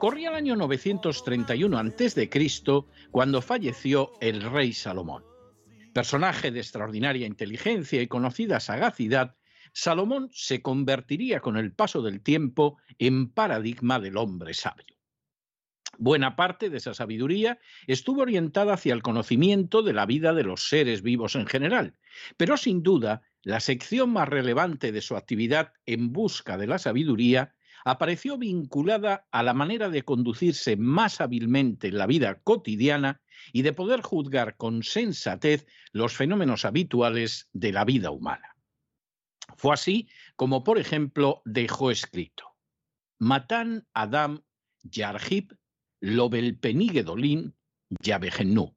Corría el año 931 a.C. cuando falleció el rey Salomón. Personaje de extraordinaria inteligencia y conocida sagacidad, Salomón se convertiría con el paso del tiempo en paradigma del hombre sabio. Buena parte de esa sabiduría estuvo orientada hacia el conocimiento de la vida de los seres vivos en general, pero sin duda la sección más relevante de su actividad en busca de la sabiduría apareció vinculada a la manera de conducirse más hábilmente en la vida cotidiana y de poder juzgar con sensatez los fenómenos habituales de la vida humana. Fue así como, por ejemplo, dejó escrito: Matan Adam Yarhib Lobelpenigedolin Yabegenú,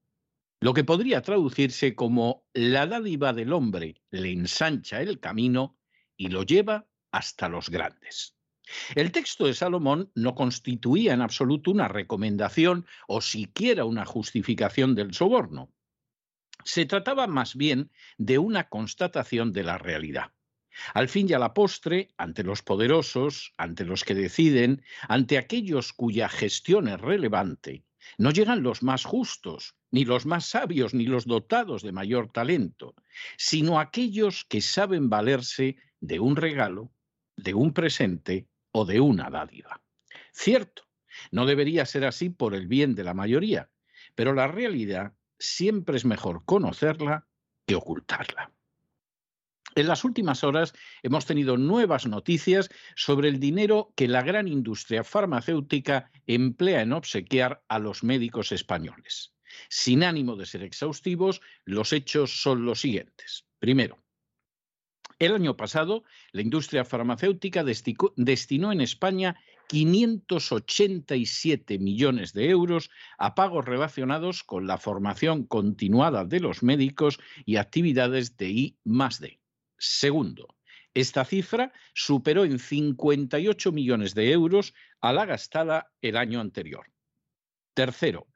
lo que podría traducirse como la dádiva del hombre le ensancha el camino y lo lleva hasta los grandes. El texto de Salomón no constituía en absoluto una recomendación o siquiera una justificación del soborno. Se trataba más bien de una constatación de la realidad. Al fin y a la postre, ante los poderosos, ante los que deciden, ante aquellos cuya gestión es relevante, no llegan los más justos, ni los más sabios, ni los dotados de mayor talento, sino aquellos que saben valerse de un regalo, de un presente o de una dádiva. Cierto, no debería ser así por el bien de la mayoría, pero la realidad siempre es mejor conocerla que ocultarla. En las últimas horas hemos tenido nuevas noticias sobre el dinero que la gran industria farmacéutica emplea en obsequiar a los médicos españoles. Sin ánimo de ser exhaustivos, los hechos son los siguientes. Primero, el año pasado, la industria farmacéutica destinó en España 587 millones de euros a pagos relacionados con la formación continuada de los médicos y actividades de I. Segundo, esta cifra superó en 58 millones de euros a la gastada el año anterior. Tercero,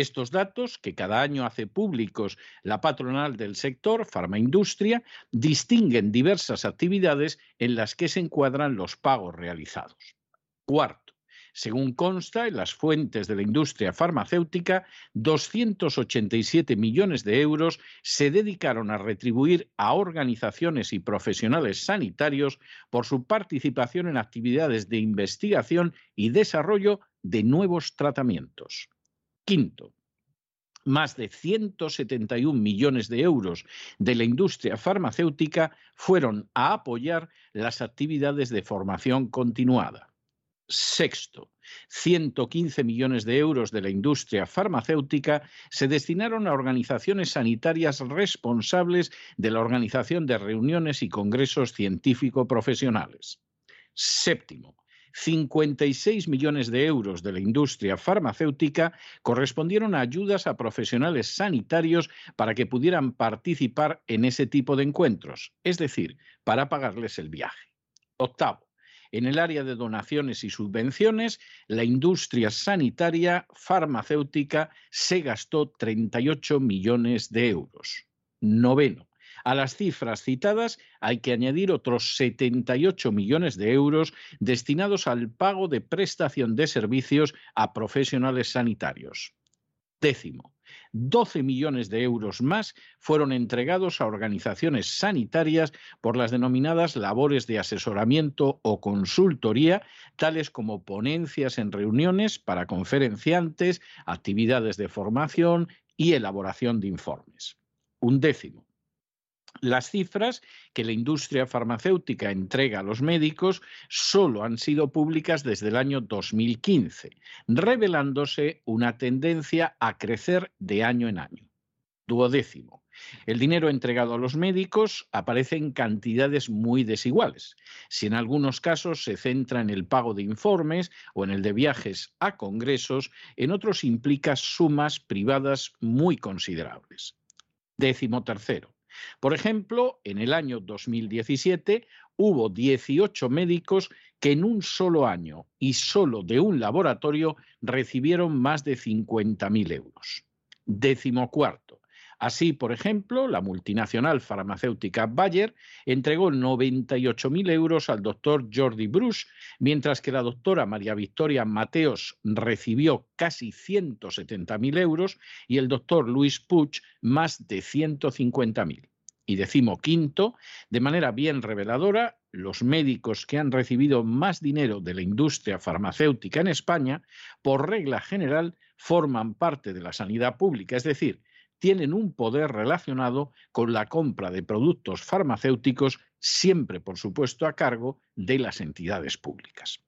estos datos, que cada año hace públicos la patronal del sector, farmaindustria, distinguen diversas actividades en las que se encuadran los pagos realizados. Cuarto, según consta en las fuentes de la industria farmacéutica, 287 millones de euros se dedicaron a retribuir a organizaciones y profesionales sanitarios por su participación en actividades de investigación y desarrollo de nuevos tratamientos. Quinto, más de 171 millones de euros de la industria farmacéutica fueron a apoyar las actividades de formación continuada. Sexto, 115 millones de euros de la industria farmacéutica se destinaron a organizaciones sanitarias responsables de la organización de reuniones y congresos científico-profesionales. Séptimo, 56 millones de euros de la industria farmacéutica correspondieron a ayudas a profesionales sanitarios para que pudieran participar en ese tipo de encuentros, es decir, para pagarles el viaje. Octavo, en el área de donaciones y subvenciones, la industria sanitaria farmacéutica se gastó 38 millones de euros. Noveno. A las cifras citadas hay que añadir otros 78 millones de euros destinados al pago de prestación de servicios a profesionales sanitarios. Décimo. 12 millones de euros más fueron entregados a organizaciones sanitarias por las denominadas labores de asesoramiento o consultoría, tales como ponencias en reuniones para conferenciantes, actividades de formación y elaboración de informes. Un décimo. Las cifras que la industria farmacéutica entrega a los médicos solo han sido públicas desde el año 2015, revelándose una tendencia a crecer de año en año. Duodécimo. El dinero entregado a los médicos aparece en cantidades muy desiguales. Si en algunos casos se centra en el pago de informes o en el de viajes a congresos, en otros implica sumas privadas muy considerables. Décimo tercero. Por ejemplo, en el año 2017 hubo 18 médicos que en un solo año y solo de un laboratorio recibieron más de 50.000 euros. Décimo cuarto. Así, por ejemplo, la multinacional farmacéutica Bayer entregó 98.000 euros al doctor Jordi Bruce, mientras que la doctora María Victoria Mateos recibió casi 170.000 euros y el doctor Luis Puig más de 150.000. Y decimoquinto, de manera bien reveladora, los médicos que han recibido más dinero de la industria farmacéutica en España, por regla general, forman parte de la sanidad pública, es decir, tienen un poder relacionado con la compra de productos farmacéuticos, siempre, por supuesto, a cargo de las entidades públicas.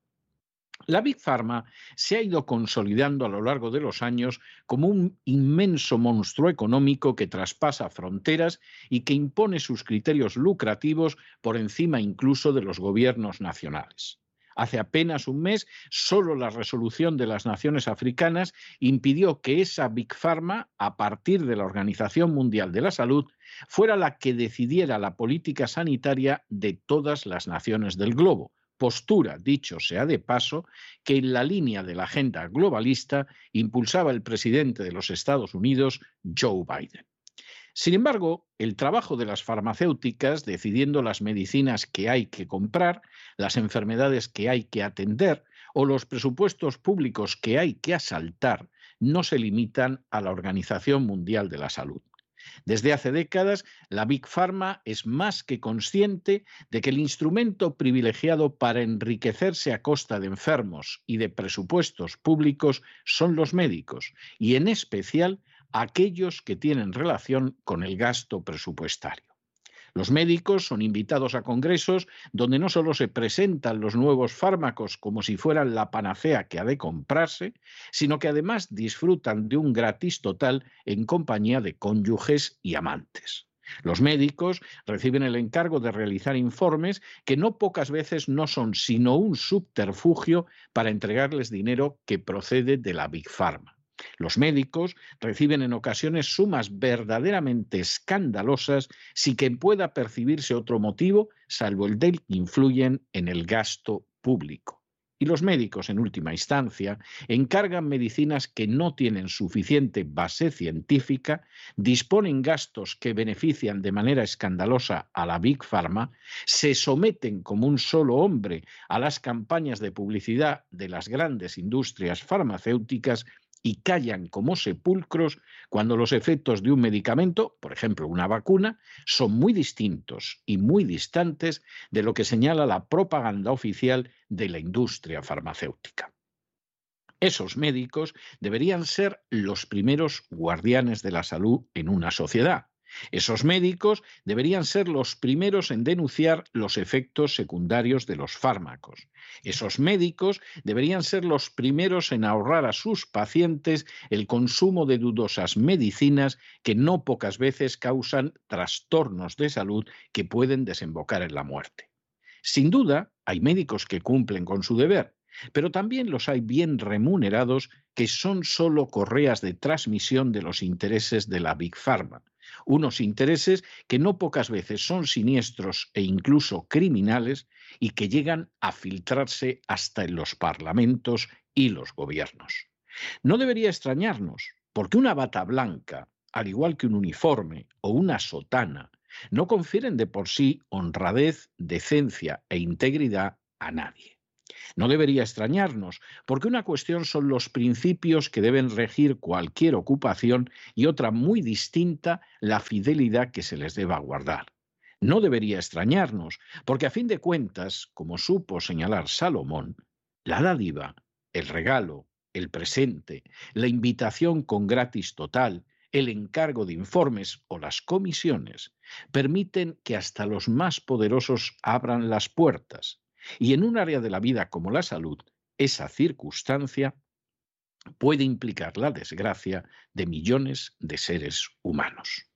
La Big Pharma se ha ido consolidando a lo largo de los años como un inmenso monstruo económico que traspasa fronteras y que impone sus criterios lucrativos por encima incluso de los gobiernos nacionales. Hace apenas un mes, solo la resolución de las naciones africanas impidió que esa Big Pharma, a partir de la Organización Mundial de la Salud, fuera la que decidiera la política sanitaria de todas las naciones del globo, postura, dicho sea de paso, que en la línea de la agenda globalista impulsaba el presidente de los Estados Unidos, Joe Biden. Sin embargo, el trabajo de las farmacéuticas decidiendo las medicinas que hay que comprar, las enfermedades que hay que atender o los presupuestos públicos que hay que asaltar no se limitan a la Organización Mundial de la Salud. Desde hace décadas, la Big Pharma es más que consciente de que el instrumento privilegiado para enriquecerse a costa de enfermos y de presupuestos públicos son los médicos, y en especial aquellos que tienen relación con el gasto presupuestario. Los médicos son invitados a congresos donde no solo se presentan los nuevos fármacos como si fueran la panacea que ha de comprarse, sino que además disfrutan de un gratis total en compañía de cónyuges y amantes. Los médicos reciben el encargo de realizar informes que no pocas veces no son sino un subterfugio para entregarles dinero que procede de la Big Pharma. Los médicos reciben en ocasiones sumas verdaderamente escandalosas sin que pueda percibirse otro motivo salvo el del que influyen en el gasto público. Y los médicos, en última instancia, encargan medicinas que no tienen suficiente base científica, disponen gastos que benefician de manera escandalosa a la Big Pharma, se someten como un solo hombre a las campañas de publicidad de las grandes industrias farmacéuticas y callan como sepulcros cuando los efectos de un medicamento, por ejemplo una vacuna, son muy distintos y muy distantes de lo que señala la propaganda oficial de la industria farmacéutica. Esos médicos deberían ser los primeros guardianes de la salud en una sociedad esos médicos deberían ser los primeros en denunciar los efectos secundarios de los fármacos. Esos médicos deberían ser los primeros en ahorrar a sus pacientes el consumo de dudosas medicinas que no pocas veces causan trastornos de salud que pueden desembocar en la muerte. Sin duda, hay médicos que cumplen con su deber, pero también los hay bien remunerados que son solo correas de transmisión de los intereses de la Big Pharma unos intereses que no pocas veces son siniestros e incluso criminales y que llegan a filtrarse hasta en los parlamentos y los gobiernos. No debería extrañarnos, porque una bata blanca, al igual que un uniforme o una sotana, no confieren de por sí honradez, decencia e integridad a nadie. No debería extrañarnos, porque una cuestión son los principios que deben regir cualquier ocupación y otra muy distinta la fidelidad que se les deba guardar. No debería extrañarnos, porque a fin de cuentas, como supo señalar Salomón, la dádiva, el regalo, el presente, la invitación con gratis total, el encargo de informes o las comisiones permiten que hasta los más poderosos abran las puertas y en un área de la vida como la salud, esa circunstancia puede implicar la desgracia de millones de seres humanos.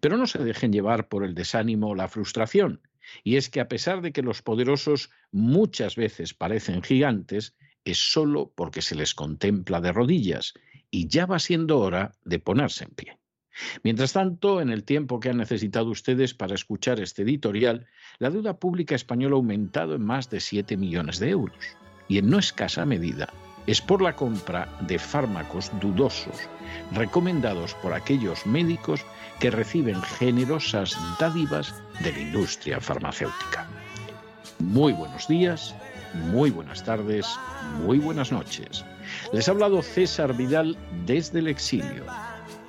Pero no se dejen llevar por el desánimo o la frustración. Y es que a pesar de que los poderosos muchas veces parecen gigantes, es solo porque se les contempla de rodillas y ya va siendo hora de ponerse en pie. Mientras tanto, en el tiempo que han necesitado ustedes para escuchar este editorial, la deuda pública española ha aumentado en más de 7 millones de euros y en no escasa medida es por la compra de fármacos dudosos recomendados por aquellos médicos que reciben generosas dádivas de la industria farmacéutica. Muy buenos días, muy buenas tardes, muy buenas noches. Les ha hablado César Vidal desde el exilio.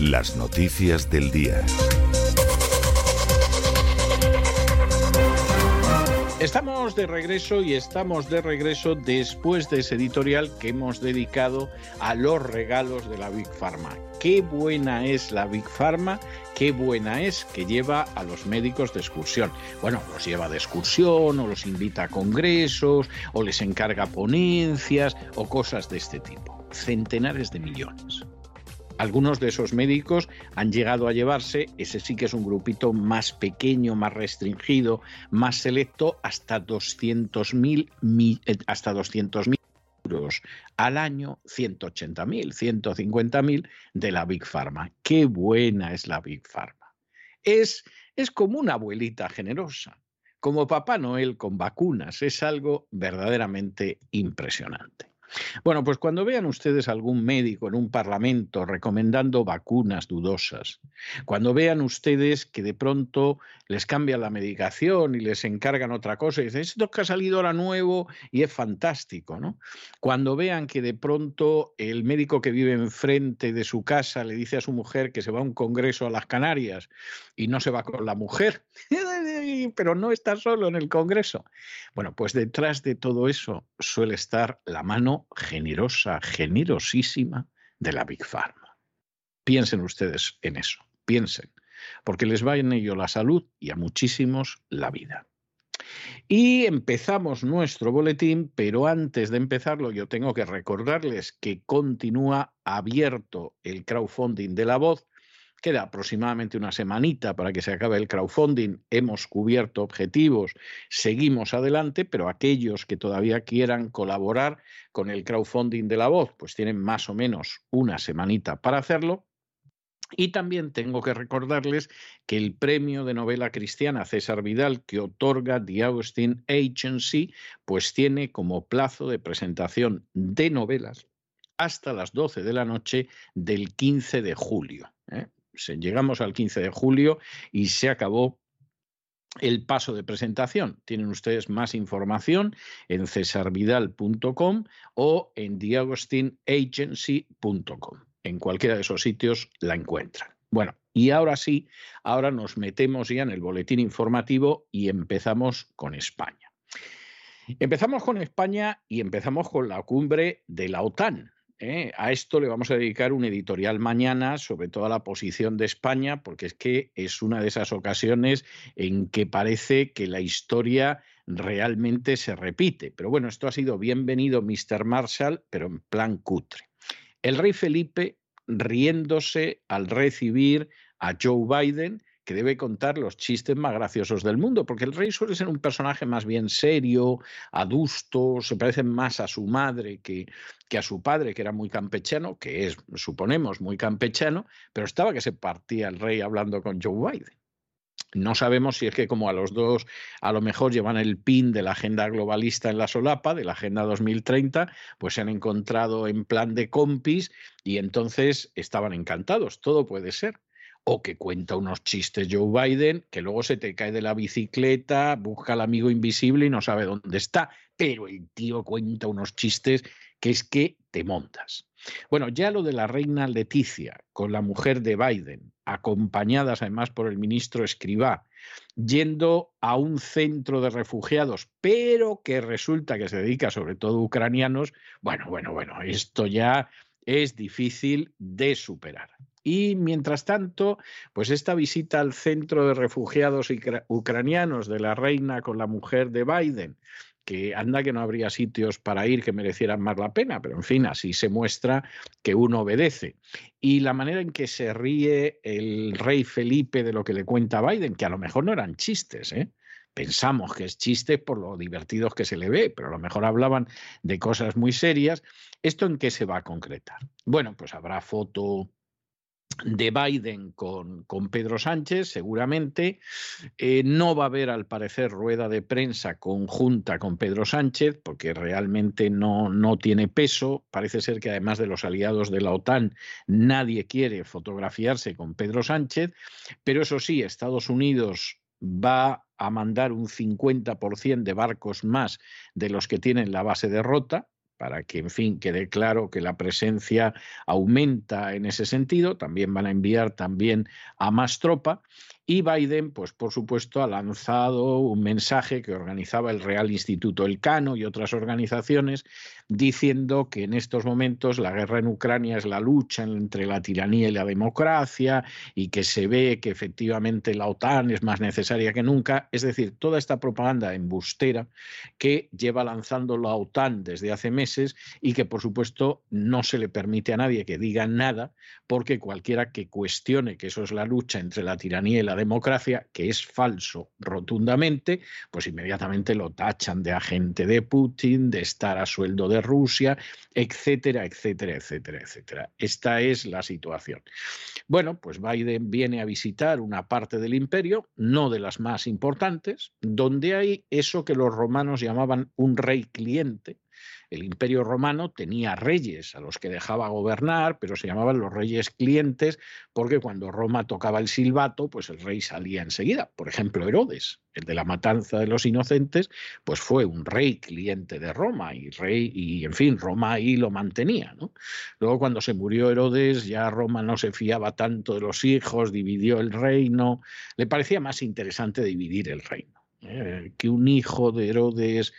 Las noticias del día. Estamos de regreso y estamos de regreso después de ese editorial que hemos dedicado a los regalos de la Big Pharma. Qué buena es la Big Pharma, qué buena es que lleva a los médicos de excursión. Bueno, los lleva de excursión o los invita a congresos o les encarga ponencias o cosas de este tipo. Centenares de millones. Algunos de esos médicos han llegado a llevarse, ese sí que es un grupito más pequeño, más restringido, más selecto, hasta 200.000 eh, hasta 200.000 euros al año, 180.000, 150.000 de la Big Pharma. Qué buena es la Big Pharma. Es, es como una abuelita generosa, como Papá Noel con vacunas. Es algo verdaderamente impresionante. Bueno, pues cuando vean ustedes algún médico en un parlamento recomendando vacunas dudosas, cuando vean ustedes que de pronto les cambian la medicación y les encargan otra cosa y dicen, esto que ha salido ahora nuevo y es fantástico, ¿no? Cuando vean que de pronto el médico que vive enfrente de su casa le dice a su mujer que se va a un congreso a las Canarias y no se va con la mujer, pero no está solo en el congreso. Bueno, pues detrás de todo eso suele estar la mano generosa, generosísima de la Big Pharma. Piensen ustedes en eso, piensen, porque les va en ello la salud y a muchísimos la vida. Y empezamos nuestro boletín, pero antes de empezarlo yo tengo que recordarles que continúa abierto el crowdfunding de la voz Queda aproximadamente una semanita para que se acabe el crowdfunding. Hemos cubierto objetivos, seguimos adelante, pero aquellos que todavía quieran colaborar con el crowdfunding de la voz, pues tienen más o menos una semanita para hacerlo. Y también tengo que recordarles que el premio de novela cristiana César Vidal que otorga The Augustine Agency, pues tiene como plazo de presentación de novelas hasta las 12 de la noche del 15 de julio. ¿eh? Llegamos al 15 de julio y se acabó el paso de presentación. Tienen ustedes más información en cesarvidal.com o en diagostinagency.com. En cualquiera de esos sitios la encuentran. Bueno, y ahora sí, ahora nos metemos ya en el boletín informativo y empezamos con España. Empezamos con España y empezamos con la cumbre de la OTAN. ¿Eh? A esto le vamos a dedicar un editorial mañana sobre toda la posición de España, porque es que es una de esas ocasiones en que parece que la historia realmente se repite. Pero bueno, esto ha sido bienvenido, Mr. Marshall, pero en plan cutre. El rey Felipe riéndose al recibir a Joe Biden que debe contar los chistes más graciosos del mundo, porque el rey suele ser un personaje más bien serio, adusto, se parece más a su madre que, que a su padre, que era muy campechano, que es, suponemos, muy campechano, pero estaba que se partía el rey hablando con Joe Biden. No sabemos si es que como a los dos a lo mejor llevan el pin de la agenda globalista en la solapa, de la agenda 2030, pues se han encontrado en plan de compis y entonces estaban encantados. Todo puede ser o que cuenta unos chistes Joe Biden, que luego se te cae de la bicicleta, busca al amigo invisible y no sabe dónde está, pero el tío cuenta unos chistes que es que te montas. Bueno, ya lo de la reina Leticia con la mujer de Biden, acompañadas además por el ministro Escribá, yendo a un centro de refugiados, pero que resulta que se dedica sobre todo a ucranianos, bueno, bueno, bueno, esto ya es difícil de superar. Y mientras tanto, pues esta visita al centro de refugiados ucranianos de la reina con la mujer de Biden, que anda que no habría sitios para ir que merecieran más la pena, pero en fin, así se muestra que uno obedece. Y la manera en que se ríe el rey Felipe de lo que le cuenta Biden, que a lo mejor no eran chistes, ¿eh? pensamos que es chiste por lo divertidos que se le ve, pero a lo mejor hablaban de cosas muy serias. ¿Esto en qué se va a concretar? Bueno, pues habrá foto de Biden con, con, Pedro Sánchez, seguramente. Eh, no va a haber, al parecer, rueda de prensa conjunta con Pedro Sánchez, porque realmente no, no tiene peso. Parece ser que además de los aliados de la OTAN, nadie quiere fotografiarse con Pedro Sánchez. Pero eso sí, Estados Unidos va a mandar un 50% de barcos más de los que tienen la base de Rota, para que, en fin, quede claro que la presencia aumenta en ese sentido. También van a enviar también a más tropa. Y Biden, pues por supuesto, ha lanzado un mensaje que organizaba el Real Instituto Elcano y otras organizaciones, diciendo que en estos momentos la guerra en Ucrania es la lucha entre la tiranía y la democracia y que se ve que efectivamente la OTAN es más necesaria que nunca. Es decir, toda esta propaganda embustera que lleva lanzando la OTAN desde hace meses y que por supuesto no se le permite a nadie que diga nada porque cualquiera que cuestione que eso es la lucha entre la tiranía y la democracia, que es falso rotundamente, pues inmediatamente lo tachan de agente de Putin, de estar a sueldo de Rusia, etcétera, etcétera, etcétera, etcétera. Esta es la situación. Bueno, pues Biden viene a visitar una parte del imperio, no de las más importantes, donde hay eso que los romanos llamaban un rey cliente, el imperio romano tenía reyes a los que dejaba gobernar, pero se llamaban los reyes clientes porque cuando Roma tocaba el silbato, pues el rey salía enseguida. Por ejemplo, Herodes, el de la matanza de los inocentes, pues fue un rey cliente de Roma y rey y en fin, Roma ahí lo mantenía, Luego cuando se murió Herodes, ya Roma no se fiaba tanto de los hijos, dividió el reino, le parecía más interesante dividir el reino. ¿eh? que un hijo de Herodes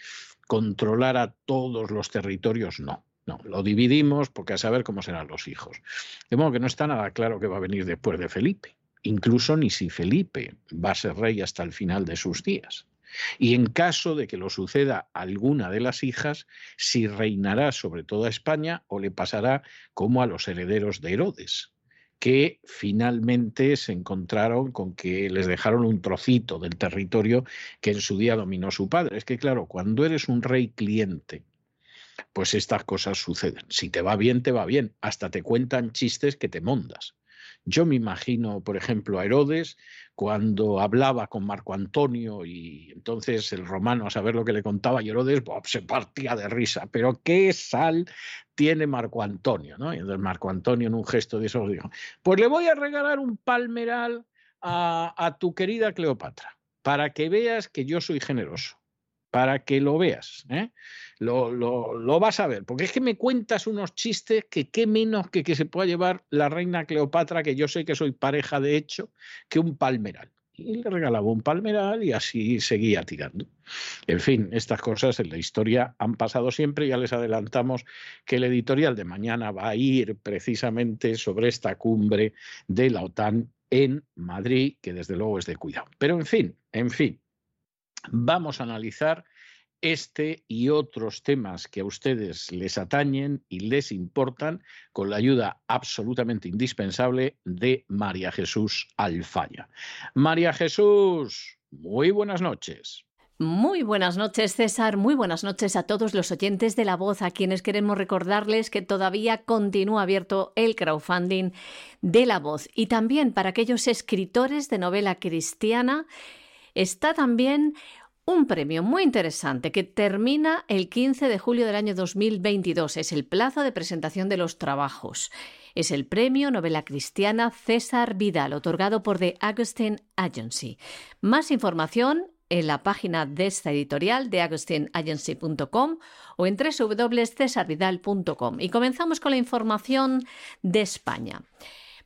controlar a todos los territorios, no. No, lo dividimos porque a saber cómo serán los hijos. De modo que no está nada claro que va a venir después de Felipe, incluso ni si Felipe va a ser rey hasta el final de sus días. Y en caso de que lo suceda alguna de las hijas, si reinará sobre toda España o le pasará como a los herederos de Herodes, que finalmente se encontraron con que les dejaron un trocito del territorio que en su día dominó su padre. Es que claro, cuando eres un rey cliente, pues estas cosas suceden. Si te va bien, te va bien. Hasta te cuentan chistes que te mondas. Yo me imagino, por ejemplo, a Herodes cuando hablaba con Marco Antonio y entonces el romano a saber lo que le contaba y Herodes se partía de risa. Pero qué sal tiene Marco Antonio, ¿no? Y entonces Marco Antonio en un gesto de eso dijo, pues le voy a regalar un palmeral a, a tu querida Cleopatra para que veas que yo soy generoso para que lo veas. ¿eh? Lo, lo, vas a ver, porque es que me cuentas unos chistes que qué menos que que se pueda llevar la reina Cleopatra, que yo sé que soy pareja de hecho, que un palmeral. Y le regalaba un palmeral y así seguía tirando. En fin, estas cosas en la historia han pasado siempre. Ya les adelantamos que el editorial de mañana va a ir precisamente sobre esta cumbre de la OTAN en Madrid, que desde luego es de cuidado. Pero en fin, en fin, vamos a analizar este y otros temas que a ustedes les atañen y les importan con la ayuda absolutamente indispensable de María Jesús Alfaya. María Jesús, muy buenas noches. Muy buenas noches, César. Muy buenas noches a todos los oyentes de La Voz, a quienes queremos recordarles que todavía continúa abierto el crowdfunding de La Voz. Y también para aquellos escritores de novela cristiana está también un premio muy interesante que termina el 15 de julio del año 2022. Es el plazo de presentación de los trabajos. Es el premio Novela Cristiana César Vidal, otorgado por The Augustine Agency. Más información en la página de esta editorial de agustineagency.com o en www.cesarvidal.com. Y comenzamos con la información de España.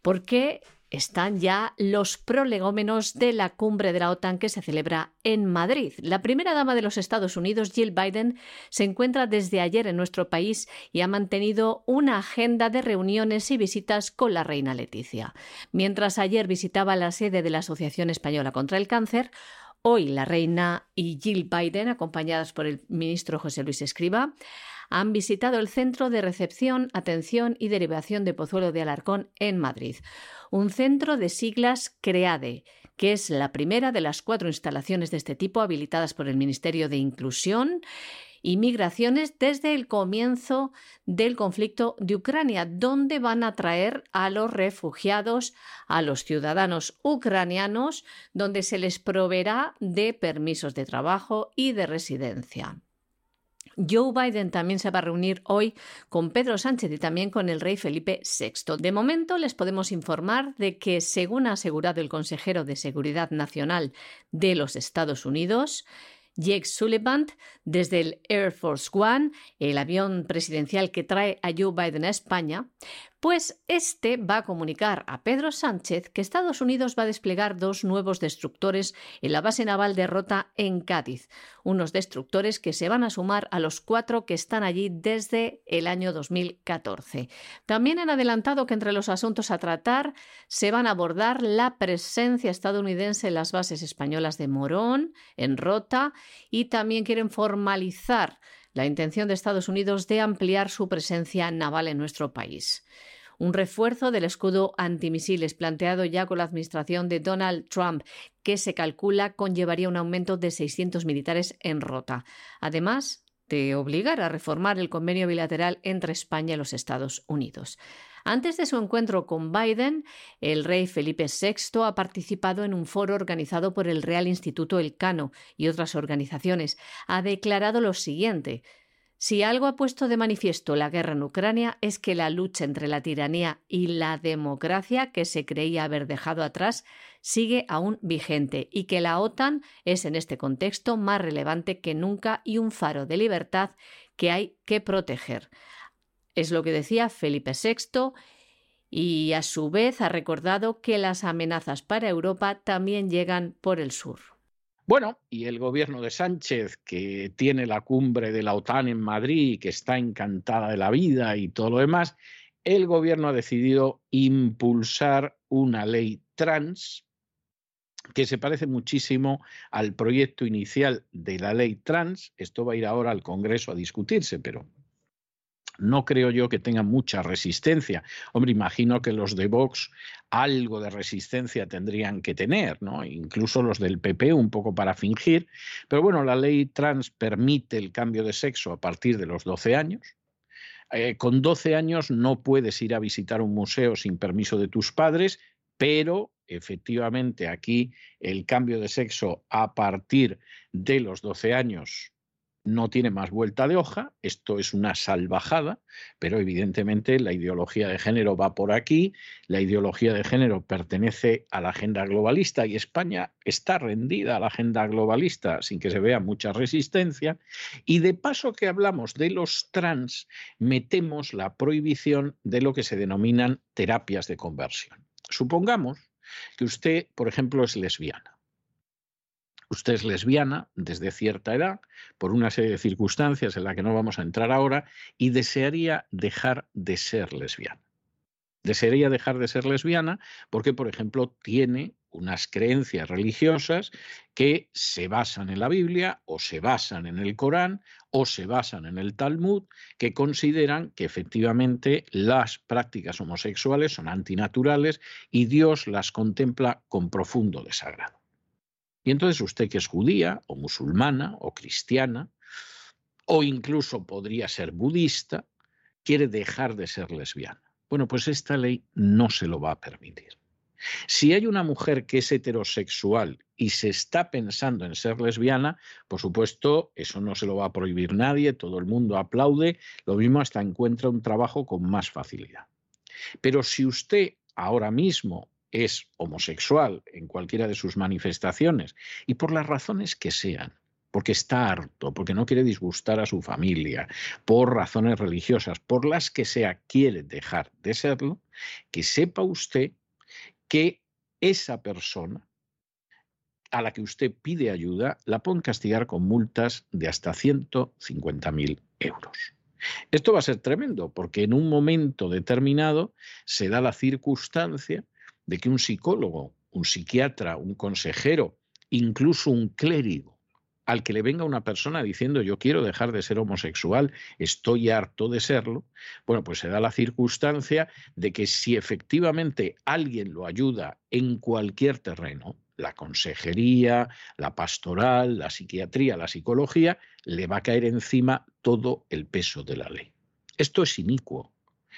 Porque están ya los prolegómenos de la cumbre de la OTAN que se celebra en Madrid. La primera dama de los Estados Unidos, Jill Biden, se encuentra desde ayer en nuestro país y ha mantenido una agenda de reuniones y visitas con la reina Leticia. Mientras ayer visitaba la sede de la Asociación Española contra el Cáncer, Hoy la reina y Jill Biden, acompañadas por el ministro José Luis Escriba, han visitado el Centro de Recepción, Atención y Derivación de Pozuelo de Alarcón en Madrid, un centro de siglas CREADE, que es la primera de las cuatro instalaciones de este tipo habilitadas por el Ministerio de Inclusión y Migraciones desde el comienzo del conflicto de Ucrania, donde van a traer a los refugiados, a los ciudadanos ucranianos, donde se les proveerá de permisos de trabajo y de residencia. Joe Biden también se va a reunir hoy con Pedro Sánchez y también con el rey Felipe VI. De momento les podemos informar de que, según ha asegurado el consejero de Seguridad Nacional de los Estados Unidos, Jake Sullivan, desde el Air Force One, el avión presidencial que trae a Joe Biden a España, Pues este va a comunicar a Pedro Sánchez que Estados Unidos va a desplegar dos nuevos destructores en la base naval de Rota en Cádiz, unos destructores que se van a sumar a los cuatro que están allí desde el año 2014. También han adelantado que entre los asuntos a tratar se van a abordar la presencia estadounidense en las bases españolas de Morón, en Rota, y también quieren formalizar la intención de Estados Unidos de ampliar su presencia naval en nuestro país. Un refuerzo del escudo antimisiles planteado ya con la administración de Donald Trump, que se calcula conllevaría un aumento de 600 militares en rota. Además, de obligar a reformar el convenio bilateral entre España y los Estados Unidos. Antes de su encuentro con Biden, el rey Felipe VI ha participado en un foro organizado por el Real Instituto Elcano y otras organizaciones. Ha declarado lo siguiente. Si algo ha puesto de manifiesto la guerra en Ucrania es que la lucha entre la tiranía y la democracia que se creía haber dejado atrás sigue aún vigente y que la OTAN es en este contexto más relevante que nunca y un faro de libertad que hay que proteger. Es lo que decía Felipe VI y a su vez ha recordado que las amenazas para Europa también llegan por el sur. Bueno, y el gobierno de Sánchez, que tiene la cumbre de la OTAN en Madrid, que está encantada de la vida y todo lo demás, el gobierno ha decidido impulsar una ley trans que se parece muchísimo al proyecto inicial de la ley trans. Esto va a ir ahora al Congreso a discutirse, pero no creo yo que tengan mucha resistencia. Hombre, imagino que los de Vox algo de resistencia tendrían que tener, ¿no? Incluso los del PP un poco para fingir. Pero bueno, la ley trans permite el cambio de sexo a partir de los 12 años. Eh, con 12 años no puedes ir a visitar un museo sin permiso de tus padres, pero efectivamente aquí el cambio de sexo a partir de los 12 años no tiene más vuelta de hoja, esto es una salvajada, pero evidentemente la ideología de género va por aquí, la ideología de género pertenece a la agenda globalista y España está rendida a la agenda globalista sin que se vea mucha resistencia, y de paso que hablamos de los trans, metemos la prohibición de lo que se denominan terapias de conversión. Supongamos que usted, por ejemplo, es lesbiana usted es lesbiana desde cierta edad, por una serie de circunstancias en las que no vamos a entrar ahora, y desearía dejar de ser lesbiana. Desearía dejar de ser lesbiana porque, por ejemplo, tiene unas creencias religiosas que se basan en la Biblia o se basan en el Corán o se basan en el Talmud, que consideran que efectivamente las prácticas homosexuales son antinaturales y Dios las contempla con profundo desagrado. Y entonces usted que es judía o musulmana o cristiana, o incluso podría ser budista, quiere dejar de ser lesbiana. Bueno, pues esta ley no se lo va a permitir. Si hay una mujer que es heterosexual y se está pensando en ser lesbiana, por supuesto, eso no se lo va a prohibir nadie, todo el mundo aplaude, lo mismo hasta encuentra un trabajo con más facilidad. Pero si usted ahora mismo es homosexual en cualquiera de sus manifestaciones y por las razones que sean, porque está harto, porque no quiere disgustar a su familia, por razones religiosas, por las que sea, quiere dejar de serlo, que sepa usted que esa persona a la que usted pide ayuda la pueden castigar con multas de hasta 150.000 euros. Esto va a ser tremendo porque en un momento determinado se da la circunstancia de que un psicólogo, un psiquiatra, un consejero, incluso un clérigo, al que le venga una persona diciendo yo quiero dejar de ser homosexual, estoy harto de serlo, bueno, pues se da la circunstancia de que si efectivamente alguien lo ayuda en cualquier terreno, la consejería, la pastoral, la psiquiatría, la psicología, le va a caer encima todo el peso de la ley. Esto es inicuo,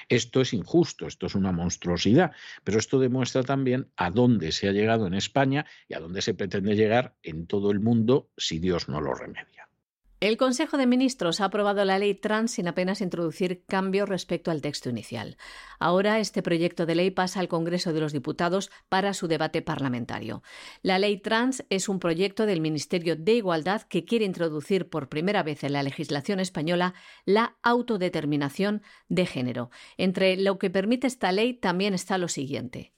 esto es injusto, esto es una monstruosidad, pero esto demuestra también a dónde se ha llegado en España y a dónde se pretende llegar en todo el mundo si Dios no lo remedia. El Consejo de Ministros ha aprobado la ley trans sin apenas introducir cambios respecto al texto inicial. Ahora este proyecto de ley pasa al Congreso de los Diputados para su debate parlamentario. La ley trans es un proyecto del Ministerio de Igualdad que quiere introducir por primera vez en la legislación española la autodeterminación de género. Entre lo que permite esta ley también está lo siguiente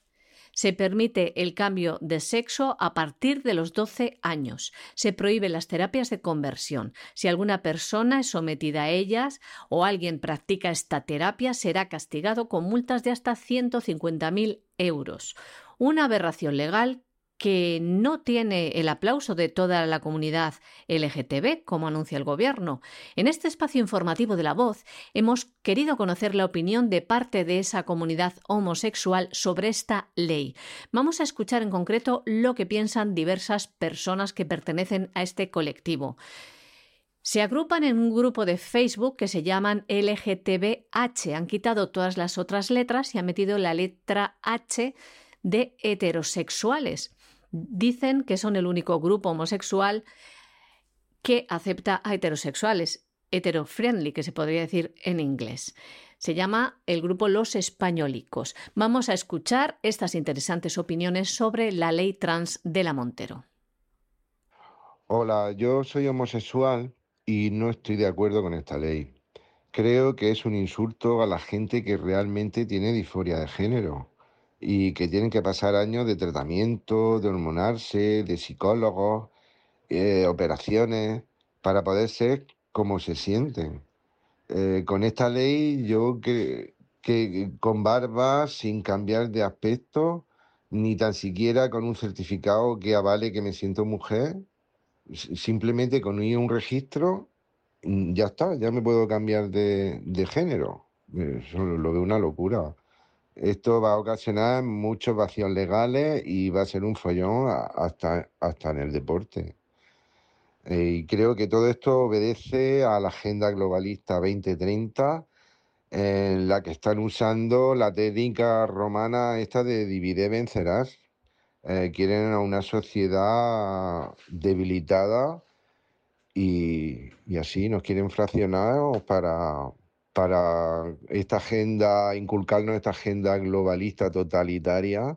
se permite el cambio de sexo a partir de los 12 años. Se prohíben las terapias de conversión. Si alguna persona es sometida a ellas o alguien practica esta terapia, será castigado con multas de hasta 150.000 euros. Una aberración legal que no tiene el aplauso de toda la comunidad LGTB, como anuncia el Gobierno. En este espacio informativo de La Voz hemos querido conocer la opinión de parte de esa comunidad homosexual sobre esta ley. Vamos a escuchar en concreto lo que piensan diversas personas que pertenecen a este colectivo. Se agrupan en un grupo de Facebook que se llaman LGTBH. Han quitado todas las otras letras y han metido la letra H de heterosexuales dicen que son el único grupo homosexual que acepta a heterosexuales, heterofriendly, que se podría decir en inglés. Se llama el grupo Los Españolicos. Vamos a escuchar estas interesantes opiniones sobre la ley trans de la Montero. Hola, yo soy homosexual y no estoy de acuerdo con esta ley. Creo que es un insulto a la gente que realmente tiene disforia de género y que tienen que pasar años de tratamiento, de hormonarse, de psicólogos, eh, operaciones, para poder ser como se sienten. Eh, con esta ley yo que, que con barba, sin cambiar de aspecto, ni tan siquiera con un certificado que avale que me siento mujer, simplemente con un registro, mm, ya está, ya me puedo cambiar de, de género. Eso lo veo una locura. Esto va a ocasionar muchos vacíos legales y va a ser un follón hasta, hasta en el deporte. Eh, y creo que todo esto obedece a la agenda globalista 2030, en la que están usando la técnica romana esta de divide vencerás. Eh, quieren a una sociedad debilitada y, y así nos quieren fraccionar para, para esta agenda, inculcarnos esta agenda globalista totalitaria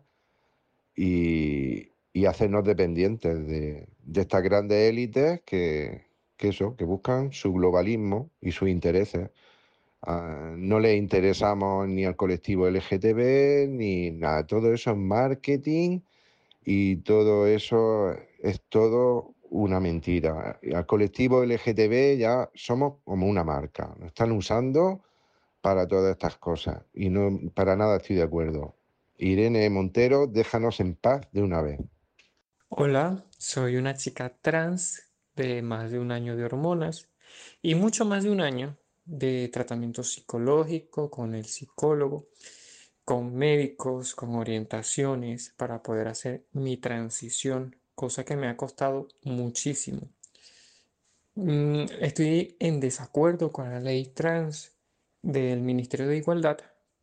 y, hacernos dependientes de, estas grandes élites que, eso, que buscan su globalismo y sus intereses. Ah, no le interesamos ni al colectivo LGTB ni nada. Todo eso es marketing y todo eso es todo una mentira. Al colectivo LGTB ya somos como una marca. Nos están usando para todas estas cosas y no para nada estoy de acuerdo. Irene Montero, déjanos en paz de una vez. Hola, soy una chica trans de más de un año de hormonas y mucho más de un año de tratamiento psicológico con el psicólogo, con médicos, con orientaciones para poder hacer mi transición cosa que me ha costado muchísimo. Mm, estoy en desacuerdo con la ley trans del Ministerio de Igualdad,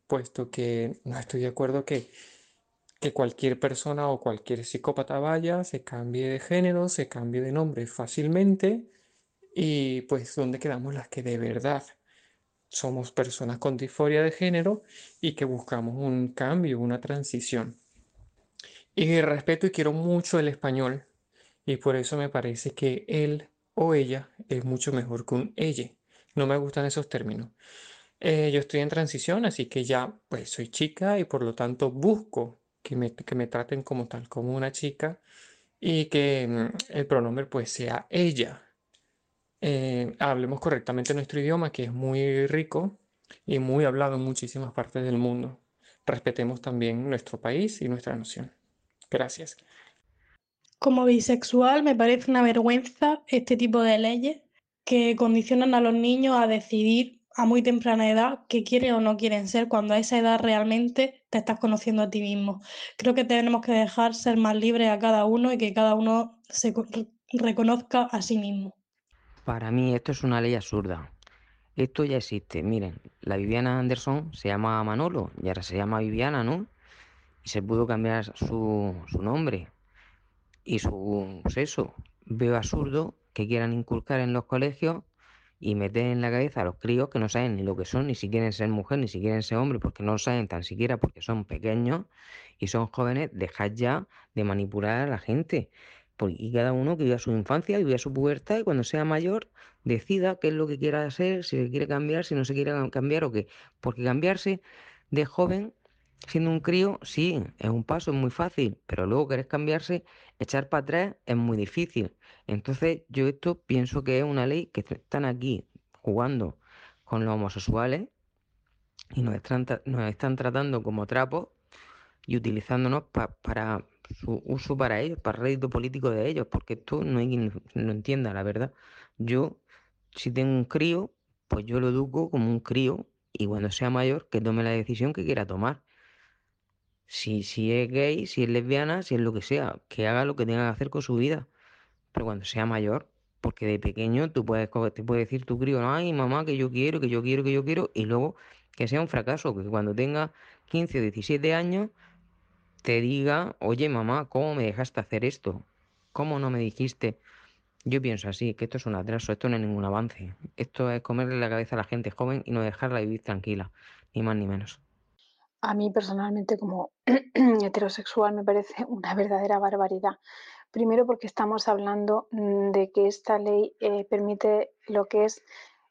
puesto que no estoy de acuerdo que, que cualquier persona o cualquier psicópata vaya, se cambie de género, se cambie de nombre fácilmente y pues ¿dónde quedamos las que de verdad somos personas con disforia de género y que buscamos un cambio, una transición? Y respeto y quiero mucho el español y por eso me parece que él o ella es mucho mejor que un ella. No me gustan esos términos. Eh, yo estoy en transición, así que ya pues soy chica y por lo tanto busco que me, que me traten como tal, como una chica y que mm, el pronombre pues sea ella. Eh, hablemos correctamente nuestro idioma que es muy rico y muy hablado en muchísimas partes del mundo. Respetemos también nuestro país y nuestra nación. Gracias. Como bisexual me parece una vergüenza este tipo de leyes que condicionan a los niños a decidir a muy temprana edad qué quieren o no quieren ser cuando a esa edad realmente te estás conociendo a ti mismo. Creo que tenemos que dejar ser más libres a cada uno y que cada uno se reconozca a sí mismo. Para mí esto es una ley absurda. Esto ya existe. Miren, la Viviana Anderson se llama Manolo y ahora se llama Viviana, ¿no? Se pudo cambiar su, nombre y su sexo. Veo absurdo que quieran inculcar en los colegios y meter en la cabeza a los críos que no saben ni lo que son, ni si quieren ser mujer, ni si quieren ser hombre, porque no saben tan siquiera porque son pequeños y son jóvenes, dejad ya de manipular a la gente. Y cada uno que viva su infancia, que viva su pubertad y cuando sea mayor decida qué es lo que quiera hacer, si se quiere cambiar, si no se quiere cambiar o qué. Porque cambiarse de joven siendo un crío, sí, es un paso, es muy fácil, pero luego querés cambiarse, echar para atrás es muy difícil. Entonces yo esto pienso que es una ley que están aquí jugando con los homosexuales y nos están, nos están tratando como trapos y utilizándonos para su uso para ellos, para rédito político de ellos, porque esto no hay quien lo entienda, la verdad. Yo, si tengo un crío, pues yo lo educo como un crío y cuando sea mayor que tome la decisión que quiera tomar. Si, si es gay, si es lesbiana, si es lo que sea, que haga lo que tenga que hacer con su vida. Pero cuando sea mayor, porque de pequeño tú puedes, te decir tu crío, ay mamá, que yo quiero, que yo quiero, que yo quiero, y luego que sea un fracaso, que cuando tenga 15 o 17 años te diga, oye mamá, ¿cómo me dejaste hacer esto? ¿Cómo no me dijiste? Yo pienso así, que esto es un atraso, esto no es ningún avance. Esto es comerle la cabeza a la gente joven y no dejarla vivir tranquila, ni más ni menos. A mí personalmente como heterosexual me parece una verdadera barbaridad. Primero porque estamos hablando mm, de que esta ley eh, permite lo que es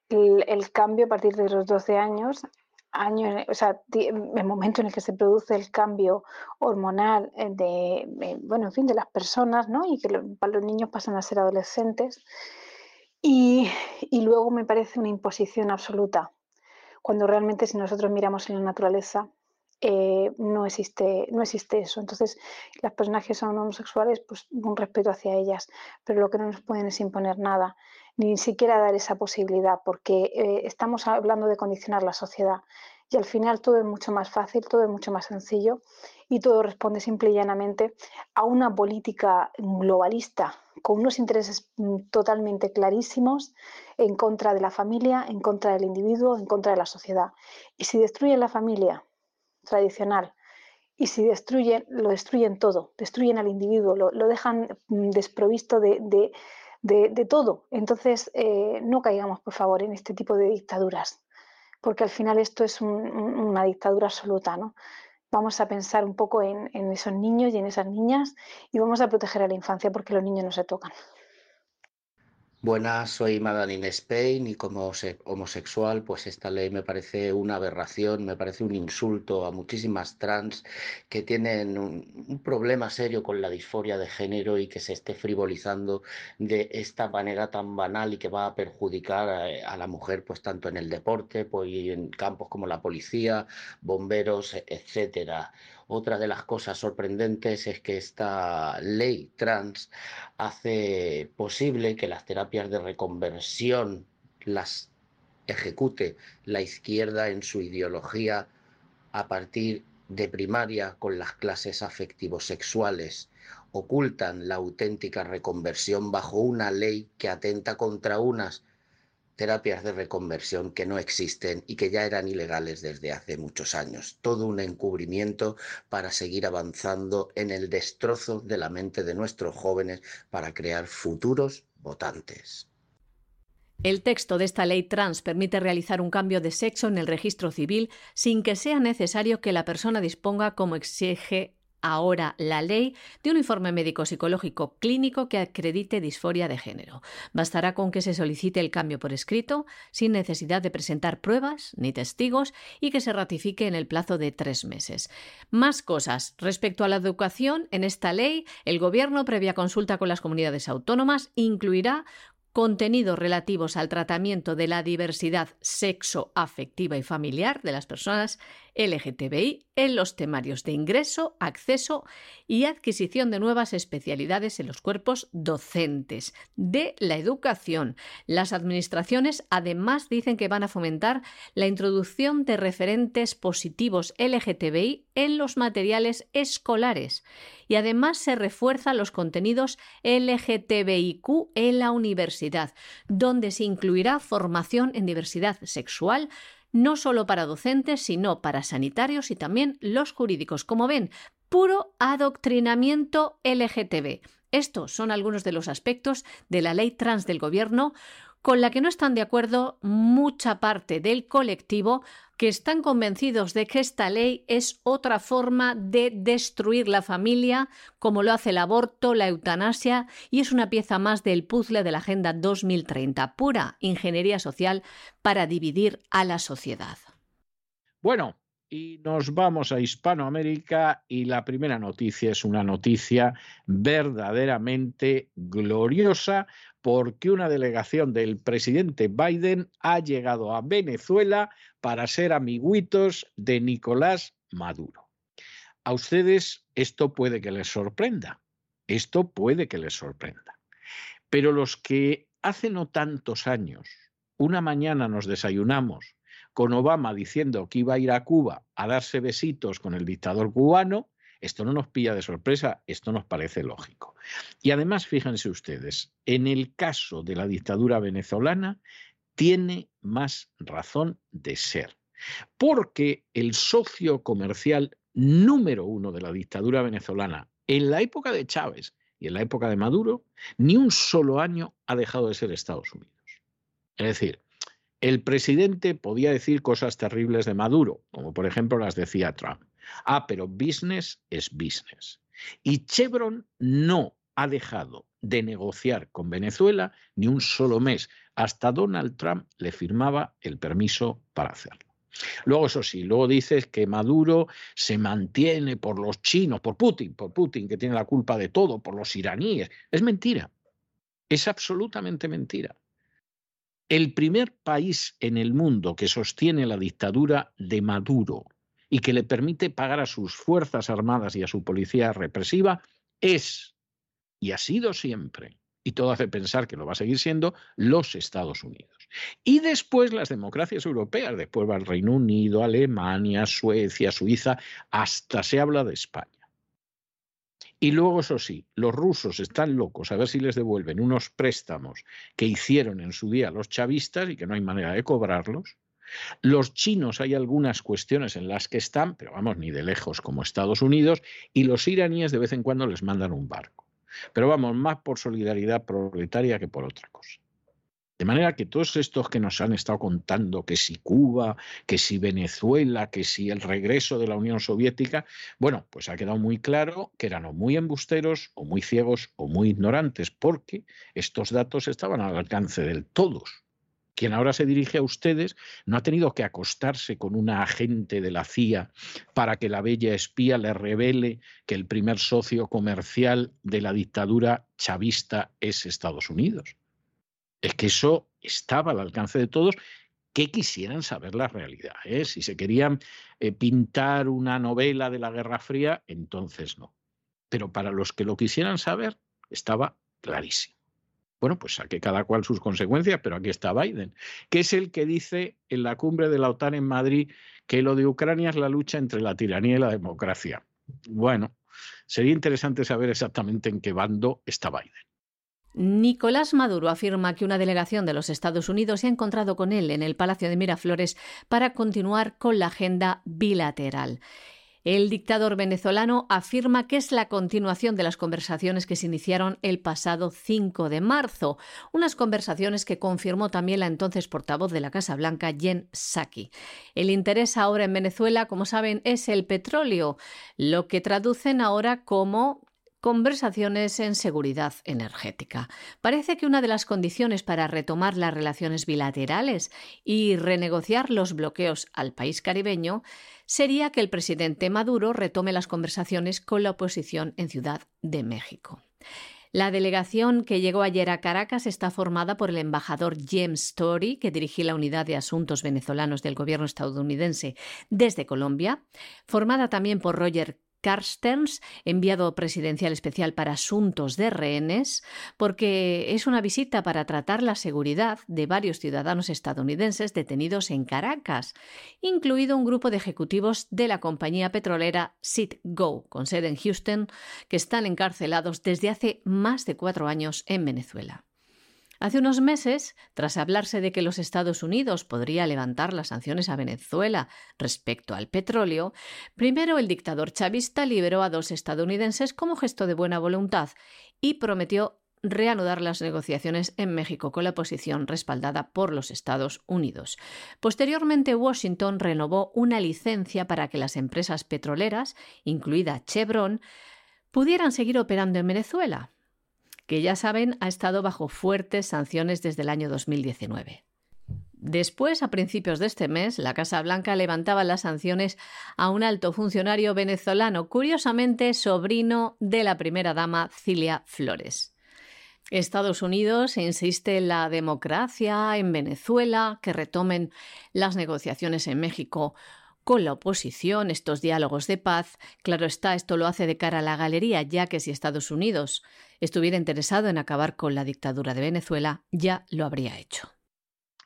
el, cambio a partir de los 12 años, año, o sea, el momento en el que se produce el cambio hormonal eh, de, eh, bueno, en fin, de las personas, ¿no? Y que los niños pasan a ser adolescentes. Y, y luego me parece una imposición absoluta, cuando realmente si nosotros miramos en la naturaleza, eh, no, existe, no existe eso. Entonces, las personas que son homosexuales, pues un respeto hacia ellas, pero lo que no nos pueden es imponer nada, ni siquiera dar esa posibilidad, porque eh, estamos hablando de condicionar la sociedad y al final todo es mucho más fácil, todo es mucho más sencillo y todo responde simple y llanamente a una política globalista con unos intereses mm, totalmente clarísimos en contra de la familia, en contra del individuo, en contra de la sociedad. Y si destruyen la familia, tradicional. Y si destruyen, lo destruyen todo, destruyen al individuo, lo, dejan mm, desprovisto de, de, todo. Entonces, eh, no caigamos, por favor, en este tipo de dictaduras, porque al final esto es una dictadura absoluta. ¿no? Vamos a pensar un poco en, en esos niños y en esas niñas y vamos a proteger a la infancia porque los niños no se tocan. Buenas, soy Madalina Spain y como homosexual, pues esta ley me parece una aberración, me parece un insulto a muchísimas trans que tienen un, problema serio con la disforia de género y que se esté frivolizando de esta manera tan banal y que va a perjudicar a, a la mujer, pues tanto en el deporte, pues y en campos como la policía, bomberos, etcétera. Otra de las cosas sorprendentes es que esta ley trans hace posible que las terapias de reconversión las ejecute la izquierda en su ideología a partir de primaria con las clases afectivo-sexuales. Ocultan la auténtica reconversión bajo una ley que atenta contra unas terapias de reconversión que no existen y que ya eran ilegales desde hace muchos años. Todo un encubrimiento para seguir avanzando en el destrozo de la mente de nuestros jóvenes para crear futuros votantes. El texto de esta ley trans permite realizar un cambio de sexo en el registro civil sin que sea necesario que la persona disponga, como exige ahora la ley de un informe médico psicológico clínico que acredite disforia de género. Bastará con que se solicite el cambio por escrito, sin necesidad de presentar pruebas ni testigos y que se ratifique en el plazo de tres meses. Más cosas. Respecto a la educación, en esta ley, el Gobierno, previa consulta con las comunidades autónomas, incluirá contenidos relativos al tratamiento de la diversidad sexo, afectiva y familiar de las personas LGTBI en los temarios de ingreso, acceso y adquisición de nuevas especialidades en los cuerpos docentes de la educación. Las administraciones además dicen que van a fomentar la introducción de referentes positivos LGTBI en los materiales escolares y además se refuerzan los contenidos LGTBIQ en la universidad, donde se incluirá formación en diversidad sexual, no solo para docentes, sino para sanitarios y también los jurídicos. Como ven, puro adoctrinamiento LGTB. Estos son algunos de los aspectos de la ley trans del Gobierno con la que no están de acuerdo mucha parte del colectivo que están convencidos de que esta ley es otra forma de destruir la familia, como lo hace el aborto, la eutanasia, y es una pieza más del puzzle de la Agenda 2030, pura ingeniería social para dividir a la sociedad. Bueno, y nos vamos a Hispanoamérica y la primera noticia es una noticia verdaderamente gloriosa porque una delegación del presidente Biden ha llegado a Venezuela para ser amiguitos de Nicolás Maduro. A ustedes esto puede que les sorprenda, esto puede que les sorprenda, pero los que hace no tantos años, una mañana nos desayunamos con Obama diciendo que iba a ir a Cuba a darse besitos con el dictador cubano, esto no nos pilla de sorpresa, esto nos parece lógico. Y además, fíjense ustedes, en el caso de la dictadura venezolana, tiene más razón de ser, porque el socio comercial número uno de la dictadura venezolana en la época de Chávez y en la época de Maduro, ni un solo año ha dejado de ser Estados Unidos. Es decir, el presidente podía decir cosas terribles de Maduro, como por ejemplo las decía Trump. Ah, pero business es business. Y Chevron no ha dejado de negociar con Venezuela ni un solo mes. Hasta Donald Trump le firmaba el permiso para hacerlo. Luego, eso sí, luego dices que Maduro se mantiene por los chinos, por Putin, por Putin, que tiene la culpa de todo, por los iraníes. Es mentira. Es absolutamente mentira. El primer país en el mundo que sostiene la dictadura de Maduro y que le permite pagar a sus Fuerzas Armadas y a su policía represiva es, y ha sido siempre, y todo hace pensar que lo va a seguir siendo, los Estados Unidos. Y después las democracias europeas, después va el Reino Unido, Alemania, Suecia, Suiza, hasta se habla de España. Y luego, eso sí, los rusos están locos a ver si les devuelven unos préstamos que hicieron en su día los chavistas y que no hay manera de cobrarlos. Los chinos hay algunas cuestiones en las que están, pero vamos, ni de lejos como Estados Unidos, y los iraníes de vez en cuando les mandan un barco. Pero vamos, más por solidaridad proletaria que por otra cosa. De manera que todos estos que nos han estado contando, que si Cuba, que si Venezuela, que si el regreso de la Unión Soviética, bueno, pues ha quedado muy claro que eran o muy embusteros, o muy ciegos, o muy ignorantes, porque estos datos estaban al alcance de todos. Quien ahora se dirige a ustedes no ha tenido que acostarse con una agente de la CIA para que la bella espía le revele que el primer socio comercial de la dictadura chavista es Estados Unidos es que eso estaba al alcance de todos que quisieran saber la realidad. ¿eh? Si se querían eh, pintar una novela de la Guerra Fría, entonces no. Pero para los que lo quisieran saber, estaba clarísimo. Bueno, pues saque cada cual sus consecuencias, pero aquí está Biden, que es el que dice en la cumbre de la OTAN en Madrid que lo de Ucrania es la lucha entre la tiranía y la democracia. Bueno, sería interesante saber exactamente en qué bando está Biden. Nicolás Maduro afirma que una delegación de los Estados Unidos se ha encontrado con él en el Palacio de Miraflores para continuar con la agenda bilateral. El dictador venezolano afirma que es la continuación de las conversaciones que se iniciaron el pasado 5 de marzo, unas conversaciones que confirmó también la entonces portavoz de la Casa Blanca, Jen Psaki. El interés ahora en Venezuela, como saben, es el petróleo, lo que traducen ahora como Conversaciones en seguridad energética. Parece que una de las condiciones para retomar las relaciones bilaterales y renegociar los bloqueos al país caribeño sería que el presidente Maduro retome las conversaciones con la oposición en Ciudad de México. La delegación que llegó ayer a Caracas está formada por el embajador James Story, que dirige la unidad de asuntos venezolanos del gobierno estadounidense desde Colombia, formada también por Roger Carstens, enviado presidencial especial para asuntos de rehenes, porque es una visita para tratar la seguridad de varios ciudadanos estadounidenses detenidos en Caracas, incluido un grupo de ejecutivos de la compañía petrolera Citgo, con sede en Houston, que están encarcelados desde hace más de cuatro años en Venezuela. Hace unos meses, tras hablarse de que los Estados Unidos podría levantar las sanciones a Venezuela respecto al petróleo, primero el dictador chavista liberó a dos estadounidenses como gesto de buena voluntad y prometió reanudar las negociaciones en México con la posición respaldada por los Estados Unidos. Posteriormente, Washington renovó una licencia para que las empresas petroleras, incluida Chevron, pudieran seguir operando en Venezuela, que ya saben ha estado bajo fuertes sanciones desde el año 2019. Después, a principios de este mes, la Casa Blanca levantaba las sanciones a un alto funcionario venezolano, curiosamente sobrino de la primera dama Cilia Flores. Estados Unidos insiste en la democracia en Venezuela, que retomen las negociaciones en México con la oposición, estos diálogos de paz. Claro está, esto lo hace de cara a la galería, ya que si Estados Unidos estuviera interesado en acabar con la dictadura de Venezuela, ya lo habría hecho.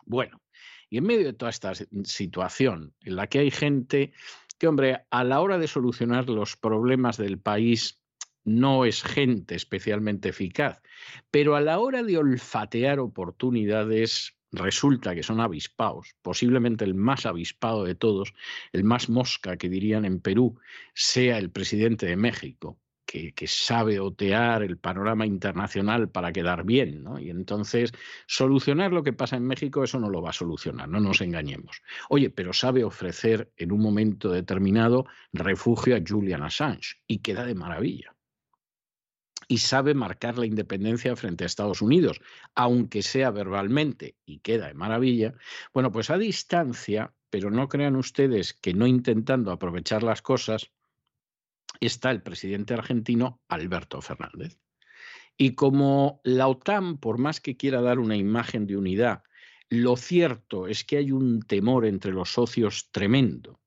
Bueno, y en medio de toda esta situación en la que hay gente que, hombre, a la hora de solucionar los problemas del país no es gente especialmente eficaz, pero a la hora de olfatear oportunidades resulta que son avispados, posiblemente el más avispado de todos, el más mosca que dirían en Perú, sea el presidente de México, que, sabe otear el panorama internacional para quedar bien, ¿no? Y entonces solucionar lo que pasa en México, eso no lo va a solucionar, no nos engañemos. Oye, pero sabe ofrecer en un momento determinado refugio a Julian Assange y queda de maravilla y sabe marcar la independencia frente a Estados Unidos, aunque sea verbalmente, y queda de maravilla, bueno, pues a distancia, pero no crean ustedes que no intentando aprovechar las cosas, está el presidente argentino Alberto Fernández. Y como la OTAN, por más que quiera dar una imagen de unidad, lo cierto es que hay un temor entre los socios tremendo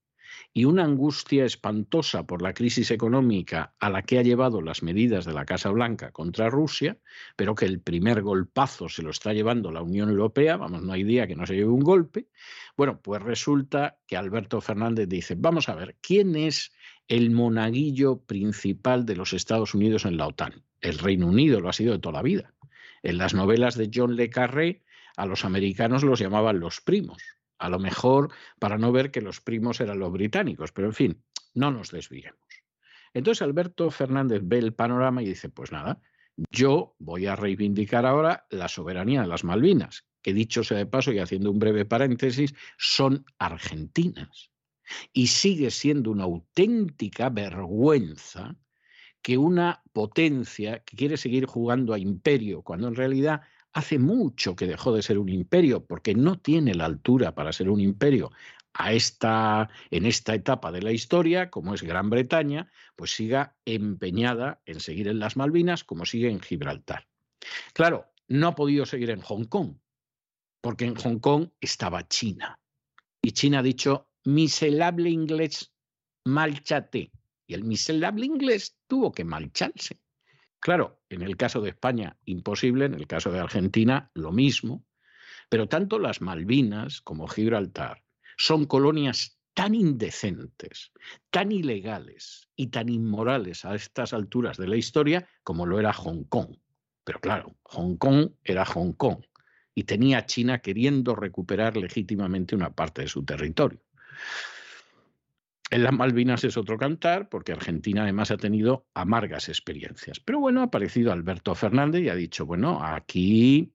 y una angustia espantosa por la crisis económica a la que ha llevado las medidas de la Casa Blanca contra Rusia, pero que el primer golpazo se lo está llevando la Unión Europea, vamos, no hay día que no se lleve un golpe, bueno, pues resulta que Alberto Fernández dice, vamos a ver, ¿quién es el monaguillo principal de los Estados Unidos en la OTAN? El Reino Unido lo ha sido de toda la vida. En las novelas de John Le Carré, a los americanos los llamaban los primos a lo mejor para no ver que los primos eran los británicos, pero en fin, no nos desviemos. Entonces Alberto Fernández ve el panorama y dice, pues nada, yo voy a reivindicar ahora la soberanía de las Malvinas, que dicho sea de paso y haciendo un breve paréntesis, son argentinas. Y sigue siendo una auténtica vergüenza que una potencia que quiere seguir jugando a imperio, cuando en realidad hace mucho que dejó de ser un imperio porque no tiene la altura para ser un imperio a esta, en esta etapa de la historia, como es Gran Bretaña, pues siga empeñada en seguir en las Malvinas como sigue en Gibraltar. Claro, no ha podido seguir en Hong Kong, porque en Hong Kong estaba China. Y China ha dicho, miserable inglés, marchate. Y el miserable inglés tuvo que marcharse. Claro, en el caso de España, imposible, en el caso de Argentina, lo mismo, pero tanto las Malvinas como Gibraltar son colonias tan indecentes, tan ilegales y tan inmorales a estas alturas de la historia como lo era Hong Kong. Pero claro, Hong Kong era Hong Kong y tenía China queriendo recuperar legítimamente una parte de su territorio. En las Malvinas es otro cantar, porque Argentina además ha tenido amargas experiencias. Pero bueno, ha aparecido Alberto Fernández y ha dicho, bueno, aquí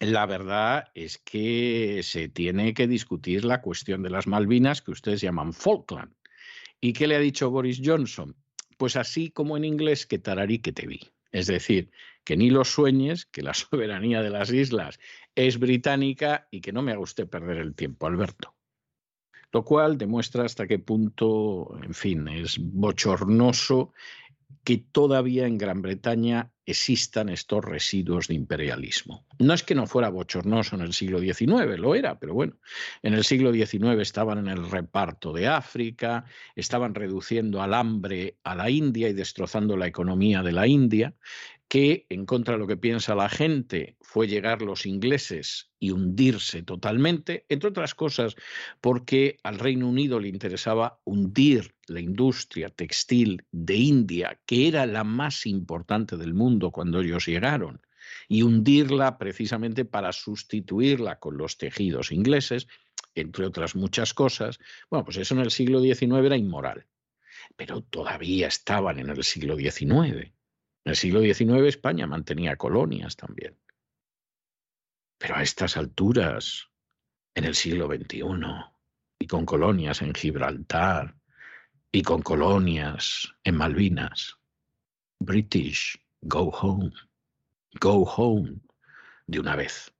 la verdad es que se tiene que discutir la cuestión de las Malvinas, que ustedes llaman Falkland. ¿Y qué le ha dicho Boris Johnson? Pues así como en inglés, que tararí que te vi. Es decir, que ni lo sueñes, que la soberanía de las islas es británica y que no me haga usted perder el tiempo, Alberto lo cual demuestra hasta qué punto, en fin, es bochornoso que todavía en Gran Bretaña existan estos residuos de imperialismo. No es que no fuera bochornoso en el siglo XIX, lo era, pero bueno, en el siglo XIX estaban en el reparto de África, estaban reduciendo al hambre a la India y destrozando la economía de la India, que, en contra de lo que piensa la gente, fue llegar los ingleses y hundirse totalmente, entre otras cosas porque al Reino Unido le interesaba hundir la industria textil de India, que era la más importante del mundo cuando ellos llegaron. y hundirla precisamente para sustituirla con los tejidos ingleses, entre otras muchas cosas. Bueno, pues eso en el siglo XIX era inmoral, pero todavía estaban en el siglo XIX. En el siglo XIX España mantenía colonias también. Pero a estas alturas, en el siglo XXI, y con colonias en Gibraltar, y con colonias en Malvinas, British, go home, go home de una vez.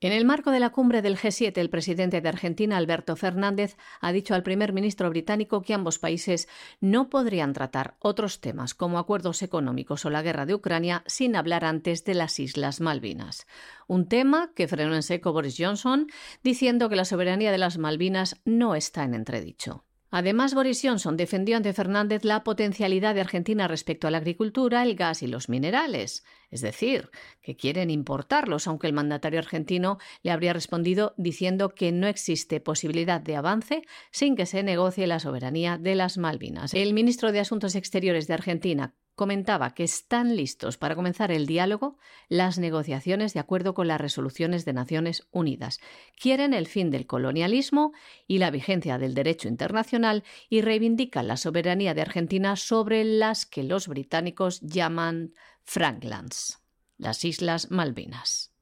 En el marco de la cumbre del G7, el presidente de Argentina, Alberto Fernández, ha dicho al primer ministro británico que ambos países no podrían tratar otros temas como acuerdos económicos o la guerra de Ucrania sin hablar antes de las Islas Malvinas. Un tema que frenó en seco Boris Johnson, diciendo que la soberanía de las Malvinas no está en entredicho. Además, Boris Johnson defendió ante Fernández la potencialidad de Argentina respecto a la agricultura, el gas y los minerales, es decir, que quieren importarlos, aunque el mandatario argentino le habría respondido diciendo que no existe posibilidad de avance sin que se negocie la soberanía de las Malvinas. El ministro de Asuntos Exteriores de Argentina, comentaba que están listos para comenzar el diálogo, las negociaciones de acuerdo con las resoluciones de Naciones Unidas. Quieren el fin del colonialismo y la vigencia del derecho internacional y reivindican la soberanía de Argentina sobre las que los británicos llaman Franklands, las Islas Malvinas.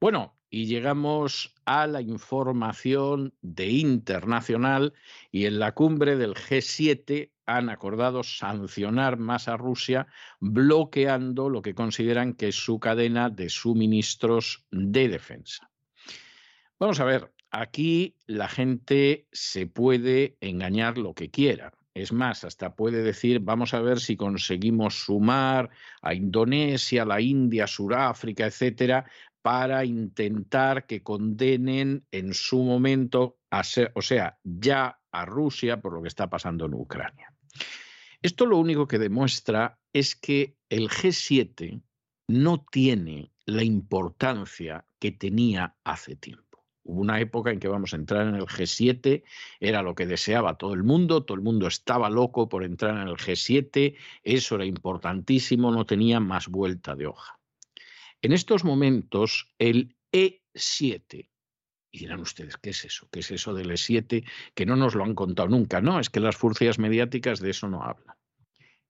Bueno, y llegamos a la información de internacional y en la cumbre del G7 han acordado sancionar más a Rusia, bloqueando lo que consideran que es su cadena de suministros de defensa. Vamos a ver, aquí la gente se puede engañar lo que quiera. Es más, hasta puede decir, vamos a ver si conseguimos sumar a Indonesia, la India, Sudáfrica, etcétera, para intentar que condenen en su momento, a ser, o sea, ya a Rusia por lo que está pasando en Ucrania. Esto lo único que demuestra es que el G7 no tiene la importancia que tenía hace tiempo. Hubo una época en que vamos a entrar en el G7, era lo que deseaba todo el mundo, todo el mundo estaba loco por entrar en el G7, eso era importantísimo, no tenía más vuelta de hoja. En estos momentos, el E7, y dirán ustedes, ¿qué es eso? ¿Qué es eso del E7? Que no nos lo han contado nunca. No, es que las furcias mediáticas de eso no hablan.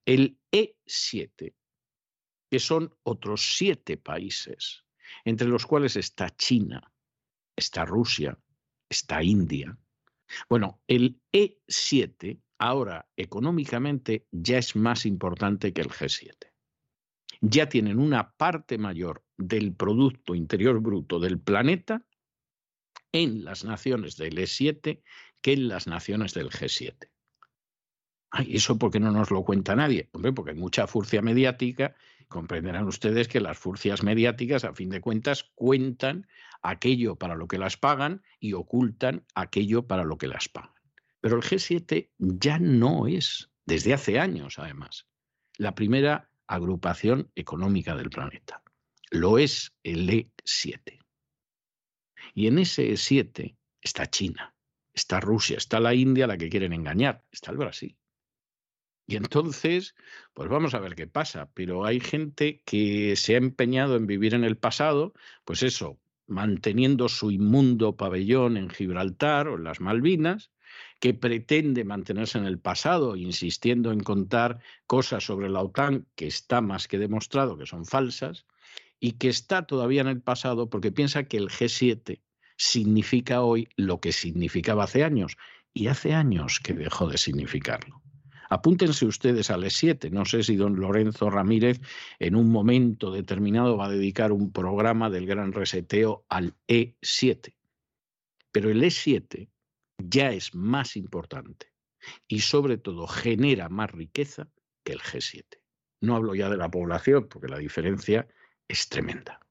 El E7, que son otros siete países, entre los cuales está China, está Rusia, está India. Bueno, el E7 ahora económicamente ya es más importante que el G7. Ya tienen una parte mayor del Producto Interior Bruto del planeta en las naciones del E7 que en las naciones del G7. Ay, ¿Eso porque no nos lo cuenta nadie? Porque hay mucha furcia mediática. Comprenderán ustedes que las furcias mediáticas, a fin de cuentas, cuentan aquello para lo que las pagan y ocultan aquello para lo que las pagan. Pero el G7 ya no es, desde hace años además, la primera agrupación económica del planeta. Lo es el E7. Y en ese 7 está China, está Rusia, está la India, la que quieren engañar, está el Brasil. Y entonces, pues vamos a ver qué pasa. Pero hay gente que se ha empeñado en vivir en el pasado, pues eso, manteniendo su inmundo pabellón en Gibraltar o en las Malvinas, que pretende mantenerse en el pasado, insistiendo en contar cosas sobre la OTAN que está más que demostrado que son falsas, y que está todavía en el pasado porque piensa que el G7 significa hoy lo que significaba hace años, y hace años que dejó de significarlo. Apúntense ustedes al E7. No sé si don Lorenzo Ramírez en un momento determinado va a dedicar un programa del gran reseteo al E7. Pero el E7 ya es más importante y sobre todo genera más riqueza que el G7. No hablo ya de la población porque la diferencia es tremenda.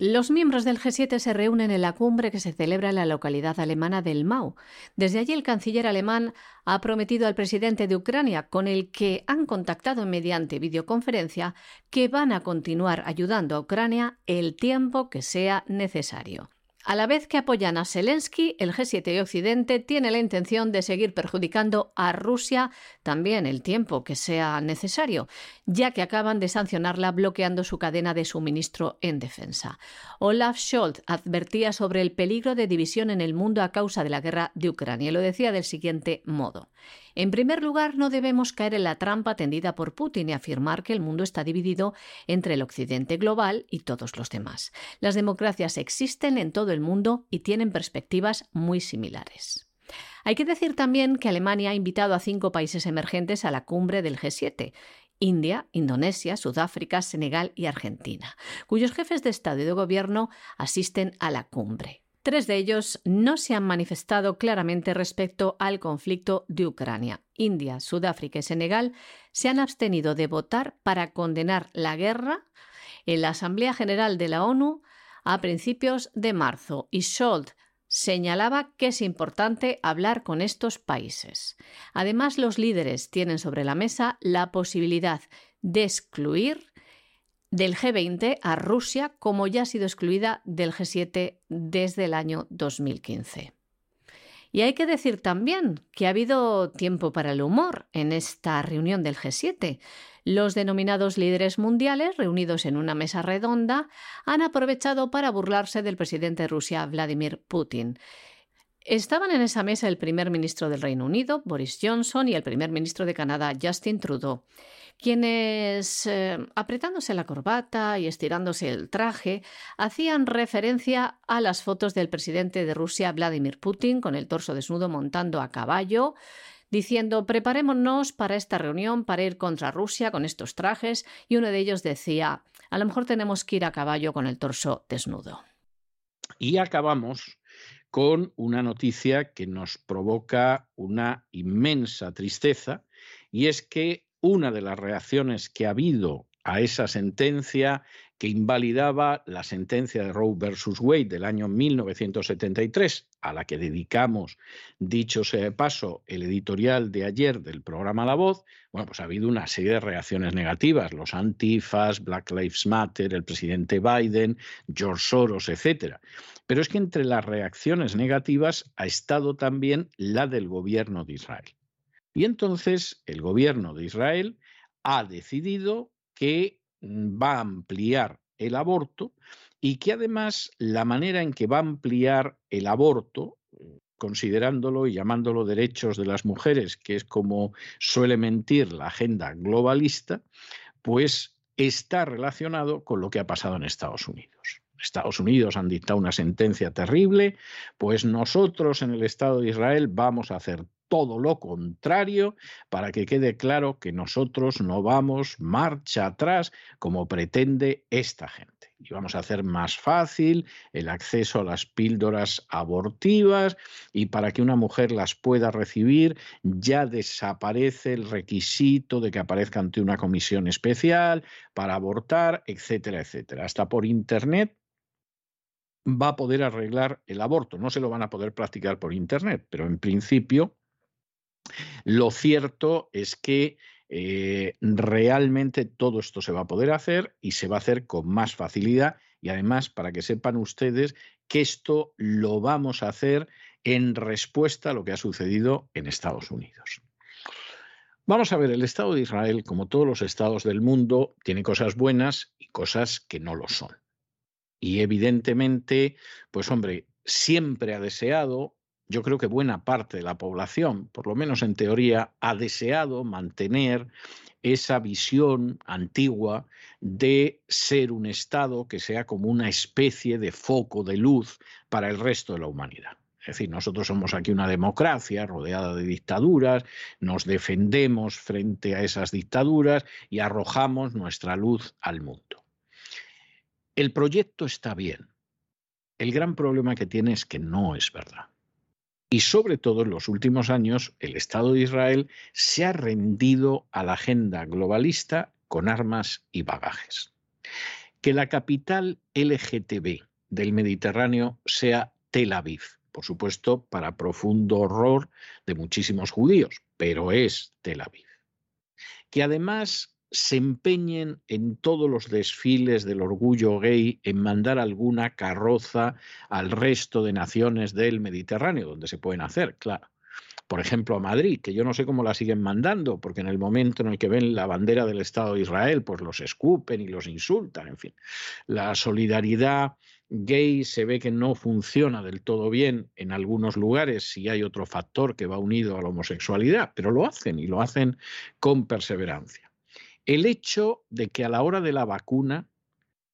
Los miembros del G7 se reúnen en la cumbre que se celebra en la localidad alemana del Mau. Desde allí el canciller alemán ha prometido al presidente de Ucrania, con el que han contactado mediante videoconferencia, que van a continuar ayudando a Ucrania el tiempo que sea necesario. A la vez que apoyan a Zelensky, el G7 y Occidente tiene la intención de seguir perjudicando a Rusia también el tiempo que sea necesario, ya que acaban de sancionarla bloqueando su cadena de suministro en defensa. Olaf Scholz advertía sobre el peligro de división en el mundo a causa de la guerra de Ucrania y lo decía del siguiente modo. En primer lugar, no debemos caer en la trampa tendida por Putin y afirmar que el mundo está dividido entre el occidente global y todos los demás. Las democracias existen en todo el mundo y tienen perspectivas muy similares. Hay que decir también que Alemania ha invitado a cinco países emergentes a la cumbre del G7 India, Indonesia, Sudáfrica, Senegal y Argentina, cuyos jefes de Estado y de Gobierno asisten a la cumbre. Tres de ellos no se han manifestado claramente respecto al conflicto de Ucrania. India, Sudáfrica y Senegal se han abstenido de votar para condenar la guerra en la Asamblea General de la ONU a principios de marzo y Scholz señalaba que es importante hablar con estos países. Además, los líderes tienen sobre la mesa la posibilidad de excluir del G20 a Rusia, como ya ha sido excluida del G7 desde el año 2015. Y hay que decir también que ha habido tiempo para el humor en esta reunión del G7. Los denominados líderes mundiales, reunidos en una mesa redonda, han aprovechado para burlarse del presidente de Rusia, Vladimir Putin. Estaban en esa mesa el primer ministro del Reino Unido, Boris Johnson, y el primer ministro de Canadá, Justin Trudeau quienes, eh, apretándose la corbata y estirándose el traje, hacían referencia a las fotos del presidente de Rusia, Vladimir Putin, con el torso desnudo montando a caballo, diciendo preparémonos para esta reunión para ir contra Rusia con estos trajes, y uno de ellos decía a lo mejor tenemos que ir a caballo con el torso desnudo. Y acabamos con una noticia que nos provoca una inmensa tristeza, y es que una de las reacciones que ha habido a esa sentencia que invalidaba la sentencia de Roe versus Wade del año 1973, a la que dedicamos, dicho sea de paso, el editorial de ayer del programa La Voz, bueno, pues ha habido una serie de reacciones negativas, los antifas, Black Lives Matter, el presidente Biden, George Soros, etcétera. Pero es que entre las reacciones negativas ha estado también la del gobierno de Israel. Y entonces el gobierno de Israel ha decidido que va a ampliar el aborto y que además la manera en que va a ampliar el aborto, considerándolo y llamándolo derechos de las mujeres, que es como suele mentir la agenda globalista, pues está relacionado con lo que ha pasado en Estados Unidos. Estados Unidos han dictado una sentencia terrible, pues nosotros en el Estado de Israel vamos a hacer todo lo contrario para que quede claro que nosotros no vamos marcha atrás como pretende esta gente. Y vamos a hacer más fácil el acceso a las píldoras abortivas y para que una mujer las pueda recibir ya desaparece el requisito de que aparezca ante una comisión especial para abortar, etcétera, etcétera. Hasta por Internet va a poder arreglar el aborto. No se lo van a poder practicar por Internet, pero en principio lo cierto es que eh, realmente todo esto se va a poder hacer y se va a hacer con más facilidad y además para que sepan ustedes que esto lo vamos a hacer en respuesta a lo que ha sucedido en Estados Unidos. Vamos a ver, el Estado de Israel, como todos los estados del mundo, tiene cosas buenas y cosas que no lo son. Y evidentemente, pues hombre, siempre ha deseado yo creo que buena parte de la población, por lo menos en teoría, ha deseado mantener esa visión antigua de ser un Estado que sea como una especie de foco de luz para el resto de la humanidad. Es decir, nosotros somos aquí una democracia rodeada de dictaduras, nos defendemos frente a esas dictaduras y arrojamos nuestra luz al mundo. El proyecto está bien. El gran problema que tiene es que no es verdad. Y sobre todo en los últimos años, el Estado de Israel se ha rendido a la agenda globalista con armas y bagajes. Que la capital LGTB del Mediterráneo sea Tel Aviv, por supuesto, para profundo horror de muchísimos judíos, pero es Tel Aviv. Que además se empeñen en todos los desfiles del orgullo gay en mandar alguna carroza al resto de naciones del Mediterráneo, donde se pueden hacer, claro. Por ejemplo, a Madrid, que yo no sé cómo la siguen mandando, porque en el momento en el que ven la bandera del Estado de Israel, pues los escupen y los insultan, en fin. La solidaridad gay se ve que no funciona del todo bien en algunos lugares si hay otro factor que va unido a la homosexualidad, pero lo hacen y lo hacen con perseverancia el hecho de que a la hora de la vacuna,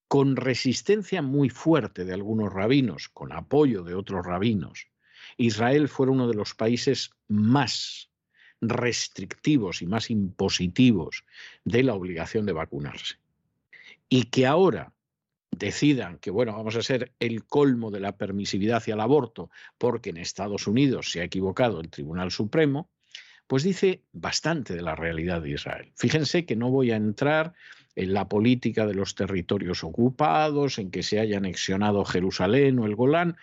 con resistencia muy fuerte de algunos rabinos, con apoyo de otros rabinos, Israel fuera uno de los países más restrictivos y más impositivos de la obligación de vacunarse. Y que ahora decidan que, bueno, vamos a ser el colmo de la permisividad hacia el aborto, porque en Estados Unidos se ha equivocado el Tribunal Supremo, pues dice bastante de la realidad de Israel. Fíjense que no voy a entrar en la política de los territorios ocupados, en que se haya anexionado Jerusalén o el Golán.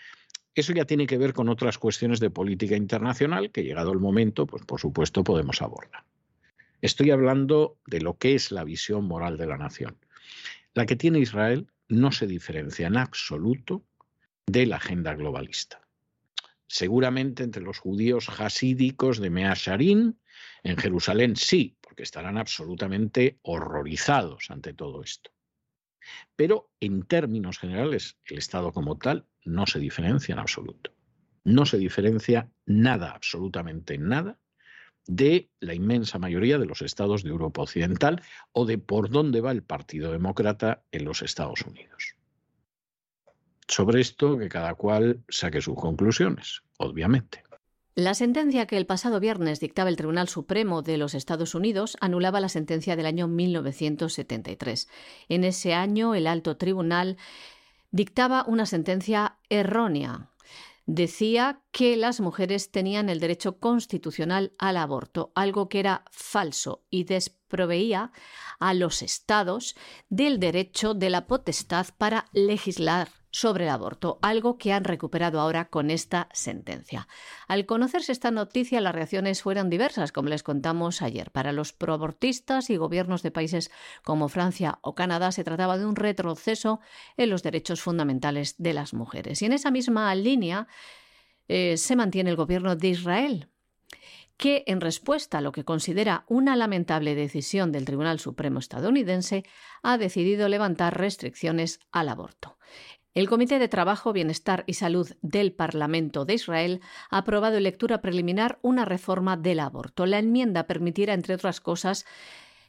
Eso ya tiene que ver con otras cuestiones de política internacional que, llegado el momento, pues por supuesto podemos abordar. Estoy hablando de lo que es la visión moral de la nación. La que tiene Israel no se diferencia en absoluto de la agenda globalista seguramente entre los judíos hasídicos de Measharin, en Jerusalén sí, porque estarán absolutamente horrorizados ante todo esto. Pero en términos generales, el Estado como tal no se diferencia en absoluto. No se diferencia nada, absolutamente nada, de la inmensa mayoría de los estados de Europa Occidental o de por dónde va el Partido Demócrata en los Estados Unidos. Sobre esto, que cada cual saque sus conclusiones, obviamente. La sentencia que el pasado viernes dictaba el Tribunal Supremo de los Estados Unidos anulaba la sentencia del año 1973. En ese año, el alto tribunal dictaba una sentencia errónea. Decía que las mujeres tenían el derecho constitucional al aborto, algo que era falso y desproveía a los estados del derecho de la potestad para legislar sobre el aborto, algo que han recuperado ahora con esta sentencia. Al conocerse esta noticia, las reacciones fueron diversas, como les contamos ayer. Para los proabortistas y gobiernos de países como Francia o Canadá se trataba de un retroceso en los derechos fundamentales de las mujeres. Y en esa misma línea eh, se mantiene el gobierno de Israel, que, en respuesta a lo que considera una lamentable decisión del Tribunal Supremo estadounidense, ha decidido levantar restricciones al aborto. El Comité de Trabajo, Bienestar y Salud del Parlamento de Israel ha aprobado en lectura preliminar una reforma del aborto. La enmienda permitirá, entre otras cosas,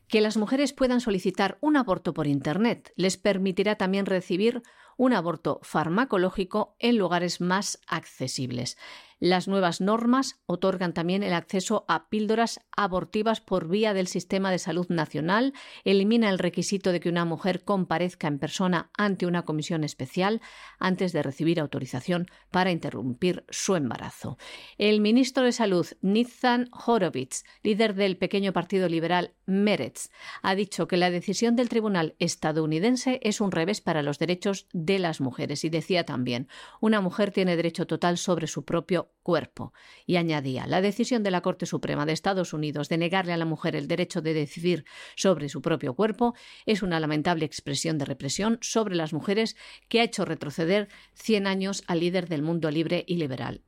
que las mujeres puedan solicitar un aborto por Internet. Les permitirá también recibir un aborto farmacológico en lugares más accesibles. Las nuevas normas otorgan también el acceso a píldoras abortivas por vía del Sistema de Salud Nacional, elimina el requisito de que una mujer comparezca en persona ante una comisión especial antes de recibir autorización para interrumpir su embarazo. El ministro de Salud, Nizan Horowitz, líder del pequeño partido liberal Meretz, ha dicho que la decisión del tribunal estadounidense es un revés para los derechos de las mujeres y decía también, una mujer tiene derecho total sobre su propio cuerpo. Y añadía, la decisión de la Corte Suprema de Estados Unidos de negarle a la mujer el derecho de decidir sobre su propio cuerpo es una lamentable expresión de represión sobre las mujeres que ha hecho retroceder 100 años al líder del mundo libre y liberal.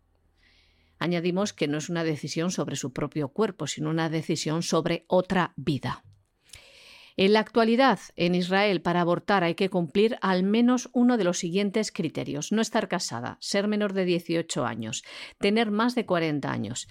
Añadimos que no es una decisión sobre su propio cuerpo, sino una decisión sobre otra vida. En la actualidad, en Israel, para abortar hay que cumplir al menos uno de los siguientes criterios. No estar casada, ser menor de 18 años, tener más de 40 años.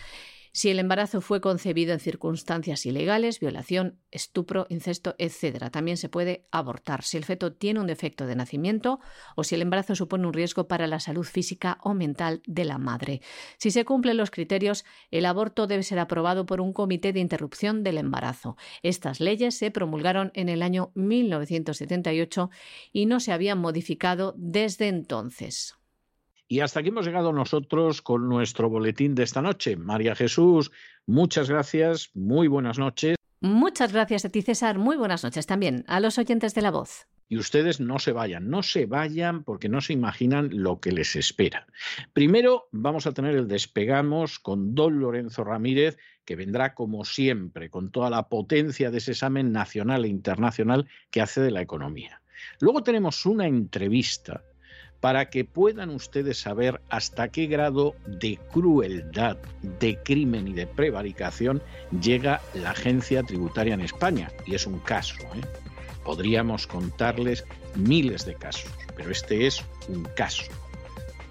Si el embarazo fue concebido en circunstancias ilegales, violación, estupro, incesto, etc. También se puede abortar si el feto tiene un defecto de nacimiento o si el embarazo supone un riesgo para la salud física o mental de la madre. Si se cumplen los criterios, el aborto debe ser aprobado por un comité de interrupción del embarazo. Estas leyes se promulgaron en el año 1978 y no se habían modificado desde entonces. Y hasta aquí hemos llegado nosotros con nuestro boletín de esta noche. María Jesús, muchas gracias, muy buenas noches. Muchas gracias a ti, César. Muy buenas noches también a los oyentes de la voz. Y ustedes no se vayan, no se vayan porque no se imaginan lo que les espera. Primero vamos a tener el despegamos con don Lorenzo Ramírez, que vendrá como siempre, con toda la potencia de ese examen nacional e internacional que hace de la economía. Luego tenemos una entrevista para que puedan ustedes saber hasta qué grado de crueldad, de crimen y de prevaricación llega la agencia tributaria en España. Y es un caso. ¿eh? Podríamos contarles miles de casos, pero este es un caso.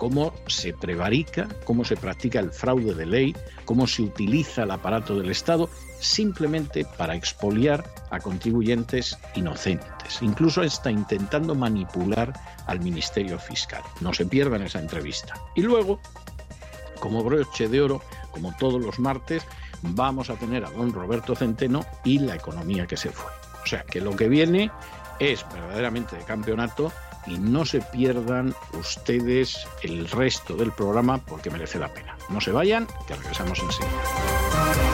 Cómo se prevarica, cómo se practica el fraude de ley, cómo se utiliza el aparato del Estado simplemente para expoliar a contribuyentes inocentes. Incluso está intentando manipular al Ministerio Fiscal. No se pierdan esa entrevista. Y luego, como broche de oro, como todos los martes, vamos a tener a don Roberto Centeno y la economía que se fue. O sea que lo que viene es verdaderamente de campeonato y no se pierdan ustedes el resto del programa porque merece la pena. No se vayan, que regresamos enseguida.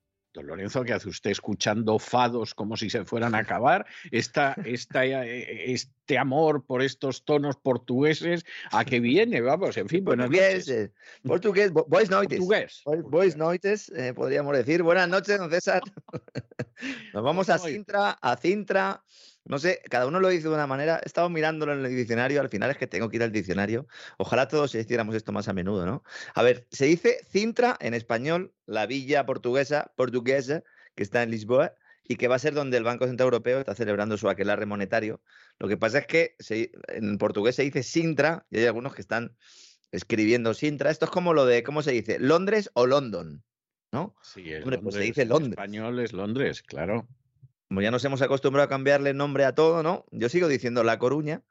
Lorenzo, ¿qué hace usted escuchando fados como si se fueran a acabar? Esta, esta, eh, este amor por estos tonos portugueses, ¿a qué viene? Vamos, en fin, buenas Portugués, noches. portugués, boas noites. Portugués. Boas noites, eh, podríamos decir. Buenas noches, don César. Nos vamos a Sintra, a Cintra, no sé, cada uno lo dice de una manera. He estado mirándolo en el diccionario, al final es que tengo que ir al diccionario. Ojalá todos hiciéramos esto más a menudo, ¿no? A ver, se dice Cintra en español, la villa portuguesa, portuguesa, que está en Lisboa y que va a ser donde el Banco Central Europeo está celebrando su aquelarre monetario. Lo que pasa es que en portugués se dice Sintra y hay algunos que están escribiendo Sintra. Esto es como lo de, ¿cómo se dice? ¿Londres o London? ¿No? Sí, Hombre, pues se dice Londres. En español es Londres, claro como ya nos hemos acostumbrado a cambiarle nombre a todo, ¿no? Yo sigo diciendo La Coruña,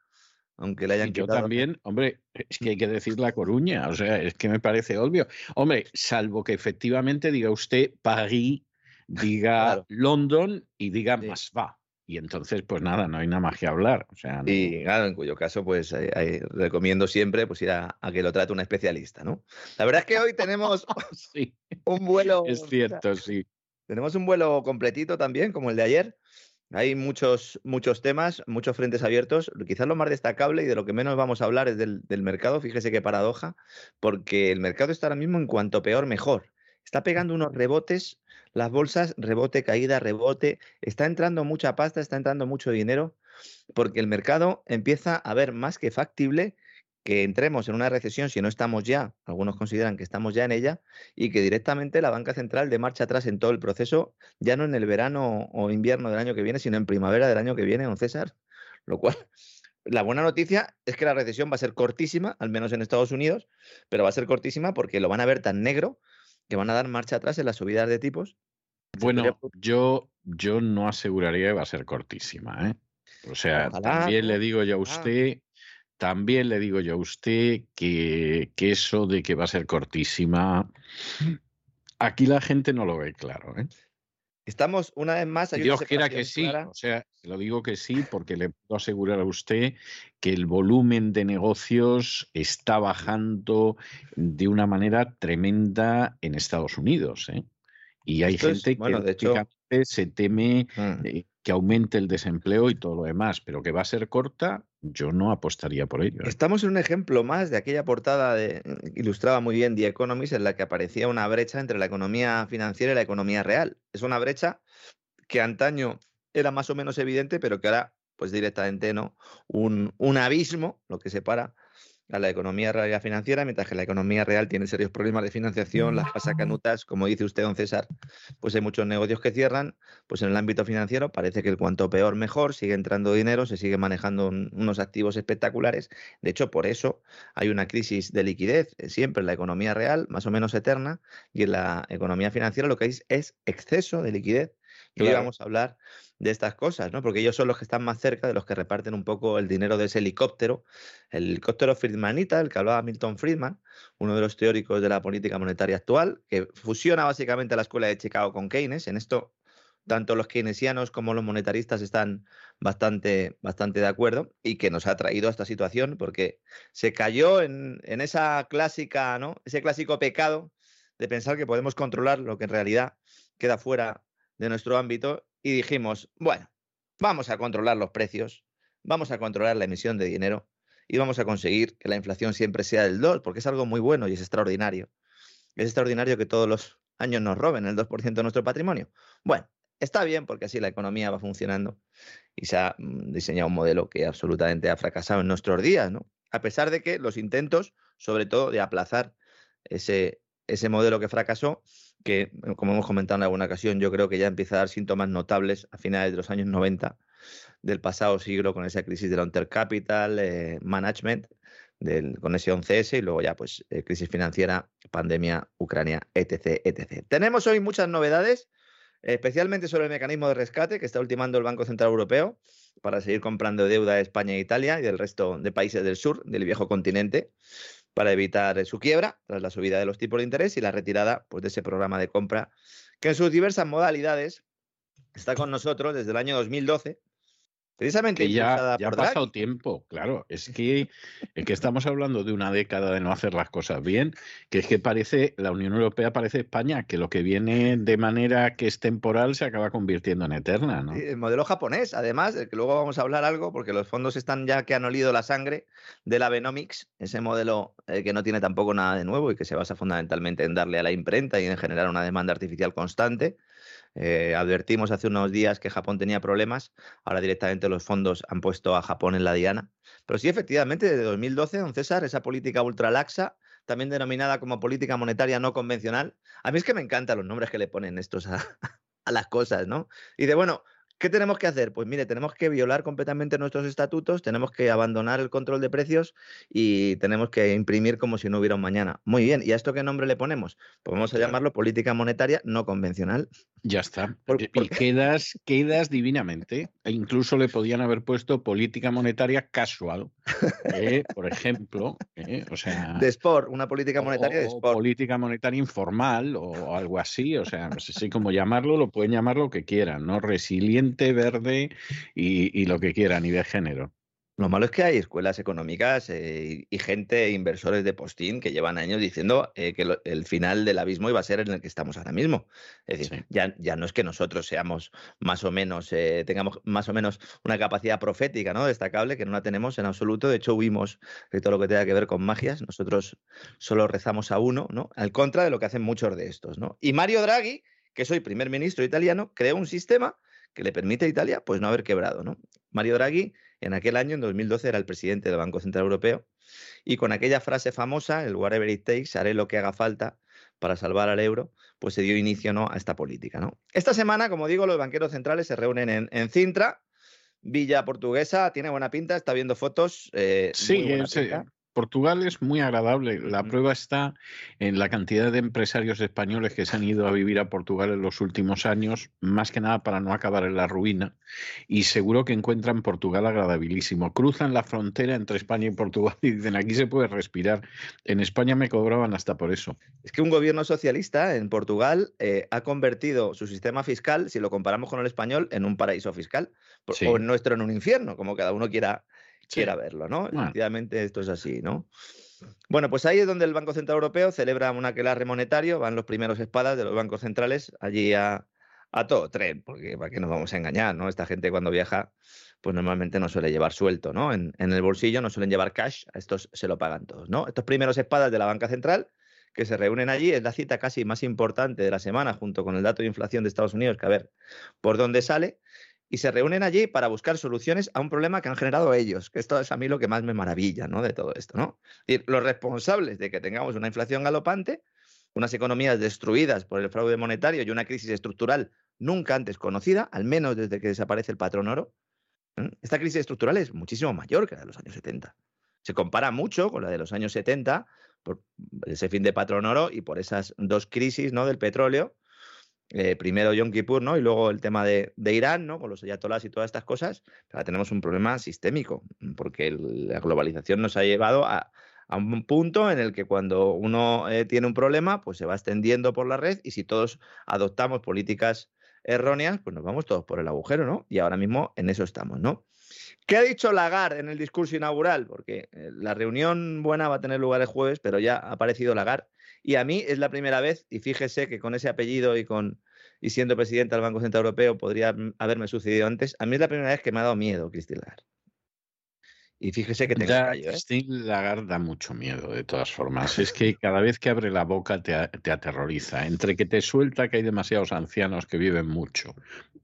aunque le hayan y Yo también, hombre, es que hay que decir La Coruña, o sea, es que me parece obvio. Hombre, salvo que efectivamente diga usted París, diga London y diga más va. Y entonces, pues nada, no hay nada más que hablar. O sea, Y claro, en cuyo caso, pues eh, recomiendo siempre pues, ir a, que lo trate un especialista, ¿no? La verdad es que hoy tenemos un vuelo. Es cierto, sí. Tenemos un vuelo completito también, como el de ayer. Hay muchos, muchos temas, muchos frentes abiertos. Quizás lo más destacable y de lo que menos vamos a hablar es del, mercado. Fíjese qué paradoja, porque el mercado está ahora mismo en cuanto peor, mejor. Está pegando unos rebotes, las bolsas, rebote, caída, rebote. Está entrando mucha pasta, está entrando mucho dinero, porque el mercado empieza a ver más que factible que entremos en una recesión si no estamos ya, algunos consideran que estamos ya en ella, y que directamente la banca central de marcha atrás en todo el proceso, ya no en el verano o invierno del año que viene, sino en primavera del año que viene, don César. Lo cual, la buena noticia es que la recesión va a ser cortísima, al menos en Estados Unidos, pero va a ser cortísima porque lo van a ver tan negro que van a dar marcha atrás en las subidas de tipos. Bueno, yo, yo no aseguraría que va a ser cortísima, ¿eh? O sea, también le digo yo a usted también le digo yo a usted que, eso de que va a ser cortísima, aquí la gente no lo ve claro. ¿eh? Estamos una vez más. Dios quiera que sí, o sea, lo digo que sí, porque le puedo asegurar a usted que el volumen de negocios está bajando de una manera tremenda en Estados Unidos. ¿eh? Y hay gente que se teme mm. Que aumente el desempleo y todo lo demás, pero que va a ser corta, yo no apostaría por ello. ¿eh? Estamos en un ejemplo más de aquella portada de, ilustraba muy bien The Economist en la que aparecía una brecha entre la economía financiera y la economía real. Es una brecha que antaño era más o menos evidente, pero que ahora pues directamente no, un, un abismo, lo que separa a la economía real y financiera, mientras que la economía real tiene serios problemas de financiación, las pasa canutas, como dice usted, don César, pues hay muchos negocios que cierran, pues en el ámbito financiero parece que el cuanto peor mejor, sigue entrando dinero, se sigue manejando unos activos espectaculares, de hecho por eso hay una crisis de liquidez eh, siempre en la economía real, más o menos eterna, y en la economía financiera lo que hay es exceso de liquidez y hoy vamos a hablar de estas cosas, ¿no? Porque ellos son los que están más cerca de los que reparten un poco el dinero de ese helicóptero, el helicóptero Friedmanita, el que hablaba Milton Friedman, uno de los teóricos de la política monetaria actual, que fusiona básicamente la escuela de Chicago con Keynes. En esto, tanto los keynesianos como los monetaristas están bastante, bastante de acuerdo y que nos ha traído a esta situación porque se cayó en, en esa clásica, ¿no? Ese clásico pecado de pensar que podemos controlar lo que en realidad queda fuera de nuestro ámbito y dijimos, bueno, vamos a controlar los precios, vamos a controlar la emisión de dinero y vamos a conseguir que la inflación siempre sea del 2, porque es algo muy bueno y es extraordinario. Es extraordinario que todos los años nos roben el 2% de nuestro patrimonio. Bueno, está bien porque así la economía va funcionando y se ha mm, diseñado un modelo que absolutamente ha fracasado en nuestros días, ¿no? A pesar de que los intentos, sobre todo de aplazar ese, ese modelo que fracasó, que eh, como hemos comentado en alguna ocasión, yo creo que ya empieza a dar síntomas notables a finales de los años 90 del pasado siglo con esa crisis del Hunter Capital eh, Management, del, con ese 11S y luego ya pues eh, crisis financiera, pandemia, Ucrania, etc, etc. Tenemos hoy muchas novedades, especialmente sobre el mecanismo de rescate que está ultimando el Banco Central Europeo para seguir comprando deuda de España e Italia y del resto de países del sur, del viejo continente para evitar su quiebra tras la subida de los tipos de interés y la retirada pues, de ese programa de compra que en sus diversas modalidades está con nosotros desde el año 2012 Precisamente ya, ya ha pasado tiempo, claro. Es que, que estamos hablando de una década de no hacer las cosas bien, que es que parece, la Unión Europea parece España, que lo que viene de manera que es temporal se acaba convirtiendo en eterna. ¿no? el modelo japonés, además, que luego vamos a hablar algo, porque los fondos están ya que han olido la sangre de la Benomics, ese modelo eh, que no tiene tampoco nada de nuevo y que se basa fundamentalmente en darle a la imprenta y en generar una demanda artificial constante. Eh, advertimos hace unos días que Japón tenía problemas, ahora directamente los fondos han puesto a Japón en la diana. Pero sí, efectivamente, desde 2012, don César, esa política ultralaxa, también denominada como política monetaria no convencional, a mí es que me encantan los nombres que le ponen estos a, a las cosas, ¿no? Y de, bueno, ¿Qué tenemos que hacer? Pues mire, tenemos que violar completamente nuestros estatutos, tenemos que abandonar el control de precios y tenemos que imprimir como si no hubiera un mañana. Muy bien, ¿y a esto qué nombre le ponemos? Pues vamos a llamarlo política monetaria no convencional. Ya está. Porque y quedas, quedas divinamente. E incluso le podían haber puesto política monetaria casual. ¿eh? por ejemplo. ¿eh? o sea, de sport, una política monetaria de sport. política monetaria informal o algo así. O sea, no sé cómo llamarlo, lo pueden llamar lo que quieran, ¿no? Resiliente verde y, lo que quieran, y de género. Lo malo es que hay escuelas económicas eh, y gente, inversores de postín, que llevan años diciendo eh, que el final del abismo iba a ser en el que estamos ahora mismo. Es decir, ya, ya no es que nosotros seamos más o menos, eh, tengamos más o menos una capacidad profética, ¿no? Destacable, que no la tenemos en absoluto. De hecho, huimos de todo lo que tenga que ver con magias. Nosotros solo rezamos a uno, ¿no? Al contra de lo que hacen muchos de estos, ¿no? Y Mario Draghi, que soy primer ministro italiano, creó un sistema que le permite a Italia pues no haber quebrado. ¿no? Mario Draghi en aquel año, en 2012, era el presidente del Banco Central Europeo y con aquella frase famosa, el whatever it takes, haré lo que haga falta para salvar al euro, pues se dio inicio ¿no? a esta política. ¿no? Esta semana, como digo, los banqueros centrales se reúnen en, en Cintra, Villa Portuguesa, tiene buena pinta, está viendo fotos. Eh, sí, Portugal es muy agradable. La prueba está en la cantidad de empresarios españoles que se han ido a vivir a Portugal en los últimos años, más que nada para no acabar en la ruina. Y seguro que encuentran Portugal agradabilísimo. Cruzan la frontera entre España y Portugal y dicen aquí se puede respirar. En España me cobraban hasta por eso. Es que un gobierno socialista en Portugal eh, ha convertido su sistema fiscal, si lo comparamos con el español, en un paraíso fiscal. O en nuestro en un infierno, como cada uno quiera quiera verlo, ¿no? Efectivamente, esto es así, ¿no? Bueno, pues ahí es donde el Banco Central Europeo celebra un aquelarre monetario, van los primeros espadas de los bancos centrales allí a, a todo tren, porque para qué nos vamos a engañar, ¿no? Esta gente cuando viaja, pues normalmente no suele llevar suelto, ¿no? En, en el bolsillo no suelen llevar cash, a estos se lo pagan todos, ¿no? Estos primeros espadas de la banca central que se reúnen allí, es la cita casi más importante de la semana, junto con el dato de inflación de Estados Unidos, que a ver por dónde sale, y se reúnen allí para buscar soluciones a un problema que han generado ellos, que esto es a mí lo que más me maravilla, ¿no? De todo esto, ¿no? Es los responsables de que tengamos una inflación galopante, unas economías destruidas por el fraude monetario y una crisis estructural nunca antes conocida, al menos desde que desaparece el patrón oro. Esta crisis estructural es muchísimo mayor que la de los años 70. Se compara mucho con la de los años 70 por ese fin de patrón oro y por esas dos crisis ¿no? del petróleo. Eh, primero Yom Kippur, ¿no? Y luego el tema de, Irán, ¿no? Con los ayatolás y todas estas cosas. Ahora tenemos un problema sistémico, porque la globalización nos ha llevado a, un punto en el que cuando uno eh, tiene un problema, pues se va extendiendo por la red y si todos adoptamos políticas erróneas, pues nos vamos todos por el agujero, ¿no? Y ahora mismo en eso estamos, ¿no? ¿Qué ha dicho Lagarde en el discurso inaugural? Porque eh, la reunión buena va a tener lugar el jueves, pero ya ha aparecido Lagarde. Y a mí es la primera vez, y fíjese que con ese apellido y con y siendo presidente del Banco Central Europeo podría haberme sucedido antes, a mí es la primera vez que me ha dado miedo Christine Lagarde. Y fíjese que te ya, ¿eh? Christine Lagarde da mucho miedo, de todas formas. Es que cada vez que abre la boca te, te aterroriza. Entre que te suelta que hay demasiados ancianos que viven mucho.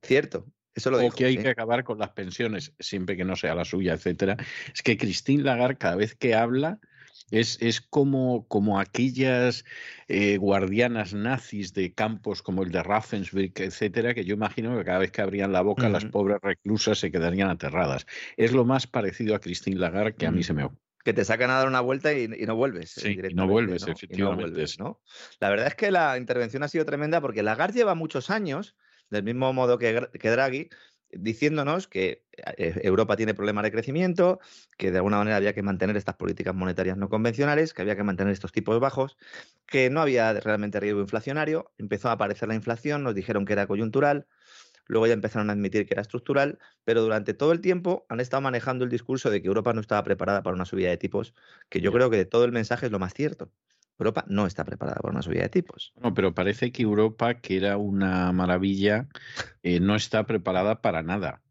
Cierto, eso lo o que hay que acabar con las pensiones, siempre que no sea la suya, etcétera. Es que Christine Lagarde, cada vez que habla, es, es como, como aquellas eh, guardianas nazis de campos como el de Ravensbrück, etcétera, que yo imagino que cada vez que abrían la boca, las pobres reclusas se quedarían aterradas. Es lo más parecido a Christine Lagarde que a mí se me ocurre que te sacan a dar una vuelta y, no vuelves. Sí, no vuelves, efectivamente. ¿no? La verdad es que la intervención ha sido tremenda porque Lagarde lleva muchos años del mismo modo que, que Draghi, diciéndonos que eh, Europa tiene problemas de crecimiento, que de alguna manera había que mantener estas políticas monetarias no convencionales, que había que mantener estos tipos bajos, que no había realmente riesgo inflacionario, empezó a aparecer la inflación, nos dijeron que era coyuntural, luego ya empezaron a admitir que era estructural, pero durante todo el tiempo han estado manejando el discurso de que Europa no estaba preparada para una subida de tipos, que yo creo que de todo el mensaje es lo más cierto. Europa no está preparada para una subida de tipos. No, pero parece que Europa, que era una maravilla, eh, no está preparada para nada.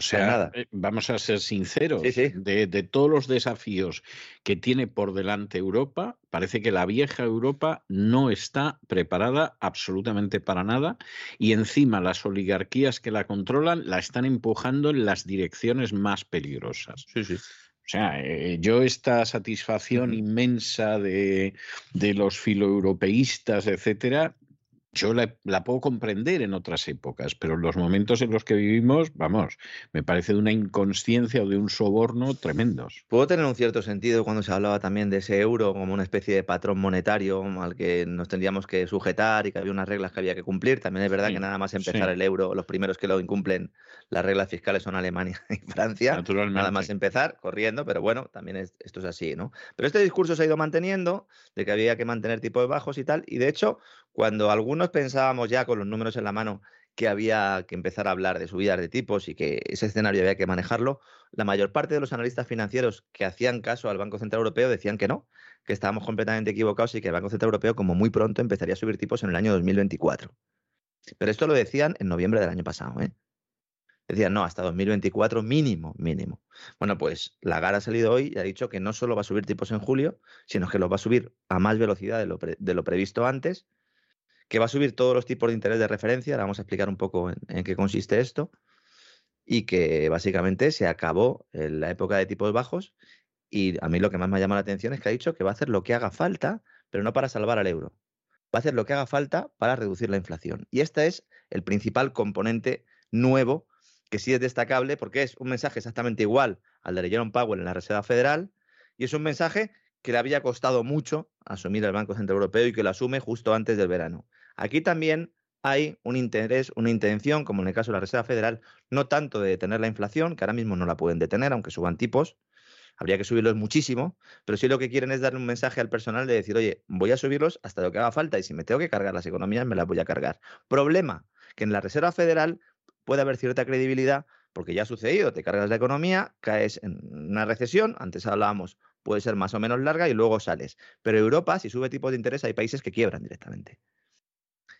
O sea, eh, vamos a ser sinceros, De, de, todos los desafíos que tiene por delante Europa, parece que la vieja Europa no está preparada absolutamente para nada y encima las oligarquías que la controlan la están empujando en las direcciones más peligrosas. Sí, sí. O sea, eh, yo esta satisfacción inmensa de, de los filoeuropeístas, etcétera, yo la, puedo comprender en otras épocas, pero en los momentos en los que vivimos, vamos, me parece de una inconsciencia o de un soborno tremendos. Puedo tener un cierto sentido cuando se hablaba también de ese euro como una especie de patrón monetario al que nos tendríamos que sujetar y que había unas reglas que había que cumplir. También es verdad que nada más empezar el euro, los primeros que lo incumplen las reglas fiscales son Alemania y Francia. Naturalmente. Nada más empezar corriendo, pero bueno, también esto es así, ¿no? Pero este discurso se ha ido manteniendo de que había que mantener tipos bajos y tal, y de hecho cuando algunos pensábamos ya con los números en la mano que había que empezar a hablar de subidas de tipos y que ese escenario había que manejarlo, la mayor parte de los analistas financieros que hacían caso al Banco Central Europeo decían que no, que estábamos completamente equivocados y que el Banco Central Europeo como muy pronto empezaría a subir tipos en el año 2024. Pero esto lo decían en noviembre del año pasado. ¿eh? Decían, no, hasta 2024 mínimo, mínimo. Bueno, pues Lagarde ha salido hoy y ha dicho que no solo va a subir tipos en julio, sino que los va a subir a más velocidad de lo, de lo previsto antes que va a subir todos los tipos de interés de referencia, ahora vamos a explicar un poco en, qué consiste esto, y que básicamente se acabó la época de tipos bajos, y a mí lo que más me llama la atención es que ha dicho que va a hacer lo que haga falta, pero no para salvar al euro, va a hacer lo que haga falta para reducir la inflación. Y este es el principal componente nuevo que sí es destacable porque es un mensaje exactamente igual al de Jerome Powell en la Reserva Federal y es un mensaje que le había costado mucho asumir el Banco Central Europeo y que lo asume justo antes del verano. Aquí también hay un interés, una intención, como en el caso de la Reserva Federal, no tanto de detener la inflación, que ahora mismo no la pueden detener, aunque suban tipos, habría que subirlos muchísimo, pero sí lo que quieren es darle un mensaje al personal de decir, oye, voy a subirlos hasta lo que haga falta y si me tengo que cargar las economías, me las voy a cargar. Problema, que en la Reserva Federal puede haber cierta credibilidad porque ya ha sucedido, te cargas la economía, caes en una recesión, antes hablábamos, puede ser más o menos larga y luego sales. Pero Europa, si sube tipos de interés, hay países que quiebran directamente.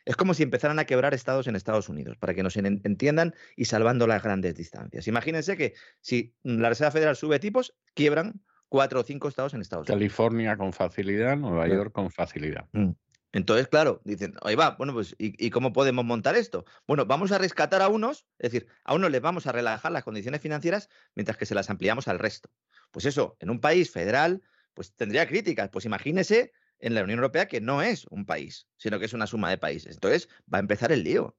Es como si empezaran a quebrar estados en Estados Unidos, para que nos en- entiendan y salvando las grandes distancias. Imagínense que si la Reserva Federal sube tipos, quiebran cuatro o cinco estados en Estados Unidos. California con facilidad, Nueva. York con facilidad. Mm. Entonces, claro, dicen, ahí va, bueno, pues, ¿y, y cómo podemos montar esto? Bueno, vamos a rescatar a unos, es decir, a unos les vamos a relajar las condiciones financieras mientras que se las ampliamos al resto. Pues eso, en un país federal, pues tendría críticas. Pues imagínese en la Unión Europea que no es un país, sino que es una suma de países. Entonces, va a empezar el lío.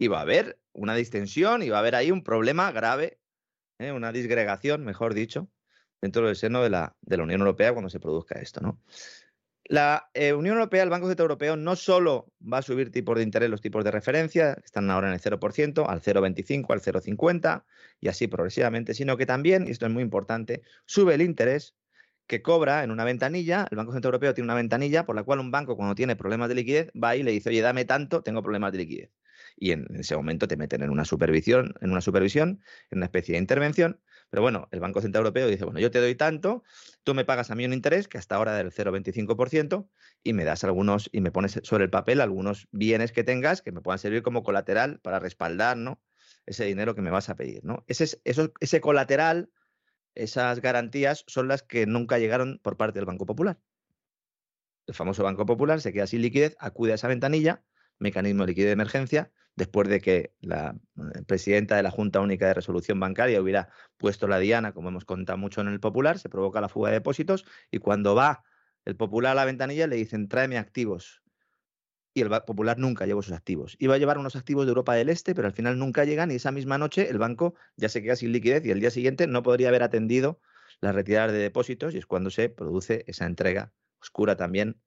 Y va a haber una distensión y va a haber ahí un problema grave, ¿eh? una disgregación, mejor dicho, dentro del seno de la, de la Unión Europea cuando se produzca esto, ¿no? La eh, Unión Europea, el Banco Central Europeo, no solo va a subir tipos de interés, los tipos de referencia, están ahora en el 0%, al 0,25, al 0,50 y así progresivamente, sino que también, y esto es muy importante, sube el interés que cobra en una ventanilla. El Banco Central Europeo tiene una ventanilla por la cual un banco, cuando tiene problemas de liquidez, va y le dice, oye, dame tanto, tengo problemas de liquidez. Y en ese momento te meten en una supervisión, en una supervisión, en una especie de intervención. Pero bueno, el Banco Central Europeo dice, bueno, yo te doy tanto, tú me pagas a mí un interés que hasta ahora del 0,25% y me das algunos y me pones sobre el papel algunos bienes que tengas que me puedan servir como colateral para respaldar, ¿no? Ese dinero que me vas a pedir, ¿no? Ese, es- eso- ese colateral, esas garantías son las que nunca llegaron por parte del Banco Popular. El famoso Banco Popular se queda sin liquidez, acude a esa ventanilla, mecanismo de liquidez de emergencia, después de que la eh, presidenta de la Junta Única de Resolución Bancaria hubiera puesto la diana, como hemos contado mucho en el Popular, se provoca la fuga de depósitos y cuando va el Popular a la ventanilla le dicen tráeme activos. Y el Popular nunca llevó sus activos. Iba a llevar unos activos de Europa del Este, pero al final nunca llegan y esa misma noche el banco ya se queda sin liquidez y el día siguiente no podría haber atendido las retiradas de depósitos y es cuando se produce esa entrega oscura también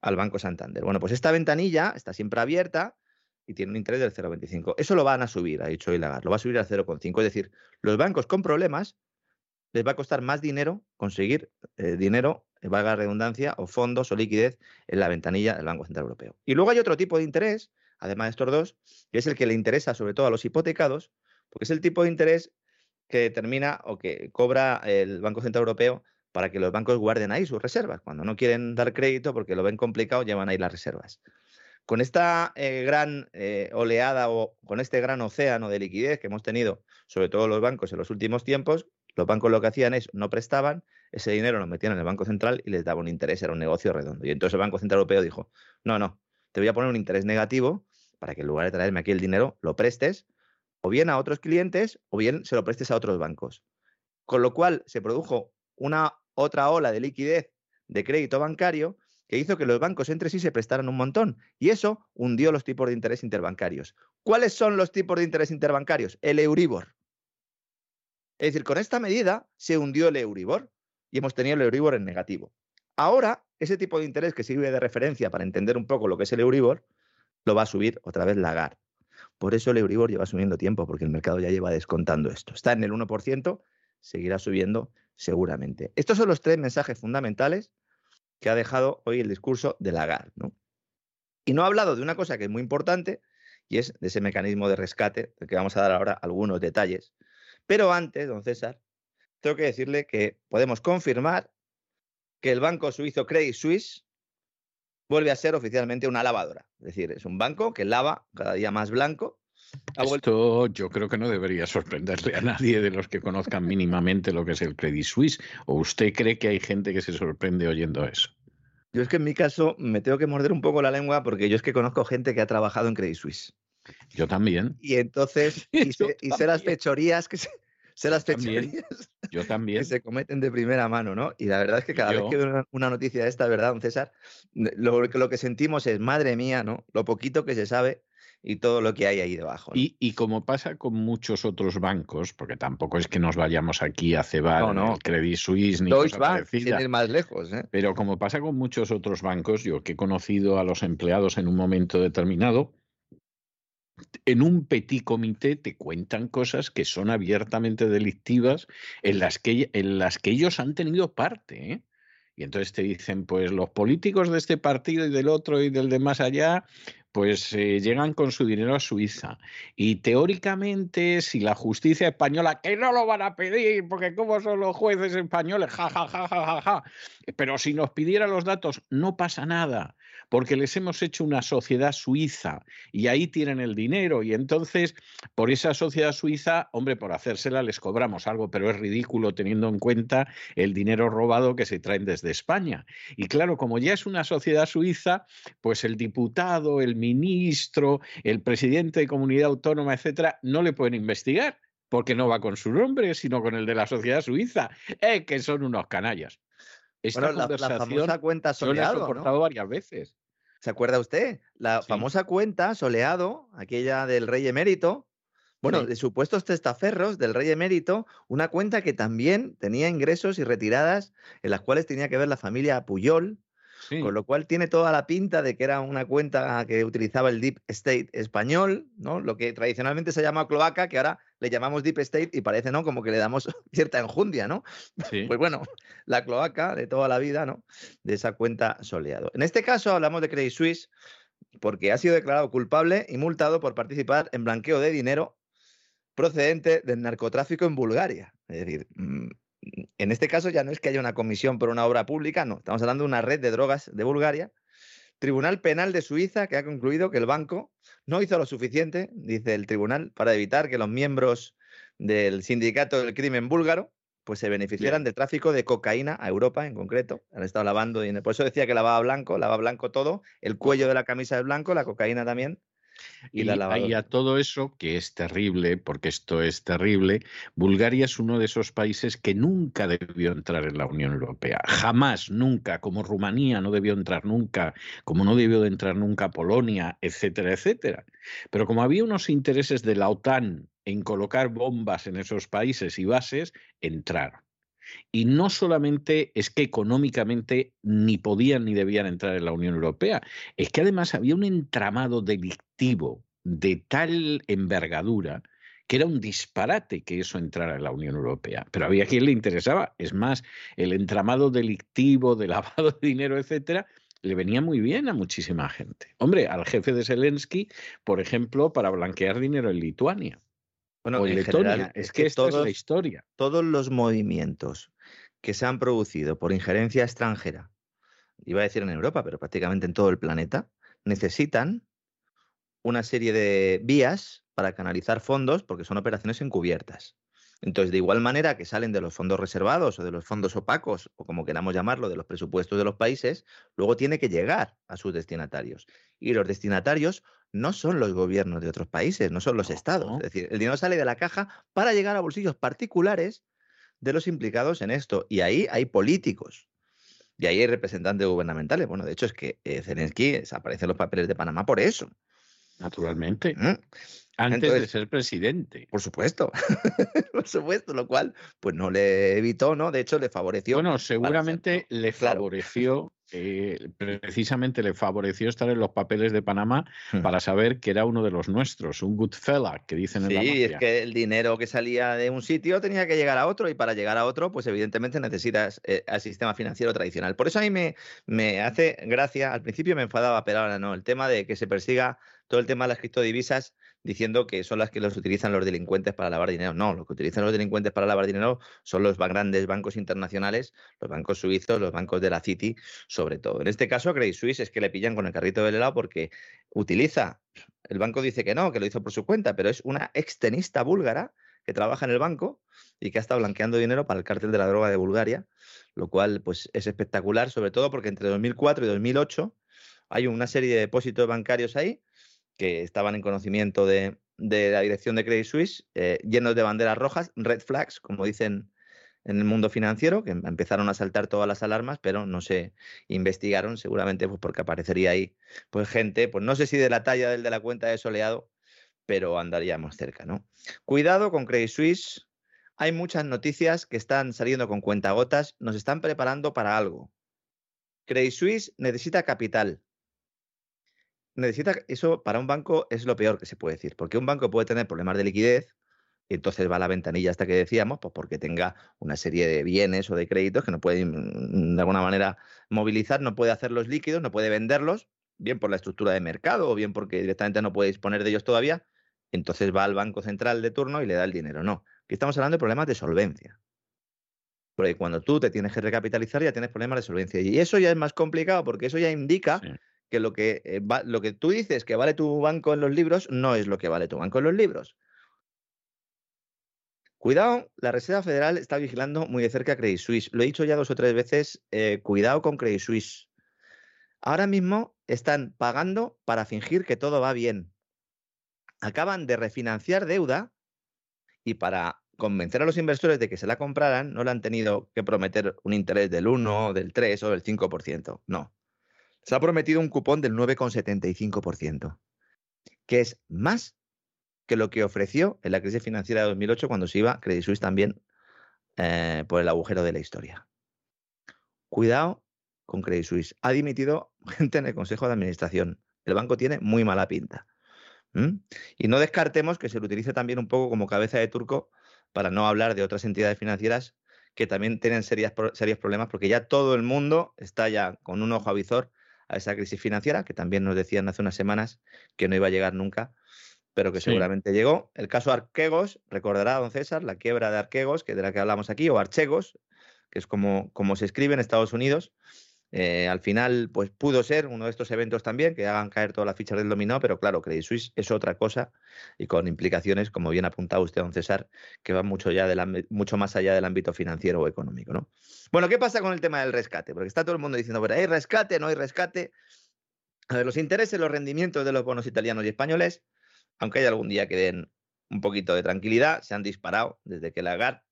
al Banco Santander. Bueno, pues esta ventanilla está siempre abierta y tiene un interés del 0,25. Eso lo van a subir, ha dicho Ilagar, lo va a subir al 0,5. Es decir, los bancos con problemas les va a costar más dinero conseguir eh, dinero, valga la redundancia, o fondos o liquidez en la ventanilla del Banco Central Europeo. Y luego hay otro tipo de interés, además de estos dos, que es el que le interesa sobre todo a los hipotecados, porque es el tipo de interés que determina o que cobra el Banco Central Europeo para que los bancos guarden ahí sus reservas. Cuando no quieren dar crédito porque lo ven complicado, llevan ahí las reservas. Con esta eh, gran eh, oleada o con este gran océano de liquidez que hemos tenido, sobre todo los bancos en los últimos tiempos, los bancos lo que hacían es no prestaban, ese dinero lo metían en el Banco Central y les daba un interés, era un negocio redondo. Y entonces el Banco Central Europeo dijo, no, no, te voy a poner un interés negativo para que en lugar de traerme aquí el dinero, lo prestes o bien a otros clientes o bien se lo prestes a otros bancos. Con lo cual se produjo una otra ola de liquidez de crédito bancario que hizo que los bancos entre sí se prestaran un montón y eso hundió los tipos de interés interbancarios. ¿Cuáles son los tipos de interés interbancarios? El Euribor. Es decir, con esta medida se hundió el Euribor y hemos tenido el Euribor en negativo. Ahora, ese tipo de interés que sirve de referencia para entender un poco lo que es el Euribor, lo va a subir otra vez Lagarde. Por eso el Euribor lleva subiendo tiempo, porque el mercado ya lleva descontando esto. Está en el 1%, seguirá subiendo seguramente. Estos son los tres mensajes fundamentales que ha dejado hoy el discurso de Lagarde. ¿no? Y no ha hablado de una cosa que es muy importante, y es de ese mecanismo de rescate, del que vamos a dar ahora algunos detalles. Pero antes, don César, tengo que decirle que podemos confirmar que el banco suizo Credit Suisse vuelve a ser oficialmente una lavadora. Es decir, es un banco que lava cada día más blanco. Ha vuelto- Esto yo creo que no debería sorprenderle a nadie de los que conozcan mínimamente lo que es el Credit Suisse. ¿O usted cree que hay gente que se sorprende oyendo eso? Yo es que en mi caso me tengo que morder un poco la lengua porque yo es que conozco gente que ha trabajado en Credit Suisse. Yo también. Y entonces, y Yo sé, y sé las fechorías que se, sé las fechorías Yo que también. se cometen de primera mano, ¿no? Y la verdad es que cada vez que veo una, una noticia de esta, ¿verdad, don César? Lo, que- lo que sentimos es, madre mía, ¿no? Lo poquito que se sabe y todo lo que hay ahí debajo. ¿no? Y, y como pasa con muchos otros bancos, porque tampoco es que nos vayamos aquí a cebar No, no. el Credit Suisse ni Deutsche Bank, ir más lejos, ¿eh? Pero como pasa con muchos otros bancos, yo que he conocido a los empleados en un momento determinado, en un petit comité te cuentan cosas que son abiertamente delictivas en las que, en las que ellos han tenido parte. ¿eh? Y entonces te dicen, pues los políticos de este partido y del otro y del de más allá, pues eh, llegan con su dinero a Suiza. Y teóricamente, si la justicia española, que no lo van a pedir, porque como son los jueces españoles, ja, ja, ja, ja, ja, ja. Pero si nos pidiera los datos, no pasa nada, porque les hemos hecho una sociedad suiza y ahí tienen el dinero y entonces por esa sociedad suiza, hombre, por hacérsela les cobramos algo, pero es ridículo teniendo en cuenta el dinero robado que se traen desde España. Y claro, como ya es una sociedad suiza, pues el diputado, el ministro, el presidente de comunidad autónoma, etcétera, no le pueden investigar porque no va con su nombre, sino con el de la sociedad suiza. Es que son unos canallas. Esta bueno, la, famosa cuenta soleado. Lo he soportado varias veces. ¿Se acuerda usted? La famosa cuenta soleado, aquella del rey emérito, bueno, de supuestos testaferros del rey emérito, una cuenta que también tenía ingresos y retiradas en las cuales tenía que ver la familia Puyol, con lo cual tiene toda la pinta de que era una cuenta que utilizaba el Deep State español, ¿no? Lo que tradicionalmente se llama cloaca, que ahora le llamamos Deep State y parece, ¿no? Como que le damos cierta enjundia, ¿no? Pues bueno, la cloaca de toda la vida, ¿no? De esa cuenta soleado. En este caso hablamos de Credit Suisse porque ha sido declarado culpable y multado por participar en blanqueo de dinero procedente del narcotráfico en Bulgaria. Es decir, mm, en este caso ya no es que haya una comisión por una obra pública, no, estamos hablando de una red de drogas de Bulgaria. Tribunal Penal de Suiza que ha concluido que el banco no hizo lo suficiente, dice el tribunal, para evitar que los miembros del sindicato del crimen búlgaro pues se beneficiaran del tráfico de cocaína a Europa en concreto. Han estado lavando dinero. Por eso decía que lavaba blanco, lavaba blanco todo, el cuello de la camisa es blanco, la cocaína también. Y, a todo eso, que es terrible, porque esto es terrible, Bulgaria es uno de esos países que nunca debió entrar en la Unión Europea. Jamás, nunca, como Rumanía no debió entrar nunca, como no debió de entrar nunca Polonia, etcétera, etcétera. Pero como había unos intereses de la OTAN en colocar bombas en esos países y bases, entraron. Y no solamente es que económicamente ni podían ni debían entrar en la Unión Europea, es que además había un entramado delictivo de tal envergadura que era un disparate que eso entrara en la Unión Europea. Pero había quien le interesaba. Es más, el entramado delictivo de lavado de dinero, etcétera, le venía muy bien a muchísima gente. Hombre, al jefe de Zelensky, por ejemplo, para blanquear dinero en Lituania. Bueno, en Letonia. es que, esta es la historia. Todos los movimientos que se han producido por injerencia extranjera, iba a decir en Europa, pero prácticamente en todo el planeta, necesitan una serie de vías para canalizar fondos porque son operaciones encubiertas. Entonces, de igual manera que salen de los fondos reservados o de los fondos opacos, o como queramos llamarlo, de los presupuestos de los países, luego tiene que llegar a sus destinatarios. Y los destinatarios no son los gobiernos de otros países, no son los estados. Es decir, el dinero sale de la caja para llegar a bolsillos particulares de los implicados en esto. Y ahí hay políticos. Y ahí hay representantes gubernamentales. Bueno, de hecho es que eh, Zelensky desaparece en los papeles de Panamá por eso. Naturalmente. ¿Mm? Antes de ser presidente. Por supuesto. por supuesto, lo cual pues no le evitó, ¿no? De hecho, le favoreció. Bueno, seguramente le favoreció eh, precisamente le favoreció estar en los papeles de Panamá para saber que era uno de los nuestros, un good fella, que dicen en la Sí, es que el dinero que salía de un sitio tenía que llegar a otro y para llegar a otro, pues evidentemente necesitas eh, al sistema financiero tradicional. Por eso a mí me, me hace gracia, al principio me enfadaba, pero ahora no, el tema de que se persiga todo el tema de las criptodivisas diciendo que son las que los utilizan los delincuentes para lavar dinero. No, lo que utilizan los delincuentes para lavar dinero son los grandes bancos internacionales, los bancos suizos, los bancos de la City, sobre todo. En este caso, Credit Suisse es que le pillan con el carrito del helado porque utiliza, el banco dice que no, que lo hizo por su cuenta, pero es una extenista búlgara que trabaja en el banco y que ha estado blanqueando dinero para el cártel de la droga de Bulgaria, lo cual pues es espectacular, sobre todo porque entre 2004 y 2008 hay una serie de depósitos bancarios ahí que estaban en conocimiento de, la dirección de Credit Suisse, eh, llenos de banderas rojas, red flags, como dicen en el mundo financiero, que empezaron a saltar todas las alarmas, pero no se investigaron, seguramente pues porque aparecería ahí pues gente, pues no sé si de la talla del de la cuenta de soleado, pero andaríamos cerca, ¿no? Cuidado con Credit Suisse. Hay muchas noticias que están saliendo con cuentagotas, nos están preparando para algo. Credit Suisse necesita capital necesita, eso para un banco es lo peor que se puede decir, porque un banco puede tener problemas de liquidez entonces va a la ventanilla hasta que decíamos, pues porque tenga una serie de bienes o de créditos que no puede mm, de alguna manera movilizar, no puede hacerlos líquidos, no puede venderlos, bien por la estructura de mercado o bien porque directamente no puede disponer de ellos todavía, entonces va al banco central de turno y le da el dinero. No, aquí estamos hablando de problemas de solvencia. Porque cuando tú te tienes que recapitalizar ya tienes problemas de solvencia. Y eso ya es más complicado porque eso ya indica que lo que, eh, lo que tú dices que vale tu banco en los libros no es lo que vale tu banco en los libros. Cuidado, la Reserva Federal está vigilando muy de cerca a Credit Suisse. Lo he dicho ya dos o tres veces, eh, cuidado con Credit Suisse. Ahora mismo están pagando para fingir que todo va bien. Acaban de refinanciar deuda y para convencer a los inversores de que se la compraran, no le han tenido que prometer un interés del 1, del 3 o del 5%. No. Se ha prometido un cupón del 9,75%, que es más que lo que ofreció en la crisis financiera de 2008 cuando se iba Credit Suisse también eh, por el agujero de la historia. Cuidado con Credit Suisse. Ha dimitido gente en el Consejo de Administración. El banco tiene muy mala pinta. Y no descartemos que se lo utilice también un poco como cabeza de turco para no hablar de otras entidades financieras que también tienen serias, serios problemas porque ya todo el mundo está ya con un ojo avizor a esa crisis financiera que también nos decían hace unas semanas que no iba a llegar nunca, pero que Sí. seguramente llegó. El caso Arquegos, recordará don César, la quiebra de Arquegos, que de la que hablamos aquí, o Archegos, que es como, como se escribe en Estados Unidos. Eh, al final, pues pudo ser uno de estos eventos también que hagan caer todas las fichas del dominó, pero claro, Credit Suisse es otra cosa y con implicaciones, como bien apuntaba usted, don César, que van mucho, ya del mucho más allá del ámbito financiero o económico. ¿no? Bueno, ¿qué pasa con el tema del rescate? Porque está todo el mundo diciendo, pero hay rescate, no hay rescate. A ver, los intereses, los rendimientos de los bonos italianos y españoles, aunque hay algún día que den un poquito de tranquilidad, se han disparado desde que Lagarde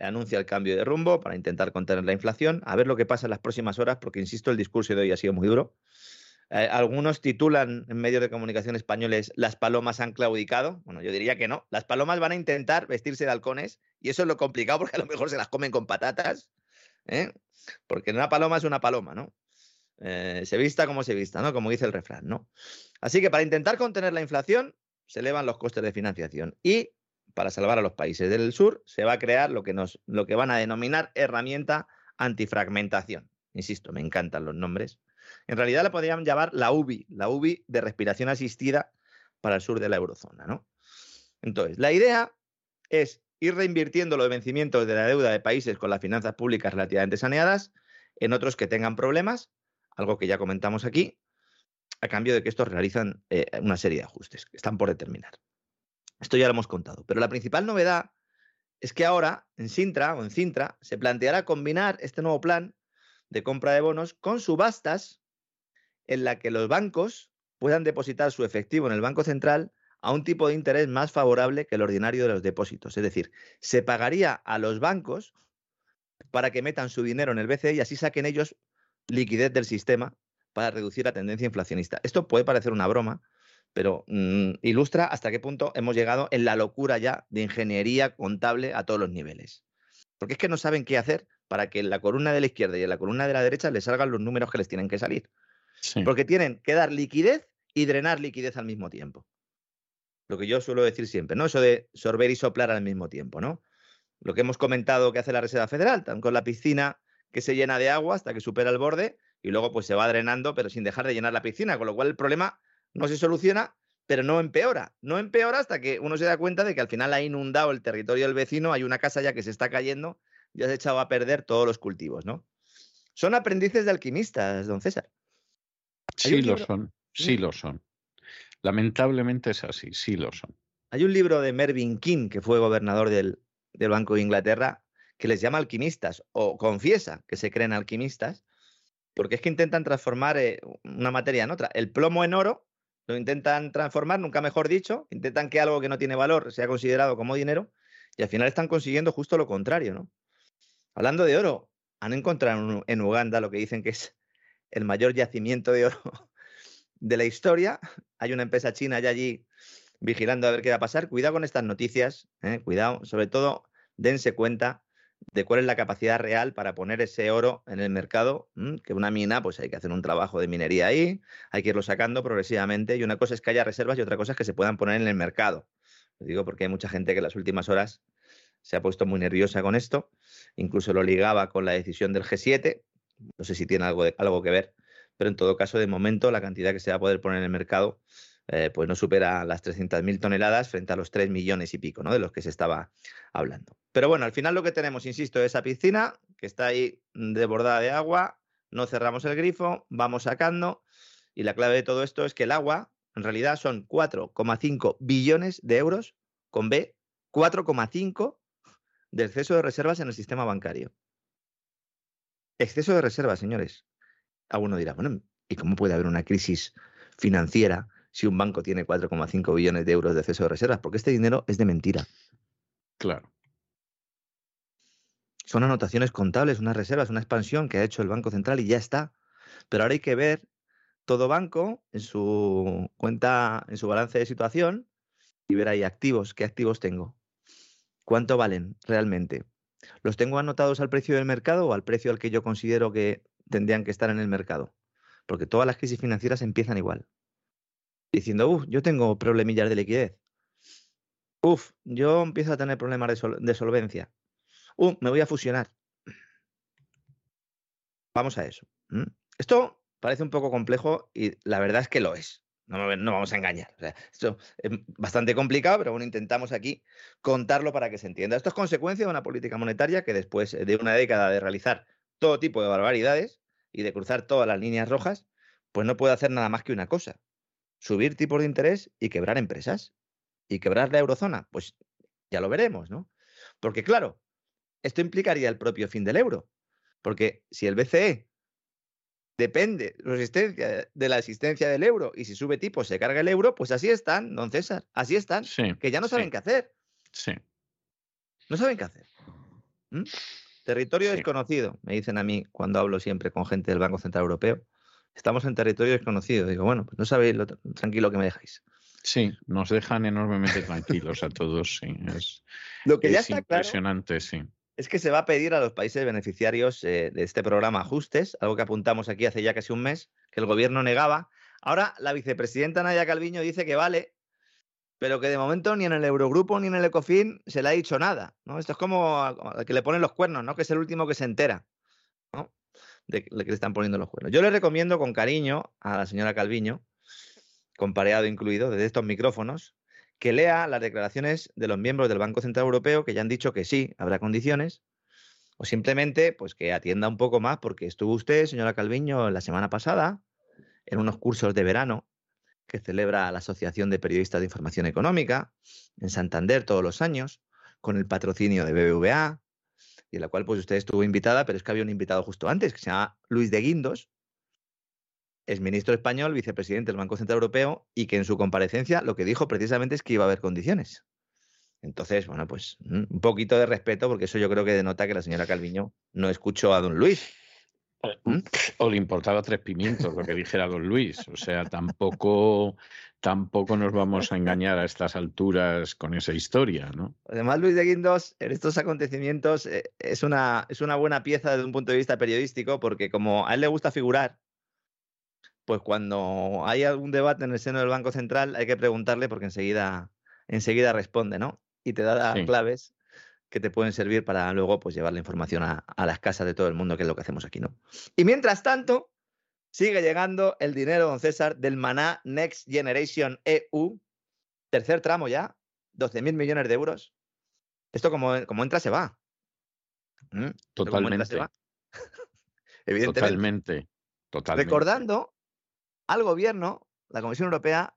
anuncia el cambio de rumbo para intentar contener la inflación. A ver lo que pasa en las próximas horas, porque insisto, el discurso de hoy ha sido muy duro. Eh, algunos titulan en medios de comunicación españoles las palomas han claudicado. Bueno, yo diría que no. Las palomas van a intentar vestirse de halcones y eso es lo complicado porque a lo mejor se las comen con patatas. ¿eh? Porque una paloma es una paloma, ¿no? Eh, se vista como se vista, ¿no? Como dice el refrán, ¿no? Así que para intentar contener la inflación se elevan los costes de financiación y para salvar a los países del sur se va a crear lo que, nos, lo que van a denominar herramienta antifragmentación. Insisto, me encantan los nombres. En realidad la podrían llamar la UBI, la UBI de respiración asistida para el sur de la eurozona, ¿no? Entonces, la idea es ir reinvirtiendo los vencimientos de la deuda de países con las finanzas públicas relativamente saneadas en otros que tengan problemas, algo que ya comentamos aquí, a cambio de que estos realizan eh, una serie de ajustes que están por determinar. Esto ya lo hemos contado. Pero la principal novedad es que ahora en Sintra o en Cintra se planteará combinar este nuevo plan de compra de bonos con subastas en la que los bancos puedan depositar su efectivo en el Banco Central a un tipo de interés más favorable que el ordinario de los depósitos. Es decir, se pagaría a los bancos para que metan su dinero en el BCE y así saquen ellos liquidez del sistema para reducir la tendencia inflacionista. Esto puede parecer una broma, pero mm, ilustra hasta qué punto hemos llegado en la locura ya de ingeniería contable a todos los niveles. Porque es que no saben qué hacer para que en la columna de la izquierda y en la columna de la derecha les salgan los números que les tienen que salir. Sí. Porque tienen que dar liquidez y drenar liquidez al mismo tiempo. Lo que yo suelo decir siempre, ¿no? Eso de sorber y soplar al mismo tiempo, ¿no? Lo que hemos comentado que hace la Reserva Federal, tan con la piscina que se llena de agua hasta que supera el borde y luego pues se va drenando pero sin dejar de llenar la piscina, con lo cual el problema no se soluciona, pero no empeora. No empeora hasta que uno se da cuenta de que al final ha inundado el territorio del vecino, hay una casa ya que se está cayendo, ya se ha echado a perder todos los cultivos, ¿no? Son aprendices de alquimistas, don César. Sí lo son, sí lo son. Lamentablemente es así, sí lo son. Hay un libro de Mervyn King, que fue gobernador del, del Banco de Inglaterra, que les llama alquimistas o confiesa que se creen alquimistas, porque es que intentan transformar eh, una materia en otra. El plomo en oro lo intentan transformar, nunca mejor dicho, intentan que algo que no tiene valor sea considerado como dinero y al final están consiguiendo justo lo contrario, ¿no? Hablando de oro, han encontrado en- Uganda lo que dicen que es el mayor yacimiento de oro de la historia. Hay una empresa china ya allí vigilando a ver qué va a pasar. Cuidado con estas noticias, ¿eh? cuidado. Sobre todo, dense cuenta de cuál es la capacidad real para poner ese oro en el mercado, ¿m? que una mina, pues hay que hacer un trabajo de minería ahí, hay que irlo sacando progresivamente, y una cosa es que haya reservas y otra cosa es que se puedan poner en el mercado. Lo digo porque hay mucha gente que en las últimas horas se ha puesto muy nerviosa con esto, incluso lo ligaba con la decisión del G7, no sé si tiene algo, de- algo que ver, pero en todo caso, de momento, la cantidad que se va a poder poner en el mercado eh, pues no supera las 300.000 toneladas frente a los 3 millones y pico ¿no? de los que se estaba hablando. Pero bueno, al final lo que tenemos, insisto, es esa piscina que está ahí desbordada de agua, no cerramos el grifo, vamos sacando Y la clave de todo esto es que el agua, en realidad, son 4,5 billones de euros, con B, 4,5 de exceso de reservas en el sistema bancario. Exceso de reservas, señores. Alguno dirá, bueno, ¿y cómo puede haber una crisis financiera si un banco tiene 4,5 billones de euros de exceso de reservas? Porque este dinero es de mentira. Claro. Son anotaciones contables, unas reservas, una expansión que ha hecho el Banco Central y ya está. Pero ahora hay que ver todo banco en su cuenta, en su balance de situación y ver ahí activos, qué activos tengo, cuánto valen realmente. ¿Los tengo anotados al precio del mercado o al precio al que yo considero que tendrían que estar en el mercado? Porque todas las crisis financieras empiezan igual. Diciendo, uff, yo tengo problemillas de liquidez. Uf, yo empiezo a tener problemas de, sol de solvencia. Uh, me voy a fusionar. Vamos a eso. Esto parece un poco complejo y la verdad es que lo es. No, no vamos a engañar. O sea, esto es bastante complicado, pero bueno, intentamos aquí contarlo para que se entienda. Esto es consecuencia de una política monetaria que después de una década de realizar todo tipo de barbaridades y de cruzar todas las líneas rojas, pues no puede hacer nada más que una cosa. Subir tipos de interés y quebrar empresas. ¿Y quebrar la eurozona? Pues ya lo veremos, ¿no? Porque claro, esto implicaría el propio fin del euro. Porque si el BCE depende de la existencia del euro y si sube tipo se carga el euro, pues así están, don César, así están, que ya no saben qué hacer. Sí. No saben qué hacer. ¿Mm? Territorio desconocido, me dicen a mí cuando hablo siempre con gente del Banco Central Europeo. Estamos en territorio desconocido. Digo, bueno, pues no sabéis lo tranquilo que me dejáis. Sí, nos dejan enormemente tranquilos a todos. Sí. Es, lo que ya es está impresionante, sí es que se va a pedir a los países beneficiarios eh, de este programa ajustes, algo que apuntamos aquí hace ya casi un mes, que el gobierno negaba. Ahora la vicepresidenta Nadia Calviño dice que vale, pero que de momento ni en el Eurogrupo ni en el Ecofin se le ha dicho nada. ¿no? Esto es como al que le ponen los cuernos, ¿no? que es el último que se entera ¿no? De que le están poniendo los cuernos. Yo le recomiendo con cariño a la señora Calviño, con pareado incluido, desde estos micrófonos, que lea las declaraciones de los miembros del Banco Central Europeo que ya han dicho que sí, habrá condiciones, o simplemente pues que atienda un poco más porque estuvo usted, señora Calviño, la semana pasada en unos cursos de verano que celebra la Asociación de Periodistas de Información Económica en Santander todos los años, con el patrocinio de BBVA, y en la cual pues usted estuvo invitada, pero es que había un invitado justo antes, que se llama Luis de Guindos, es ministro español, vicepresidente del Banco Central Europeo, y que en su comparecencia lo que dijo precisamente es que iba a haber condiciones. Entonces, bueno, pues mm, un poquito de respeto, porque eso yo creo que denota que la señora Calviño no escuchó a don Luis. ¿Mm? O le importaba tres pimientos lo que dijera don Luis. O sea, tampoco, tampoco nos vamos a engañar a estas alturas con esa historia, ¿no? Además, Luis de Guindos, en estos acontecimientos, eh, es, una, es una buena pieza desde un punto de vista periodístico, porque como a él le gusta figurar, pues cuando hay algún debate en el seno del Banco Central hay que preguntarle porque enseguida, enseguida responde, ¿no? Y te da claves que te pueden servir para luego pues, llevar la información a, las casas de todo el mundo, que es lo que hacemos aquí, ¿no? Y mientras tanto, sigue llegando el dinero, don César, del Maná Next Generation EU, tercer tramo ya, 12.000 millones de euros. Esto como, como entra se va. ¿Mm? Totalmente. Evidentemente. Totalmente. Totalmente. Recordando al gobierno, la Comisión Europea,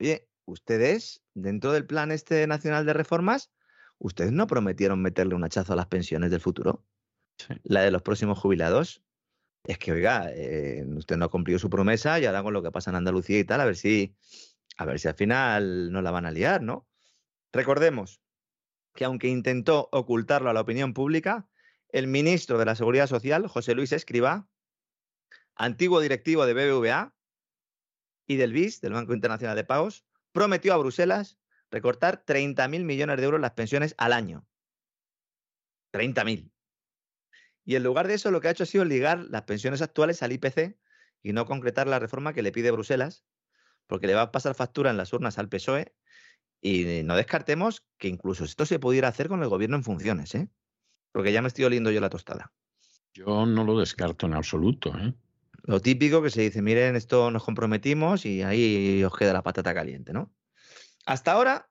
oye, ustedes, dentro del plan este nacional de reformas, ¿ustedes no prometieron meterle un hachazo a las pensiones del futuro? La de los próximos jubilados. Es que, oiga, eh, usted no ha cumplido su promesa y ahora con lo que pasa en Andalucía y tal, a ver si, a ver si al final no la van a liar, ¿no? Recordemos que aunque intentó ocultarlo a la opinión pública, el ministro de la Seguridad Social, José Luis Escriba, antiguo directivo de BBVA, y del BIS, del Banco Internacional de Pagos, prometió a Bruselas recortar 30.000 millones de euros las pensiones al año. 30.000. Y en lugar de eso, lo que ha hecho ha sido ligar las pensiones actuales al IPC y no concretar la reforma que le pide Bruselas, porque le va a pasar factura en las urnas al PSOE. Y no descartemos que incluso esto se pudiera hacer con el gobierno en funciones, ¿eh? Porque ya me estoy oliendo yo la tostada. Yo no lo descarto en absoluto, ¿eh? Lo típico que se dice, miren, esto nos comprometimos y ahí os queda la patata caliente, ¿no? Hasta ahora,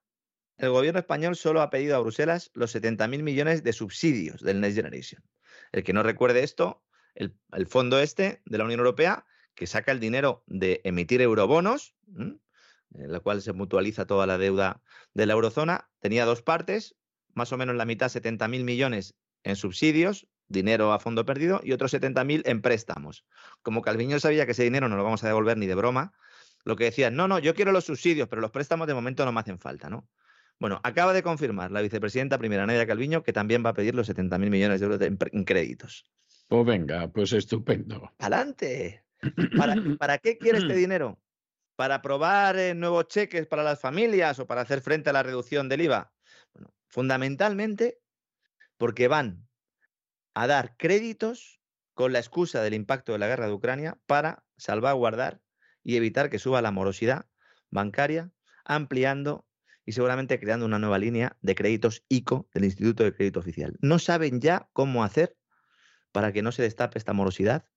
el gobierno español solo ha pedido a Bruselas los 70.000 millones de subsidios del Next Generation. El que no recuerde esto, el, fondo este de la Unión Europea, que saca el dinero de emitir eurobonos, en la cual se mutualiza toda la deuda de la eurozona, tenía dos partes, más o menos la mitad, 70.000 millones en subsidios, dinero a fondo perdido, y otros 70.000 en préstamos. Como Calviño sabía que ese dinero no lo vamos a devolver ni de broma, lo que decían, no, no, yo quiero los subsidios, pero los préstamos de momento no me hacen falta, ¿no? Bueno, acaba de confirmar la vicepresidenta primera Nadia Calviño que también va a pedir los 70.000 millones de euros en créditos. Pues venga, pues estupendo. ¡Adelante! ¿Para, ¿Para, qué quiere este dinero? ¿Para aprobar eh, nuevos cheques para las familias o para hacer frente a la reducción del IVA? Bueno, fundamentalmente porque van a dar créditos con la excusa del impacto de la guerra de Ucrania para salvaguardar y evitar que suba la morosidad bancaria, ampliando y seguramente creando una nueva línea de créditos ICO del Instituto de Crédito Oficial. No saben ya cómo hacer para que no se destape esta morosidad.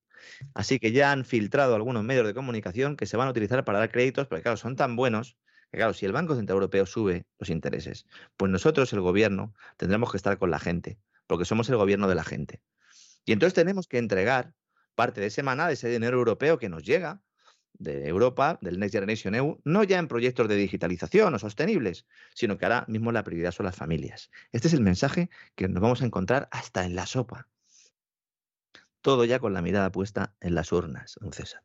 Así que ya han filtrado algunos medios de comunicación que se van a utilizar para dar créditos, porque claro, son tan buenos que claro, si el Banco Central Europeo sube los intereses, pues nosotros, el gobierno, tendremos que estar con la gente, porque somos el gobierno de la gente. Y entonces tenemos que entregar parte de ese maná, de ese dinero europeo que nos llega, de Europa, del Next Generation EU, no ya en proyectos de digitalización o sostenibles, sino que ahora mismo la prioridad son las familias. Este es el mensaje que nos vamos a encontrar hasta en la sopa. Todo ya con la mirada puesta en las urnas, don César.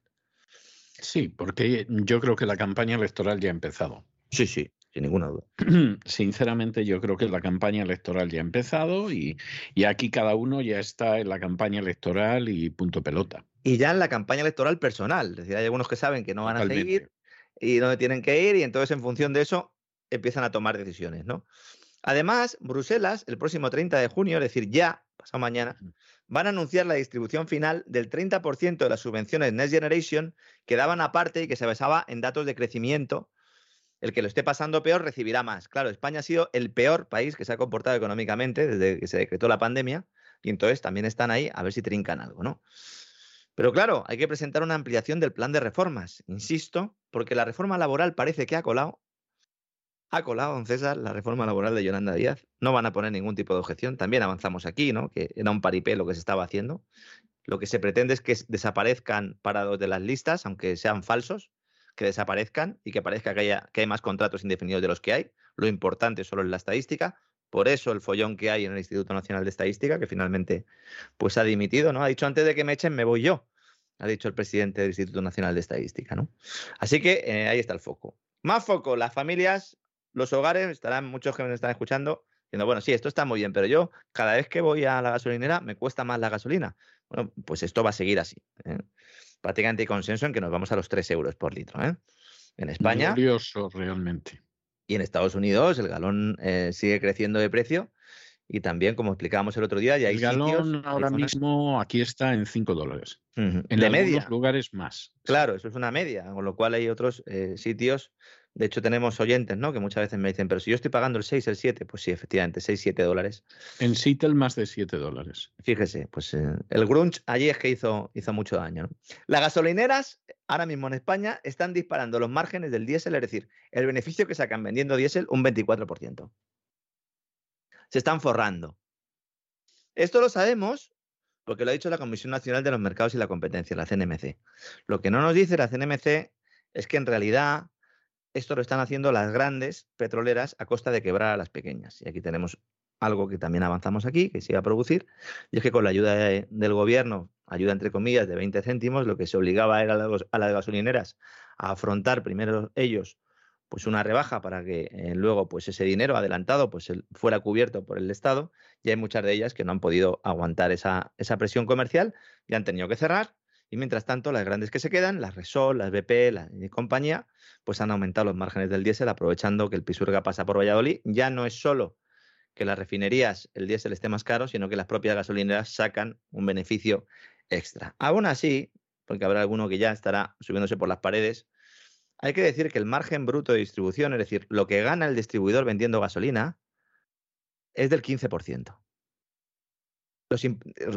Sí, porque yo creo que la campaña electoral ya ha empezado. Sí, sí, sin ninguna duda. Sinceramente, yo creo que la campaña electoral ya ha empezado y, y aquí cada uno ya está en la campaña electoral y punto pelota y ya en la campaña electoral personal. Es decir, hay algunos que saben que no van a seguir y dónde tienen que ir y entonces en función de eso empiezan a tomar decisiones, ¿no? Además, Bruselas, el próximo 30 de junio, es decir, ya, pasado mañana, van a anunciar la distribución final del 30% de las subvenciones Next Generation que daban aparte y que se basaba en datos de crecimiento. El que lo esté pasando peor recibirá más. Claro, España ha sido el peor país que se ha comportado económicamente desde que se decretó la pandemia y entonces también están ahí a ver si trincan algo, ¿no? Pero claro, hay que presentar una ampliación del plan de reformas, insisto, porque la reforma laboral parece que ha colado. Ha colado, don César, la reforma laboral de Yolanda Díaz. No van a poner ningún tipo de objeción. También avanzamos aquí, ¿no? Que era un paripé lo que se estaba haciendo. Lo que se pretende es que desaparezcan parados de las listas, aunque sean falsos, que desaparezcan y que parezca que, haya, que hay más contratos indefinidos de los que hay. Lo importante solo es la estadística. Por eso el follón que hay en el Instituto Nacional de Estadística, que finalmente pues ha dimitido, ¿no? Ha dicho antes de que me echen, me voy yo, ha dicho el presidente del Instituto Nacional de Estadística, ¿no? Así que eh, ahí está el foco. Más foco, las familias, los hogares, estarán muchos que me están escuchando diciendo, bueno, sí, esto está muy bien, pero yo cada vez que voy a la gasolinera me cuesta más la gasolina. Bueno, pues esto va a seguir así. ¿eh? Prácticamente hay consenso en que nos vamos a los 3 euros por litro. ¿eh? En España. Curioso, realmente. Y en Estados Unidos el galón eh, sigue creciendo de precio y también, como explicábamos el otro día, ya hay el galón ahora mismo aquí está en 5 dólares. En de media. lugares más. Claro, eso es una media, con lo cual hay otros eh, sitios. De hecho, tenemos oyentes, ¿no? Que muchas veces me dicen, pero si yo estoy pagando el 6, el 7, pues sí, efectivamente, 6, 7 dólares. En Seattle más de 7 dólares. Fíjese, pues eh, el grunge allí es que hizo, hizo mucho daño. ¿no? Las gasolineras, ahora mismo en España, están disparando los márgenes del diésel, es decir, el beneficio que sacan vendiendo diésel un 24% se están forrando. Esto lo sabemos porque lo ha dicho la Comisión Nacional de los Mercados y la Competencia, la CNMC. Lo que no nos dice la CNMC es que en realidad esto lo están haciendo las grandes petroleras a costa de quebrar a las pequeñas. Y aquí tenemos algo que también avanzamos aquí, que se iba a producir, y es que con la ayuda del gobierno, ayuda entre comillas de 20 céntimos, lo que se obligaba era a las gasolineras a afrontar primero ellos pues una rebaja para que eh, luego pues ese dinero adelantado pues fuera cubierto por el Estado y hay muchas de ellas que no han podido aguantar esa, esa presión comercial y han tenido que cerrar y mientras tanto las grandes que se quedan, las Resol, las BP, la compañía, pues han aumentado los márgenes del diésel aprovechando que el Pisuerga pasa por Valladolid. Ya no es solo que las refinerías el diésel esté más caro, sino que las propias gasolineras sacan un beneficio extra. Aún así, porque habrá alguno que ya estará subiéndose por las paredes, hay que decir que el margen bruto de distribución, es decir, lo que gana el distribuidor vendiendo gasolina, es del 15%.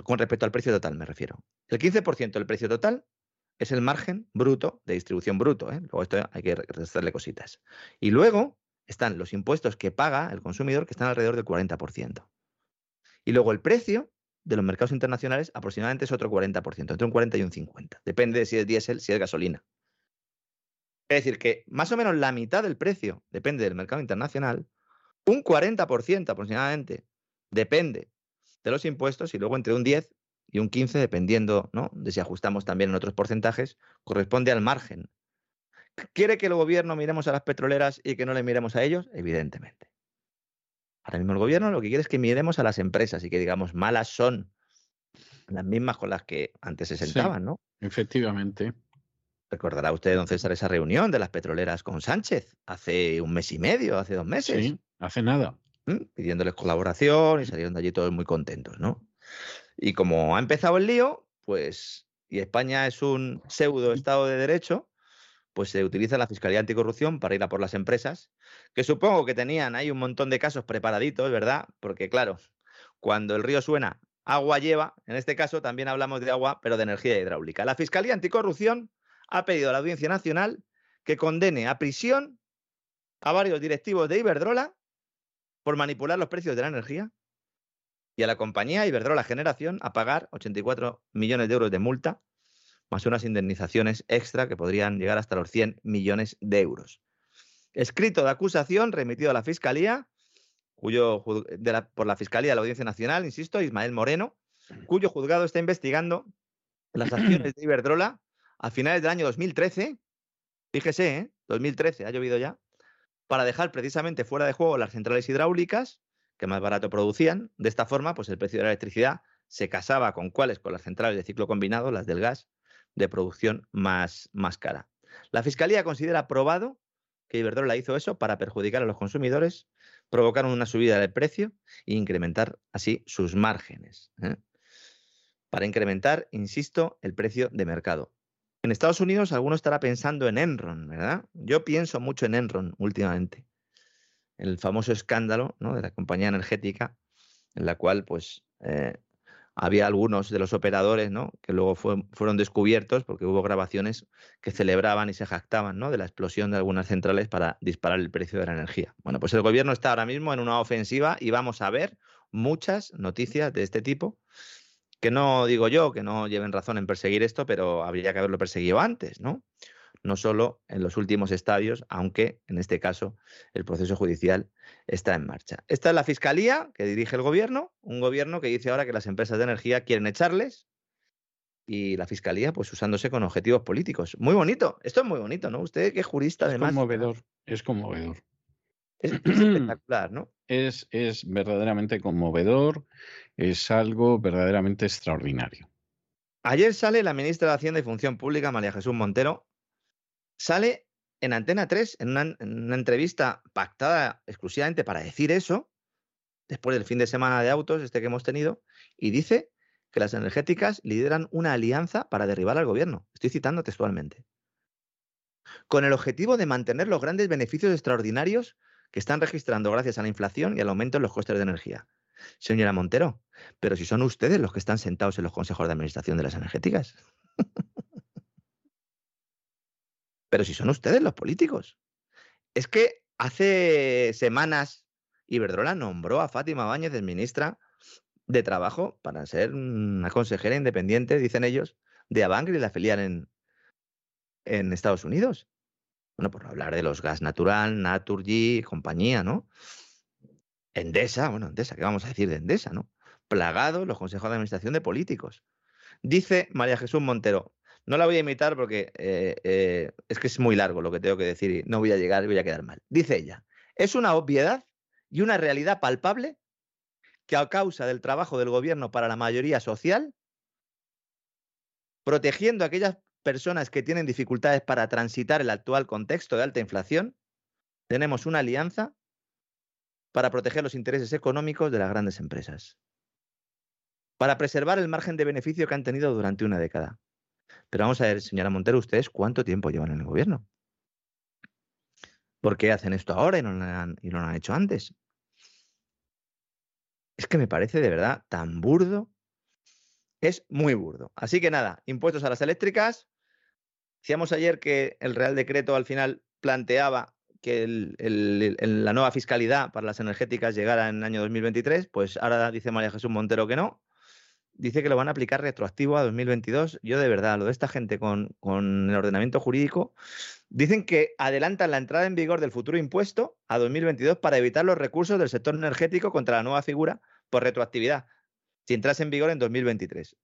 Con respecto al precio total, me refiero. El 15% del precio total es el margen bruto de distribución bruto. ¿eh? Luego esto hay que restarle cositas. Y luego están los impuestos que paga el consumidor, que están alrededor del 40%. Y luego el precio de los mercados internacionales aproximadamente es otro 40%, entre un 40 y un 50. Depende de si es diésel, si es gasolina. Es decir, que más o menos la mitad del precio depende del mercado internacional, un 40% aproximadamente depende de los impuestos y luego entre un 10 y un 15, dependiendo ¿no? de si ajustamos también en otros porcentajes, corresponde al margen. ¿Quiere que el gobierno miremos a las petroleras y que no le miremos a ellos? Evidentemente. Ahora mismo el gobierno lo que quiere es que miremos a las empresas y que digamos malas son las mismas con las que antes se sentaban, ¿no? Efectivamente. Recordará usted, don César, esa reunión de las petroleras con Sánchez hace un mes y medio, hace dos meses. Sí, hace nada. Pidiéndoles colaboración y salieron de allí todos muy contentos, ¿no? Y como ha empezado el lío, pues, y España es un pseudo Estado de Derecho, pues se utiliza la Fiscalía Anticorrupción para ir a por las empresas, que supongo que tenían ahí un montón de casos preparaditos, ¿verdad? Porque claro, cuando el río suena, agua lleva, en este caso también hablamos de agua, pero de energía hidráulica. La Fiscalía Anticorrupción ha pedido a la Audiencia Nacional que condene a prisión a varios directivos de Iberdrola por manipular los precios de la energía y a la compañía Iberdrola Generación a pagar 84 millones de euros de multa, más unas indemnizaciones extra que podrían llegar hasta los 100 millones de euros. Escrito de acusación remitido a la Fiscalía, cuyo, por la Fiscalía de la Audiencia Nacional, insisto, Ismael Moreno, cuyo juzgado está investigando las acciones de Iberdrola a finales del año 2013, fíjese, ¿eh? 2013, ha llovido ya, para dejar precisamente fuera de juego las centrales hidráulicas que más barato producían. De esta forma, pues el precio de la electricidad se casaba con cuáles, con las centrales de ciclo combinado, las del gas, de producción más, más cara. La Fiscalía considera probado que Iberdrola hizo eso para perjudicar a los consumidores, provocar una subida del precio e incrementar así sus márgenes. ¿eh? Para incrementar, insisto, el precio de mercado. En Estados Unidos alguno estará pensando en Enron, ¿verdad? Yo pienso mucho en Enron últimamente el famoso escándalo de la compañía energética, en la cual pues eh, había algunos de los operadores ¿no? que luego fueron descubiertos porque hubo grabaciones que celebraban y se jactaban ¿no? de la explosión de algunas centrales para disparar el precio de la energía. Bueno, pues el gobierno está ahora mismo en una ofensiva y vamos a ver muchas noticias de este tipo que no digo yo que no lleven razón en perseguir esto, pero habría que haberlo perseguido antes, ¿no? no solo en los últimos estadios, aunque en este caso el proceso judicial está en marcha. Esta es la fiscalía que dirige el gobierno, un gobierno que dice ahora que las empresas de energía quieren echarles y la fiscalía pues usándose con objetivos políticos. Muy bonito, esto es muy bonito, ¿no? Usted que es jurista además. Es conmovedor, es conmovedor. Es, espectacular, ¿no? Es, es verdaderamente conmovedor, es algo verdaderamente extraordinario. Ayer sale la ministra de Hacienda y Función Pública, María Jesús Montero, sale en Antena 3, en una, entrevista pactada exclusivamente para decir eso, después del fin de semana de autos, este que hemos tenido, y dice que las energéticas lideran una alianza para derribar al gobierno. Estoy citando textualmente. Con el objetivo de mantener los grandes beneficios extraordinarios que están registrando gracias a la inflación y al aumento en los costes de energía. Señora Montero, pero si son ustedes los que están sentados en los consejos de administración de las energéticas. Pero si son ustedes los políticos. Es que hace semanas Iberdrola nombró a Fátima Báñez de ministra de Trabajo para ser una consejera independiente, dicen ellos, de Avangri, la filial en, en Estados Unidos. Bueno, por hablar de los gas natural, Naturgy, compañía, ¿no? Endesa, bueno, Endesa, ¿qué vamos a decir de Endesa, no? Plagados los consejos de administración de políticos. Dice María Jesús Montero, no la voy a imitar porque eh, eh, es que es muy largo lo que tengo que decir y no voy a llegar y voy a quedar mal. Dice ella, es una obviedad y una realidad palpable que a causa del trabajo del gobierno para la mayoría social, protegiendo a aquellas personas que tienen dificultades para transitar el actual contexto de alta inflación, tenemos una alianza para proteger los intereses económicos de las grandes empresas, para preservar el margen de beneficio que han tenido durante una década pero vamos a ver, señora Montero, ¿ustedes cuánto tiempo llevan en el gobierno? ¿Por qué hacen esto ahora y no lo han, y no lo han hecho antes? Es que me parece de verdad tan burdo. Es muy burdo. Así que nada, impuestos a las eléctricas. Decíamos ayer que el Real Decreto al final planteaba que la nueva fiscalidad para las energéticas llegara en el año 2023, pues ahora dice María Jesús Montero que no, dice que lo van a aplicar retroactivo a 2022. Yo de verdad, lo de esta gente con, con el ordenamiento jurídico, dicen que adelantan la entrada en vigor del futuro impuesto a 2022 para evitar los recursos del sector energético contra la nueva figura por retroactividad, si entrase en vigor en 2023,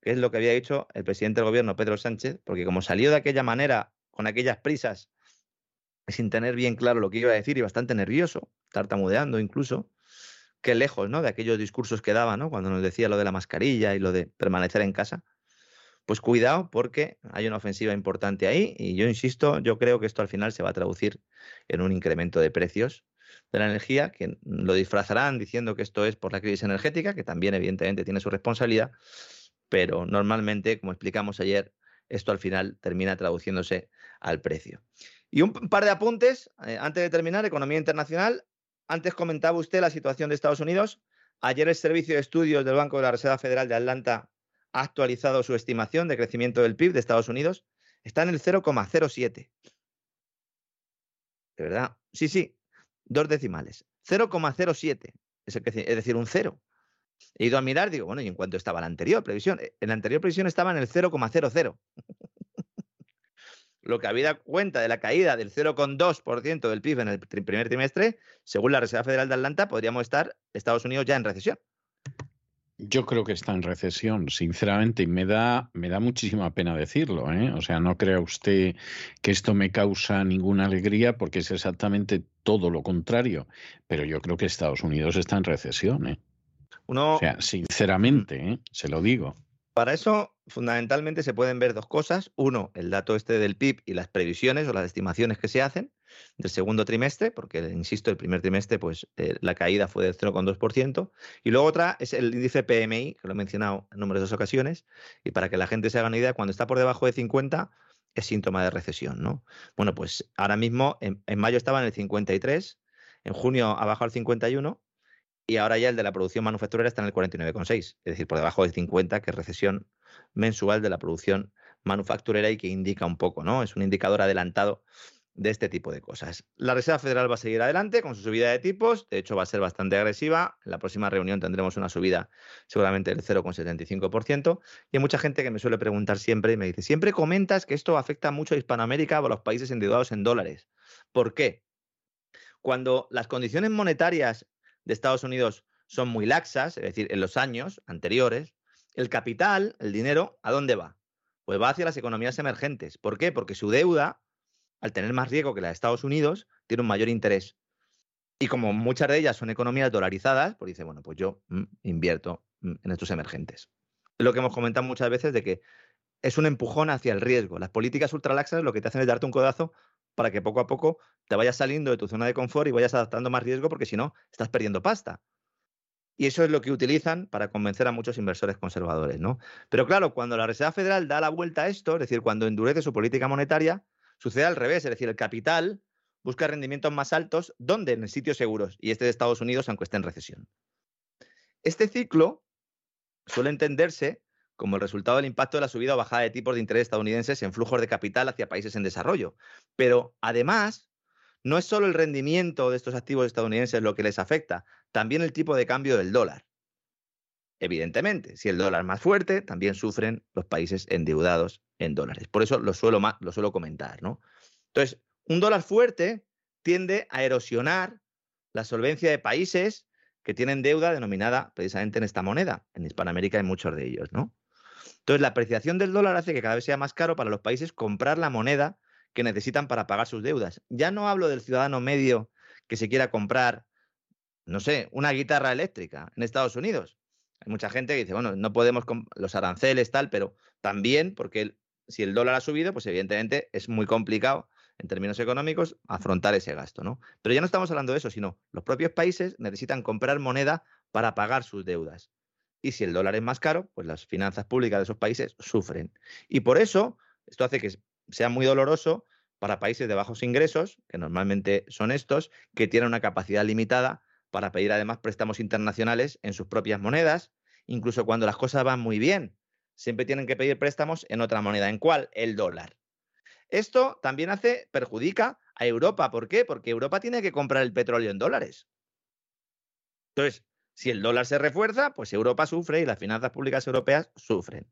que es lo que había dicho el presidente del gobierno, Pedro Sánchez, porque como salió de aquella manera, con aquellas prisas, sin tener bien claro lo que iba a decir y bastante nervioso, tartamudeando incluso, qué lejos, ¿no? De aquellos discursos que daba, ¿no? Cuando nos decía lo de la mascarilla y lo de permanecer en casa. Pues cuidado porque hay una ofensiva importante ahí y yo insisto, yo creo que esto al final se va a traducir en un incremento de precios de la energía, que lo disfrazarán diciendo que esto es por la crisis energética, que también evidentemente tiene su responsabilidad, pero normalmente, como explicamos ayer, esto al final termina traduciéndose al precio. Y un par de apuntes, eh, antes de terminar, economía internacional. Antes comentaba usted la situación de Estados Unidos. Ayer el Servicio de Estudios del Banco de la Reserva Federal de Atlanta ha actualizado su estimación de crecimiento del PIB de Estados Unidos. Está en el 0,07. ¿De verdad? Sí, sí, dos decimales. 0,07. Es, es decir, un cero. He ido a mirar, digo, bueno, ¿y en cuánto estaba la anterior previsión? En la anterior previsión estaba en el 0,00 lo que había cuenta de la caída del 0,2% del PIB en el primer trimestre, según la Reserva Federal de Atlanta, podríamos estar Estados Unidos ya en recesión. Yo creo que está en recesión, sinceramente, y me da, me da muchísima pena decirlo. ¿eh? O sea, no crea usted que esto me causa ninguna alegría porque es exactamente todo lo contrario. Pero yo creo que Estados Unidos está en recesión. ¿eh? Uno, o sea, sinceramente, ¿eh? se lo digo. Para eso, fundamentalmente, se pueden ver dos cosas. Uno, el dato este del PIB y las previsiones o las estimaciones que se hacen del segundo trimestre, porque, insisto, el primer trimestre, pues eh, la caída fue del 0,2%. Y luego otra es el índice PMI, que lo he mencionado en numerosas ocasiones, y para que la gente se haga una idea, cuando está por debajo de 50 es síntoma de recesión, ¿no? Bueno, pues ahora mismo en, en mayo estaba en el 53, en junio ha bajado al 51 y ahora ya el de la producción manufacturera está en el 49,6, es decir, por debajo del 50, que es recesión mensual de la producción manufacturera y que indica un poco, ¿no? Es un indicador adelantado de este tipo de cosas. La Reserva Federal va a seguir adelante con su subida de tipos, de hecho va a ser bastante agresiva. En la próxima reunión tendremos una subida seguramente del 0,75%. Y hay mucha gente que me suele preguntar siempre y me dice, siempre comentas que esto afecta mucho a Hispanoamérica o a los países endeudados en dólares. ¿Por qué? Cuando las condiciones monetarias de Estados Unidos son muy laxas, es decir, en los años anteriores, el capital, el dinero, ¿a dónde va? Pues va hacia las economías emergentes. ¿Por qué? Porque su deuda, al tener más riesgo que la de Estados Unidos, tiene un mayor interés. Y como muchas de ellas son economías dolarizadas, pues dice, bueno, pues yo mm, invierto mm, en estos emergentes. Lo que hemos comentado muchas veces de que es un empujón hacia el riesgo. Las políticas ultralaxas lo que te hacen es darte un codazo para que poco a poco te vayas saliendo de tu zona de confort y vayas adaptando más riesgo porque si no, estás perdiendo pasta. Y eso es lo que utilizan para convencer a muchos inversores conservadores, ¿no? Pero claro, cuando la Reserva Federal da la vuelta a esto, es decir, cuando endurece su política monetaria, sucede al revés, es decir, el capital busca rendimientos más altos, ¿dónde? En sitios seguros, y este de Estados Unidos, aunque esté en recesión. Este ciclo suele entenderse como el resultado del impacto de la subida o bajada de tipos de interés estadounidenses en flujos de capital hacia países en desarrollo. Pero además, no es solo el rendimiento de estos activos estadounidenses lo que les afecta, también el tipo de cambio del dólar. Evidentemente, si el dólar es más fuerte, también sufren los países endeudados en dólares. Por eso lo suelo, lo suelo comentar. ¿no? Entonces, un dólar fuerte tiende a erosionar la solvencia de países que tienen deuda denominada precisamente en esta moneda. En Hispanoamérica hay muchos de ellos, ¿no? Entonces, la apreciación del dólar hace que cada vez sea más caro para los países comprar la moneda que necesitan para pagar sus deudas. Ya no hablo del ciudadano medio que se quiera comprar, no sé, una guitarra eléctrica en Estados Unidos. Hay mucha gente que dice, bueno, no podemos los aranceles tal, pero también porque si el dólar ha subido, pues evidentemente es muy complicado en términos económicos afrontar ese gasto, ¿no? Pero ya no estamos hablando de eso, sino los propios países necesitan comprar moneda para pagar sus deudas. Y si el dólar es más caro, pues las finanzas públicas de esos países sufren. Y por eso, esto hace que sea muy doloroso para países de bajos ingresos, que normalmente son estos, que tienen una capacidad limitada para pedir además préstamos internacionales en sus propias monedas, incluso cuando las cosas van muy bien. Siempre tienen que pedir préstamos en otra moneda. ¿En cuál? El dólar. Esto también hace, perjudica a Europa. ¿Por qué? Porque Europa tiene que comprar el petróleo en dólares. Entonces, Si el dólar se refuerza, pues Europa sufre y las finanzas públicas europeas sufren.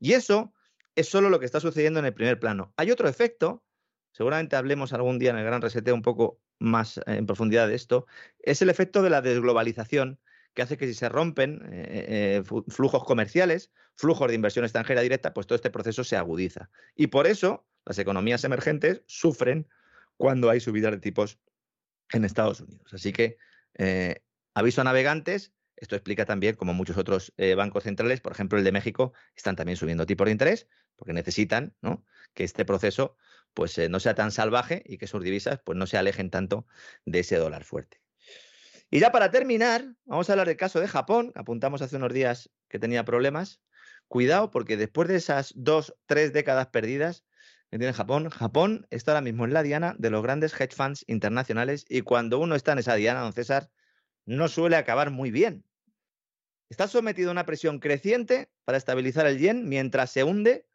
Y eso es solo lo que está sucediendo en el primer plano. Hay otro efecto, seguramente hablemos algún día en el gran reseteo un poco más en profundidad de esto, es el efecto de la desglobalización que hace que si se rompen eh, eh, flujos comerciales, flujos de inversión extranjera directa, pues todo este proceso se agudiza. Y por eso las economías emergentes sufren cuando hay subidas de tipos en Estados Unidos. Así que eh, aviso a navegantes, esto explica también cómo muchos otros bancos centrales, por ejemplo el de México, están también subiendo tipos de interés porque necesitan que este proceso pues, no sea tan salvaje y que sus divisas pues, no se alejen tanto de ese dólar fuerte. Y ya para terminar, vamos a hablar del caso de Japón. Apuntamos hace unos días que tenía problemas. Cuidado, porque después de esas dos, tres décadas perdidas que tiene Japón, Japón está ahora mismo en la diana de los grandes hedge funds internacionales y cuando uno está en esa diana, don César, no suele acabar muy bien. Está sometido a una presión creciente para estabilizar el yen mientras se hunde